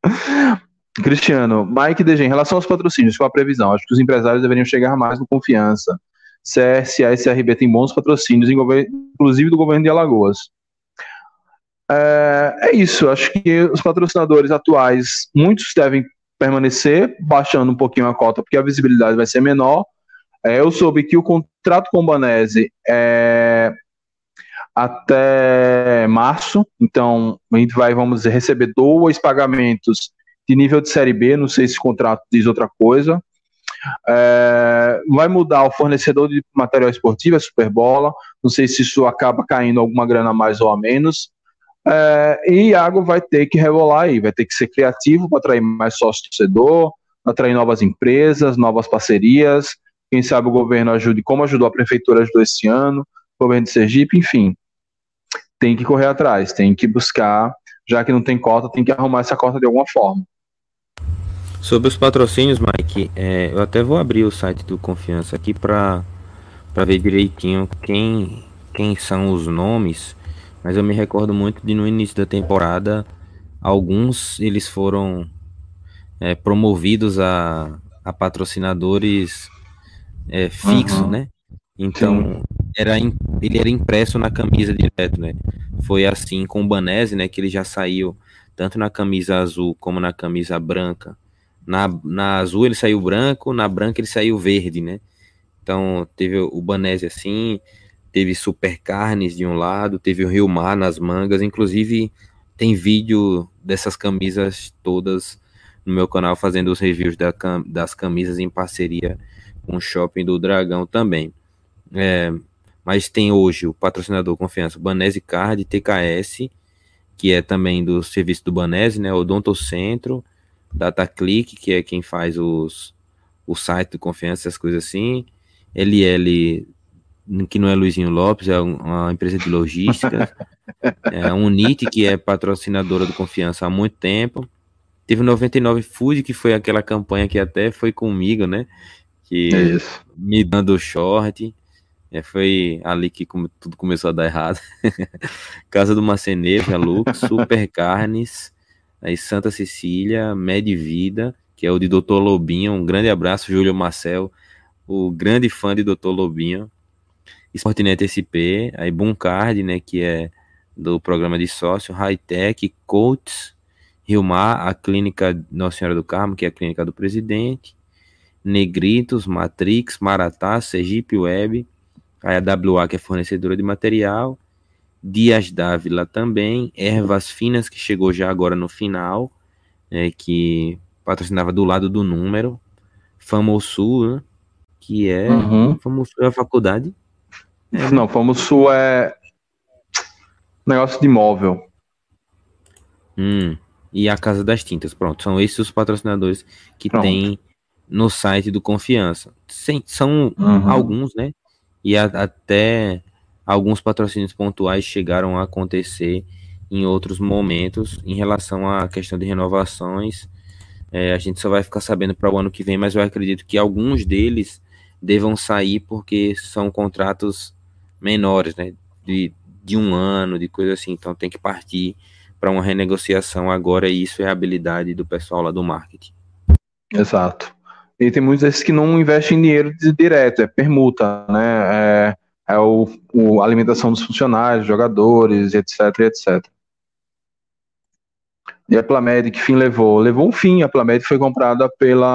Cristiano, Mike DG, em relação aos patrocínios, qual a previsão? Acho que os empresários deveriam chegar mais com confiança. CSA e CRB têm bons patrocínios, inclusive do governo de Alagoas. É, é, isso, acho que os patrocinadores atuais, muitos devem permanecer, baixando um pouquinho a cota, porque a visibilidade vai ser menor. É, eu soube que o contrato com o Banese é até março, então a gente vai, vamos dizer, receber dois pagamentos de nível de Série B, não sei se o contrato diz outra coisa. É, vai mudar o fornecedor de material esportivo, a Superbola, não sei se isso acaba caindo alguma grana a mais ou a menos. É, e Iago vai ter que rebolar aí, vai ter que ser criativo para atrair mais sócio torcedor, atrair novas empresas, novas parcerias. Quem sabe o governo ajude, como ajudou a prefeitura ajudou esse ano, o governo de Sergipe, enfim. Tem que correr atrás, tem que buscar, já que não tem cota, tem que arrumar essa cota de alguma forma. Sobre os patrocínios, Mike, é, eu até vou abrir o site do Confiança aqui para ver direitinho quem, quem são os nomes, mas eu me recordo muito de no início da temporada, alguns eles foram é, promovidos a, a patrocinadores é, fixos, uhum. né? Então, era, ele era impresso na camisa direto, né? Foi assim com o Banese, né? Que ele já saiu tanto na camisa azul como na camisa branca na, na azul ele saiu branco, na branca ele saiu verde, né? Então teve o Banese assim, teve Super Carnes de um lado, teve o Rio Mar nas mangas, inclusive tem vídeo dessas camisas todas no meu canal fazendo os reviews da, das camisas em parceria com o Shopping do Dragão também. É, mas tem hoje o patrocinador confiança, Banese Card, TKS, que é também do serviço do Banese, né? Odonto Centro, DataClick, que é quem faz os, o site de confiança, essas coisas assim. LL que não é Luizinho Lopes, é uma empresa de logística. é Unite, que é patrocinadora do Confiança há muito tempo. Teve 99 Food, que foi aquela campanha que até foi comigo, né? Que é me dando short. É, foi ali que como, tudo começou a dar errado. Casa do Marceneiro, a Lux, Super Carnes, aí Santa Cecília, Med Vida, que é o de Dr. Lobinho. Um grande abraço, Júlio Marcel, o grande fã de Dr. Lobinho. Sportnet SP, aí Boomcard, né, que é do programa de sócio, Hightech, Coates, Rio Mar, a clínica Nossa Senhora do Carmo, que é a clínica do presidente, Negritos, Matrix, Maratá, Sergipe Web, a WA, que é fornecedora de material, Dias Dávila também, Ervas Finas, que chegou já agora no final, é, que patrocinava do lado do número, Famosul, né, que é, uhum. Famosul é a faculdade? É, Não, Famosul é negócio de imóvel. Hum, e a Casa das Tintas, pronto, são esses os patrocinadores que pronto. tem no site do Confiança. Sim, são uhum. alguns, né? E a, até alguns patrocínios pontuais chegaram a acontecer em outros momentos em relação à questão de renovações. É, a gente só vai ficar sabendo para o ano que vem, mas eu acredito que alguns deles devam sair porque são contratos menores, né? De, de um ano, de coisa assim. Então tem que partir para uma renegociação agora, e isso é a habilidade do pessoal lá do marketing. Exato. E tem muitos desses que não investem dinheiro direto, é permuta, né? É, é o, o alimentação dos funcionários, jogadores, etc, etc. E a Plamed, que fim levou? Levou um fim. A Plamed foi comprada pela.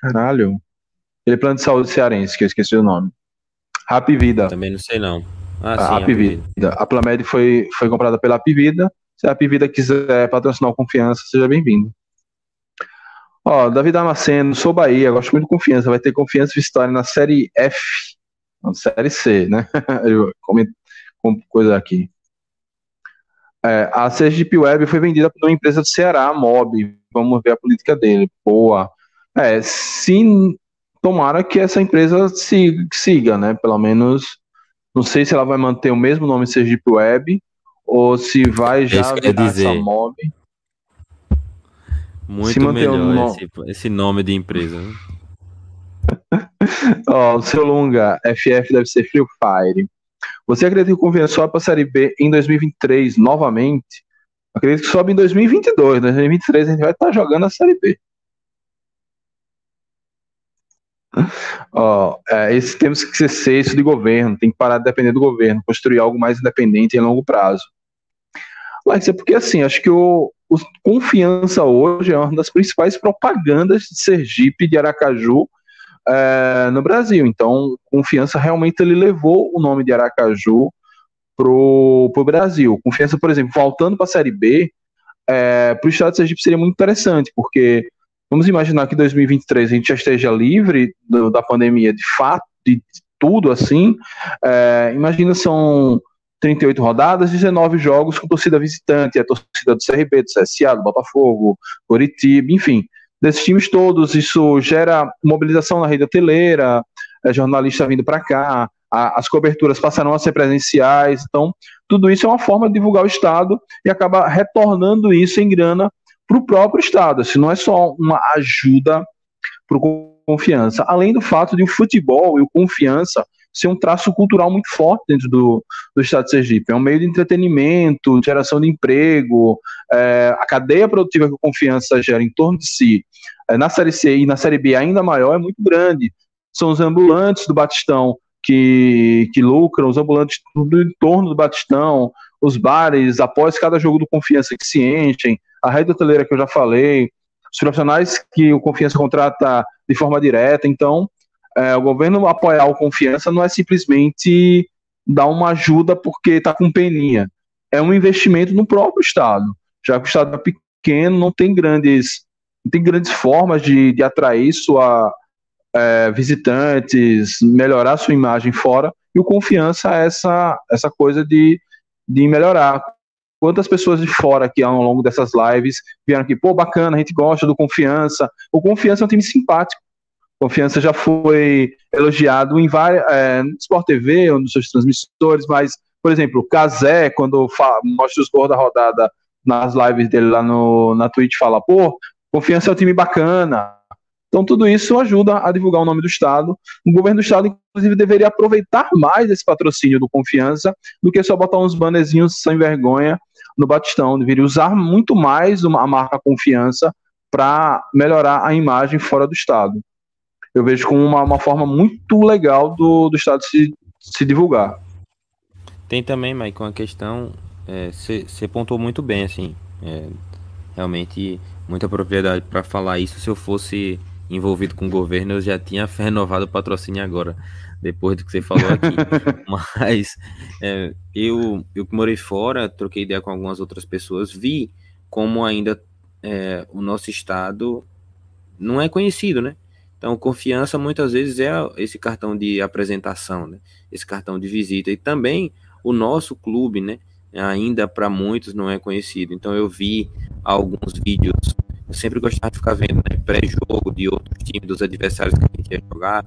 Caralho. Aquele plano de saúde cearense, que eu esqueci o nome. Rap Vida. Também não sei não. Ah, a sim. A Plamed foi, foi comprada pela Rap Vida. Se a Rap Vida quiser patrocinar o Confiança, seja bem-vindo. Ó, Davi Damasceno, sou Bahia, gosto muito de confiança. Vai ter confiança vitória na série F, na série C, né? Eu comento com coisa aqui. É, a Sergipe Web foi vendida por uma empresa do Ceará, Mob. Vamos ver a política dele. Boa. É, sim, tomara que essa empresa siga, né? Pelo menos, não sei se ela vai manter o mesmo nome Sergipe Web ou se vai já virar essa Mob. Muito melhor no... esse, esse, nome de empresa. Né? Ó, o seu longa, FF deve ser Free Fire. Você acredita que o Confiança sobe para a Série B em 2023 novamente? Acredito que sobe em 2022. Em 2023 a gente vai estar tá jogando a Série B. Ó, é, esse temos que ser isso de governo, tem que parar de depender do governo, construir algo mais independente em longo prazo. É porque assim, acho que o, o Confiança hoje é uma das principais propagandas de Sergipe, de Aracaju, é, no Brasil. Então, Confiança realmente ele levou o nome de Aracaju pro, pro Brasil. Confiança, por exemplo, voltando para a Série B, é, para o estado de Sergipe seria muito interessante, porque vamos imaginar que em 2023 a gente já esteja livre do, da pandemia de fato, de, de tudo assim. É, imagina são 38 rodadas, 19 jogos com torcida visitante, a torcida do CRB, do CSA, do Botafogo, Curitiba, enfim. Desses times todos, isso gera mobilização na rede hoteleira, é, jornalista vindo para cá, a, as coberturas passarão a ser presenciais, então tudo isso é uma forma de divulgar o Estado e acaba retornando isso em grana para o próprio Estado, assim, não é só uma ajuda para o confiança, além do fato de o futebol e o confiança ser um traço cultural muito forte dentro do, do Estado de Sergipe. É um meio de entretenimento, geração de emprego, é, a cadeia produtiva que a confiança gera em torno de si, é, na Série C e na Série B ainda maior, é muito grande. São os ambulantes do Batistão que, que lucram, os ambulantes do entorno do Batistão, os bares, após cada jogo do Confiança que se enchem, a rede hoteleira que eu já falei, os profissionais que o Confiança contrata de forma direta. Então, é, o governo apoiar o confiança não é simplesmente dar uma ajuda porque está com peninha. É um investimento no próprio Estado. Já que o Estado é pequeno, não tem grandes, não tem grandes formas de, de atrair sua é, visitantes, melhorar sua imagem fora. E o confiança é essa, essa coisa de, de melhorar. Quantas pessoas de fora aqui ao longo dessas lives vieram aqui, pô, bacana, a gente gosta do confiança. O confiança é um time simpático Confiança já foi elogiado em várias, é, no Sport TV ou nos seus transmissores, mas, por exemplo, o Kazé, quando fala, mostra os gols da rodada nas lives dele lá no, na Twitch, fala, pô, Confiança é um time bacana. Então, tudo isso ajuda a divulgar o nome do Estado. O governo do Estado, inclusive, deveria aproveitar mais esse patrocínio do Confiança do que só botar uns bannerzinhos sem vergonha no Batistão. Deveria usar muito mais a marca Confiança para melhorar a imagem fora do Estado eu vejo como uma, uma forma muito legal do, do Estado se, se divulgar. Tem também, Maicon, a questão, você é, pontuou muito bem, assim, é, realmente muita propriedade para falar isso. Se eu fosse envolvido com o governo, eu já tinha renovado o patrocínio agora, depois do que você falou aqui. Mas é, eu, eu que morei fora, troquei ideia com algumas outras pessoas, vi como ainda é, o nosso estado não é conhecido, né? Então, confiança muitas vezes é esse cartão de apresentação, né? esse cartão de visita. E também o nosso clube, né? ainda para muitos não é conhecido. Então, eu vi alguns vídeos, eu sempre gostava de ficar vendo né? pré-jogo de outros times, dos adversários que a gente ia jogar.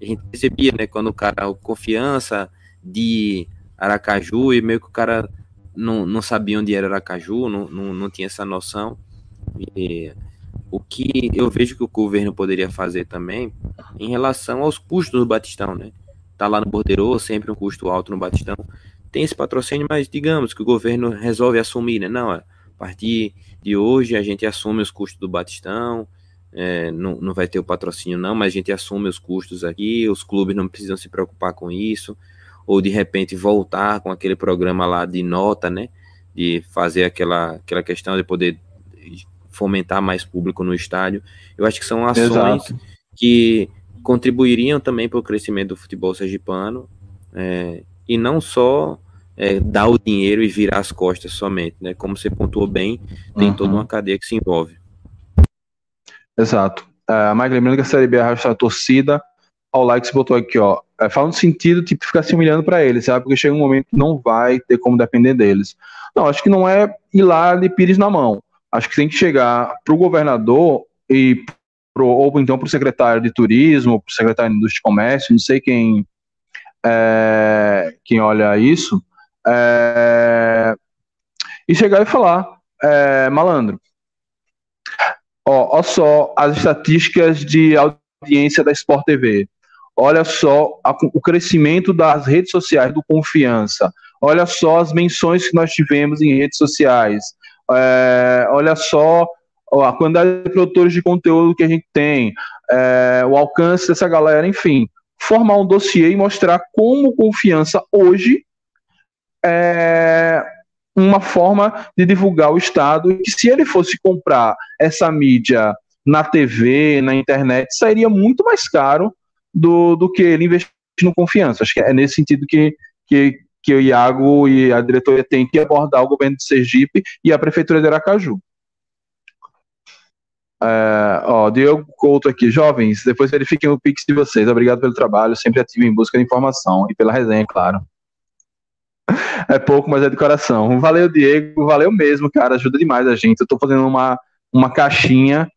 a gente percebia, né, quando o cara, confiança de Aracaju, e meio que o cara não, não sabia onde era Aracaju, não, não, não tinha essa noção. E, o que eu vejo que o governo poderia fazer também em relação aos custos do Batistão, né? Tá lá no Bordeiro, sempre um custo alto no Batistão. Tem esse patrocínio, mas digamos que o governo resolve assumir, né? Não, a partir de hoje a gente assume os custos do Batistão, é, não, não vai ter o patrocínio não, mas a gente assume os custos aqui, os clubes não precisam se preocupar com isso, ou de repente voltar com aquele programa lá de nota, né? De fazer aquela, aquela questão de poder fomentar mais público no estádio. Eu acho que são ações Exato. que contribuiriam também para o crescimento do futebol sergipano é, e não só é, dar o dinheiro e virar as costas somente, né? Como você pontuou bem, tem uhum. toda uma cadeia que se envolve. Exato. Uh, Mike, lembrando que a Série B arrasta a torcida, ao like você botou aqui, ó, é, fala no sentido, tipo, ficar se humilhando para eles, sabe? Porque chega um momento que não vai ter como depender deles. Não, acho que não é ir lá de pires na mão acho que tem que chegar para o governador e pro, ou então para o secretário de turismo, para o secretário de indústria e comércio, não sei quem é, quem olha isso, é, e chegar e falar, é, malandro, ó, ó, só as estatísticas de audiência da Sport TV, olha só a, o crescimento das redes sociais do Confiança, olha só as menções que nós tivemos em redes sociais, é, olha só a quantidade de produtores de conteúdo que a gente tem, é, o alcance dessa galera, enfim, formar um dossiê e mostrar como confiança hoje é uma forma de divulgar o Estado e que se ele fosse comprar essa mídia na TV, na internet, sairia muito mais caro do, do que ele investir no confiança. Acho que é nesse sentido que, que, que o Iago e a diretoria têm que abordar o governo de Sergipe e a prefeitura de Aracaju. É, ó, Diego Couto aqui, jovens, depois verifiquem o Pix de vocês. Obrigado pelo trabalho, sempre ativo em busca de informação e pela resenha, claro. É pouco, mas é de coração. Valeu, Diego, valeu mesmo, cara, ajuda demais a gente. Eu tô fazendo uma, uma caixinha,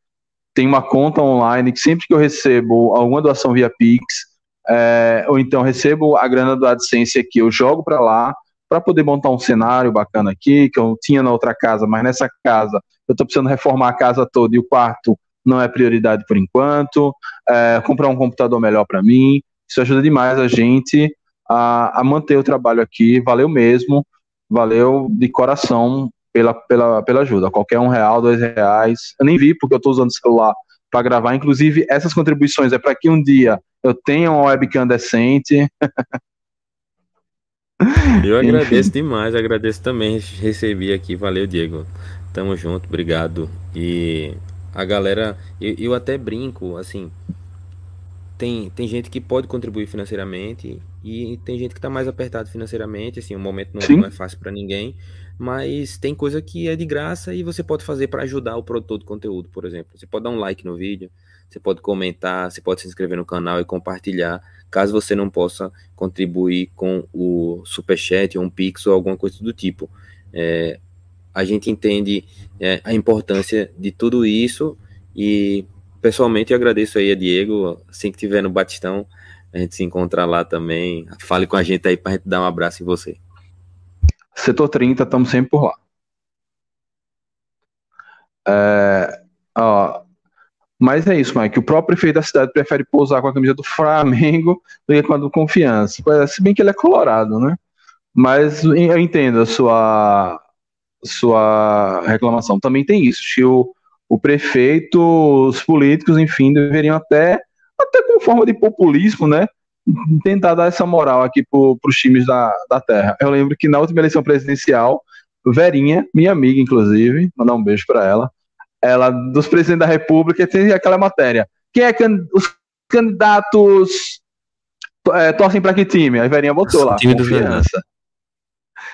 tem uma conta online que sempre que eu recebo alguma doação via Pix, é, ou então recebo a grana do AdSense aqui, eu jogo para lá, para poder montar um cenário bacana aqui, que eu tinha na outra casa, mas nessa casa eu estou precisando reformar a casa toda e o quarto não é prioridade por enquanto, é, comprar um computador melhor para mim, isso ajuda demais a gente a, a, manter o trabalho aqui, valeu mesmo, valeu de coração pela, pela, pela ajuda, qualquer um real, dois reais, eu nem vi porque eu estou usando celular para gravar, inclusive essas contribuições é para que um dia eu tenho uma webcam decente. Eu agradeço demais, agradeço também, recebi aqui, valeu Diego, tamo junto, obrigado. E a galera, eu, eu até brinco, assim, tem, tem gente que pode contribuir financeiramente e tem gente que está mais apertado financeiramente, assim, o momento não, não é fácil para ninguém, mas tem coisa que é de graça e você pode fazer para ajudar o produtor de conteúdo, por exemplo. Você pode dar um like no vídeo, você pode comentar, você pode se inscrever no canal e compartilhar, caso você não possa contribuir com o superchat ou um pix ou alguma coisa do tipo. É, a gente entende é, a importância de tudo isso e pessoalmente agradeço aí a Diego, assim que tiver no Batistão, a gente se encontrar lá também. Fale com a gente aí pra gente dar um abraço em você. Setor 30, estamos sempre por lá. É, ó, mas é isso, Mike. O próprio prefeito da cidade prefere pousar com a camisa do Flamengo do que com a do Confiança. Se bem que ele é colorado, né? Mas eu entendo a sua, sua reclamação. Também tem isso. O, o prefeito, os políticos, enfim, deveriam até, até com forma de populismo, né? Tentar dar essa moral aqui para os times da, da terra. Eu lembro que na última eleição presidencial, Verinha, minha amiga, inclusive, mandar um beijo para ela, ela, dos presidentes da República, tem aquela matéria. Quem é can, os candidatos é, torcem para que time? A Verinha botou lá, time confiança.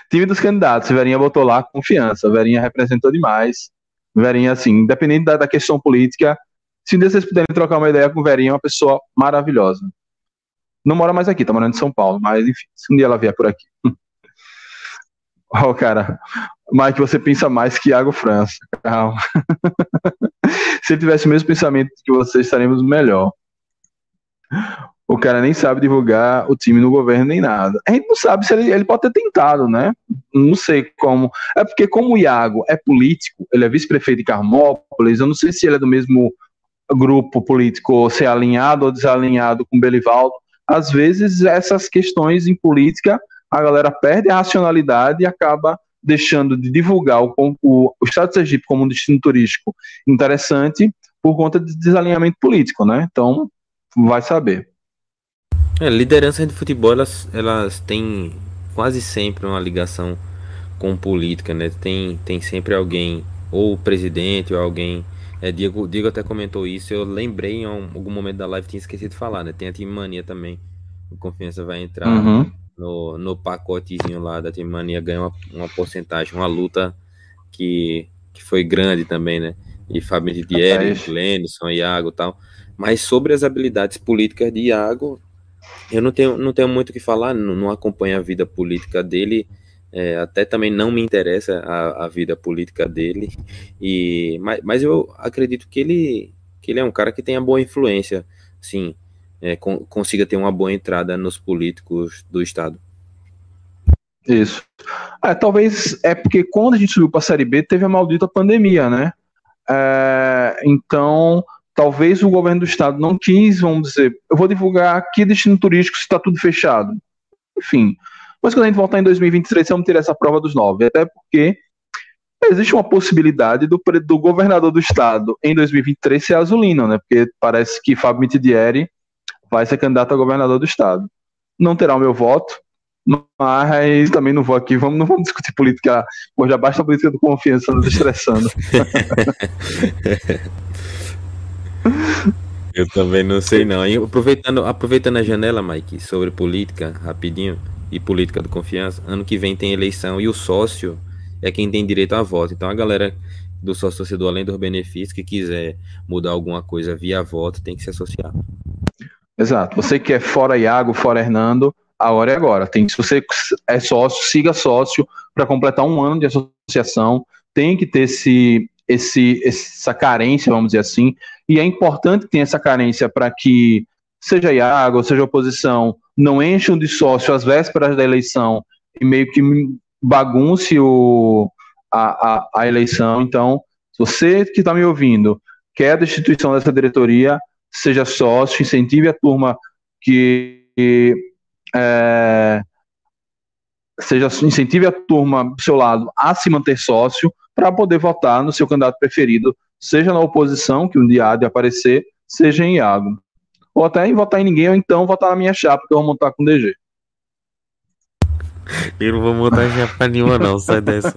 Time dos candidatos, Verinha botou lá confiança. Verinha representou demais. Verinha, assim, independente da, da questão política, se vocês puderem trocar uma ideia com o Verinha, é uma pessoa maravilhosa. Não mora mais aqui, tá morando em São Paulo, mas enfim, se um dia ela vier por aqui. Ó, oh, cara, Mike, você pensa mais que Iago França. Calma. se ele tivesse o mesmo pensamento que você, estaremos melhor. O cara nem sabe divulgar o time no governo nem nada. A gente não sabe se ele, ele pode ter tentado, né? Não sei como. É porque, como o Iago é político, ele é vice-prefeito de Carmópolis, eu não sei se ele é do mesmo grupo político, ou se é alinhado ou desalinhado com Belivaldo. Às vezes, essas questões em política a galera perde a racionalidade e acaba deixando de divulgar o, o, o Estado de Sergipe como um destino turístico interessante por conta de desalinhamento político, né? Então, vai saber. É, lideranças de futebol, elas, elas têm quase sempre uma ligação com política, né? Tem, tem sempre alguém, ou o presidente, ou alguém. É, Diego, Diego até comentou isso, eu lembrei em algum momento da live, tinha esquecido de falar, né? Tem a Time Mania também. O Confiança vai entrar uhum no, no pacotezinho lá da Team Mania ganha uma, uma porcentagem, uma luta que, que foi grande também, né? E Fábio de Dieri, Lenison, Iago e tal. Mas sobre as habilidades políticas de Iago, eu não tenho, não tenho muito o que falar, não, não acompanho a vida política dele, é, até também não me interessa a, a vida política dele, e, mas, mas eu acredito que ele, que ele é um cara que tem a boa influência, sim, é, con consiga ter uma boa entrada nos políticos do Estado. Isso. É, talvez é porque quando a gente subiu para a Série B teve a maldita pandemia, né? É, então, talvez o governo do Estado não quis, vamos dizer, eu vou divulgar aqui destino turístico se está tudo fechado. Enfim. Mas quando a gente voltar em 2023, vamos ter essa prova dos nove. Até porque existe uma possibilidade do, do governador do Estado em 2023 ser azulino, né? Porque parece que Fábio Mitidieri vai ser candidato a governador do estado. Não terá o meu voto, mas também não vou aqui, vamos, não vamos discutir política, hoje já basta a política do confiança nos estressando. Eu também não sei não. E aproveitando, aproveitando a janela, Mike, sobre política, rapidinho, e política do confiança, ano que vem tem eleição e o sócio é quem tem direito a voto. Então a galera do sócio torcedor, além dos benefícios, que quiser mudar alguma coisa via voto, tem que se associar. Exato. Você que é fora Iago, fora Hernando, a hora é agora. Tem, se você é sócio, siga sócio para completar um ano de associação. Tem que ter esse, esse, essa carência, vamos dizer assim. E é importante ter essa carência para que seja Iago, seja oposição, não encham de sócio às vésperas da eleição e meio que bagunce o, a, a, a eleição. Então, você que está me ouvindo quer a destituição dessa diretoria, seja sócio, incentive a turma que é, seja incentive a turma do seu lado a se manter sócio para poder votar no seu candidato preferido, seja na oposição, que um dia há de aparecer, seja em Iago. Ou até em votar em ninguém, ou então votar na minha chapa, que eu vou montar com o DG. Eu não vou montar em chapa nenhuma, não, sai dessa.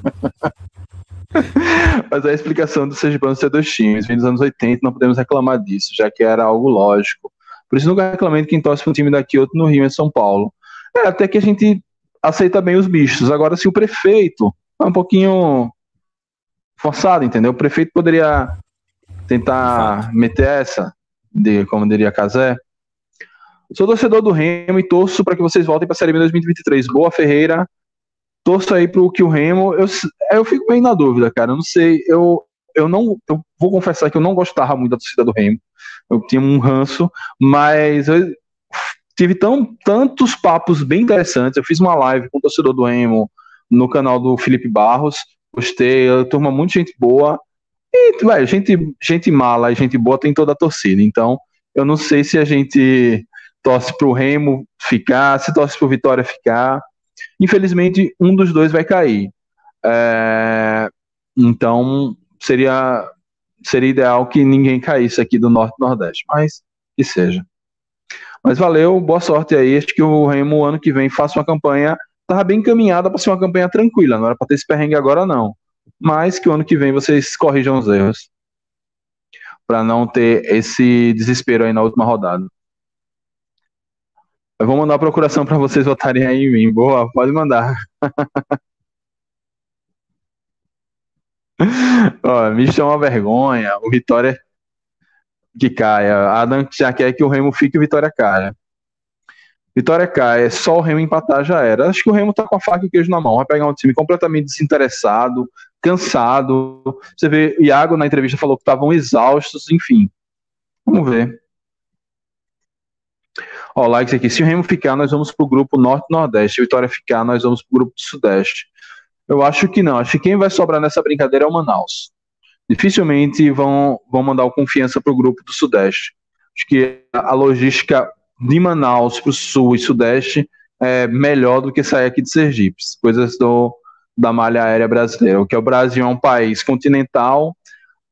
Mas a explicação do Sergipano ser dois times, vem dos anos 80, não podemos reclamar disso, já que era algo lógico. Por isso nunca reclamei de quem torce para um time daqui, outro no Rio, em São Paulo. É, até que a gente aceita bem os bichos. Agora, se o prefeito é um pouquinho forçado, entendeu? O prefeito poderia tentar meter essa, de, como diria Casé. Sou torcedor do Remo e torço para que vocês voltem para a Série B 2023. Boa Ferreira, torço aí pro que o Remo. Eu, eu fico bem na dúvida, cara. Eu não sei. Eu, eu não, eu vou confessar que eu não gostava muito da torcida do Remo. Eu tinha um ranço, mas eu tive tão, tantos papos bem interessantes. Eu fiz uma live com o torcedor do Remo no canal do Felipe Barros. Gostei, turma muito gente boa. E, velho, gente, gente mala e gente boa tem toda a torcida. Então, eu não sei se a gente torce pro Remo ficar, se torce pro Vitória ficar. Infelizmente, um dos dois vai cair. É, então, seria, seria ideal que ninguém caísse aqui do Norte e Nordeste, mas que seja. Mas valeu, boa sorte aí. Acho que o Remo, ano que vem, faça uma campanha. Tava bem encaminhada para ser uma campanha tranquila, não era para ter esse perrengue agora, não. Mas que o ano que vem vocês corrijam os erros. Para não ter esse desespero aí na última rodada. Eu vou mandar a procuração para vocês votarem aí em mim. Boa, pode mandar. Ó, me chama vergonha. O Vitória que caia. Adam já quer que o Remo fique e o Vitória caia. Vitória caia, só o Remo empatar já era. Acho que o Remo tá com a faca e o queijo na mão. Vai pegar um time completamente desinteressado, cansado. Você vê, Iago na entrevista falou que estavam exaustos, enfim. Vamos ver. Ó, likes aqui. Se o Remo ficar, nós vamos pro grupo Norte-Nordeste. Se Vitória ficar, nós vamos pro grupo do Sudeste. Eu acho que não. Acho que quem vai sobrar nessa brincadeira é o Manaus. Dificilmente vão, vão mandar o confiança para o grupo do Sudeste. Acho que a logística de Manaus para o Sul e Sudeste é melhor do que sair aqui de Sergipe. Coisas do, da malha aérea brasileira. O que é o Brasil é um país continental,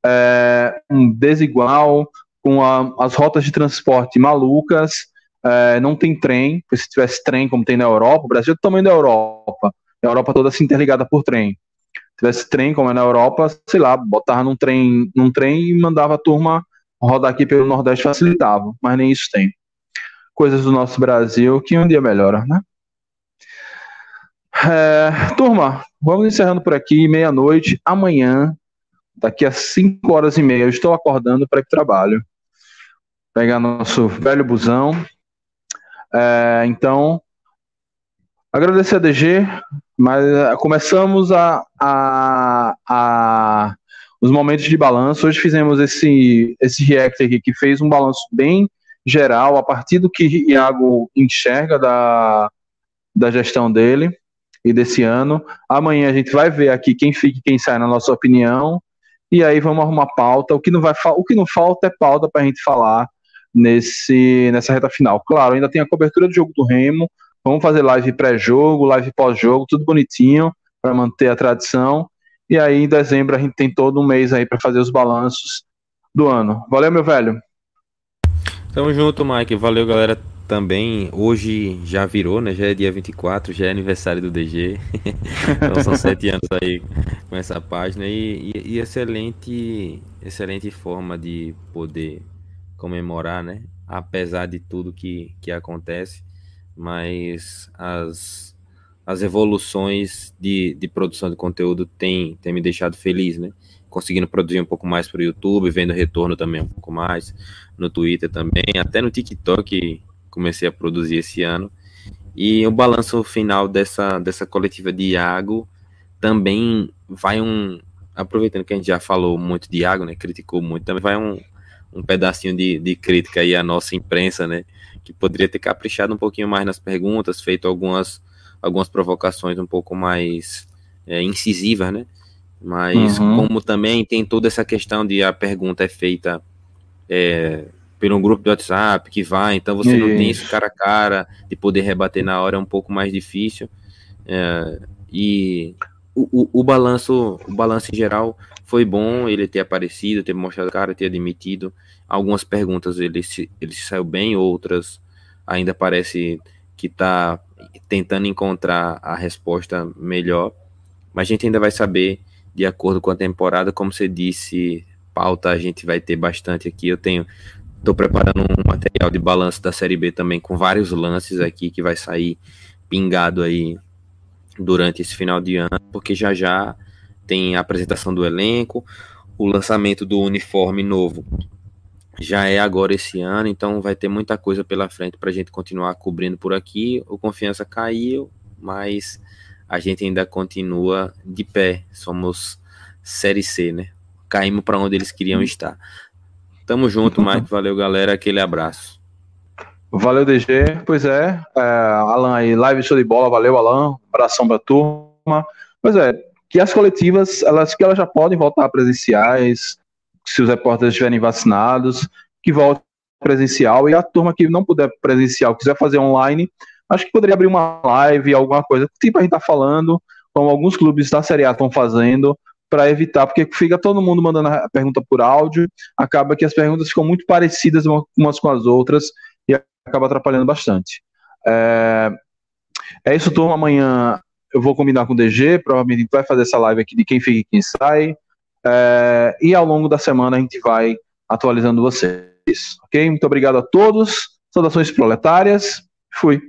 é, um desigual, com a, as rotas de transporte malucas, é, não tem trem, se tivesse trem como tem na Europa, o Brasil é do tamanho da Europa, a Europa toda se interligada por trem. Se tivesse trem como é na Europa, sei lá, botava num trem, num trem e mandava a turma rodar aqui pelo Nordeste facilitava, mas nem isso tem. Coisas do nosso Brasil que um dia melhora, né? É, turma, vamos encerrando por aqui, meia-noite. Amanhã, daqui a 5 horas e meia, eu estou acordando para ir para trabalho. Pegar nosso velho busão. É, então, agradecer a DG, mas uh, começamos a, a, a, os momentos de balanço. Hoje fizemos esse, esse react aqui que fez um balanço bem geral a partir do que Iago enxerga da, da gestão dele e desse ano. Amanhã a gente vai ver aqui quem fica e quem sai na nossa opinião. E aí vamos arrumar pauta. O que não, vai, o que não falta é pauta para a gente falar nesse, nessa reta final. Claro, ainda tem a cobertura do jogo do Remo, Vamos fazer live pré-jogo, live pós-jogo, tudo bonitinho para manter a tradição. E aí em dezembro a gente tem todo um mês aí para fazer os balanços do ano. Valeu, meu velho. Tamo junto, Mike. Valeu, galera. Também hoje já virou, né? Já é dia 24, já é aniversário do DG. então são sete anos aí com essa página e, e, e excelente, excelente forma de poder comemorar, né? Apesar de tudo que, que acontece mas as, as evoluções de, de produção de conteúdo têm, têm me deixado feliz, né? Conseguindo produzir um pouco mais para o YouTube, vendo retorno também um pouco mais, no Twitter também, até no TikTok comecei a produzir esse ano. E o balanço final dessa, dessa coletiva de Iago também vai um. Aproveitando que a gente já falou muito de Iago, né? Criticou muito, também vai um, um pedacinho de, de crítica aí à nossa imprensa, né? que poderia ter caprichado um pouquinho mais nas perguntas, feito algumas, algumas provocações um pouco mais é, incisivas, né? Mas uhum. como também tem toda essa questão de a pergunta é feita é, por um grupo de WhatsApp que vai, então você Isso. não tem esse cara a cara de poder rebater na hora, é um pouco mais difícil. É, e o, o, o, balanço, o balanço em geral foi bom ele ter aparecido, ter mostrado a cara, ter admitido. Algumas perguntas ele se, ele se saiu bem, outras ainda parece que está tentando encontrar a resposta melhor. Mas a gente ainda vai saber, de acordo com a temporada, como você disse, pauta a gente vai ter bastante aqui. Eu tenho, estou preparando um material de balanço da Série B também, com vários lances aqui que vai sair pingado aí durante esse final de ano, porque já já tem a apresentação do elenco, o lançamento do uniforme novo já é agora esse ano, então vai ter muita coisa pela frente para a gente continuar cobrindo por aqui. O confiança caiu, mas a gente ainda continua de pé. Somos Série C, né? caímos para onde eles queriam estar. Tamo junto, Mike. Valeu, galera. Aquele abraço. Valeu, DG. Pois é, é Alan aí, live show de bola. Valeu, Alan. Abração pra turma. Pois é, que as coletivas, elas que elas já podem voltar presenciais, se os repórteres estiverem vacinados, que volte presencial. E a turma que não puder presencial, quiser fazer online, acho que poderia abrir uma live, alguma coisa, tipo a gente tá falando, como alguns clubes da Série A estão fazendo, para evitar, porque fica todo mundo mandando a pergunta por áudio, acaba que as perguntas ficam muito parecidas umas com as outras e acaba atrapalhando bastante. É, é isso, turma. Amanhã eu vou combinar com o DG, provavelmente vai fazer essa live aqui de quem fica e quem sai. É, e ao longo da semana a gente vai atualizando vocês. Ok? Muito obrigado a todos. Saudações proletárias. Fui.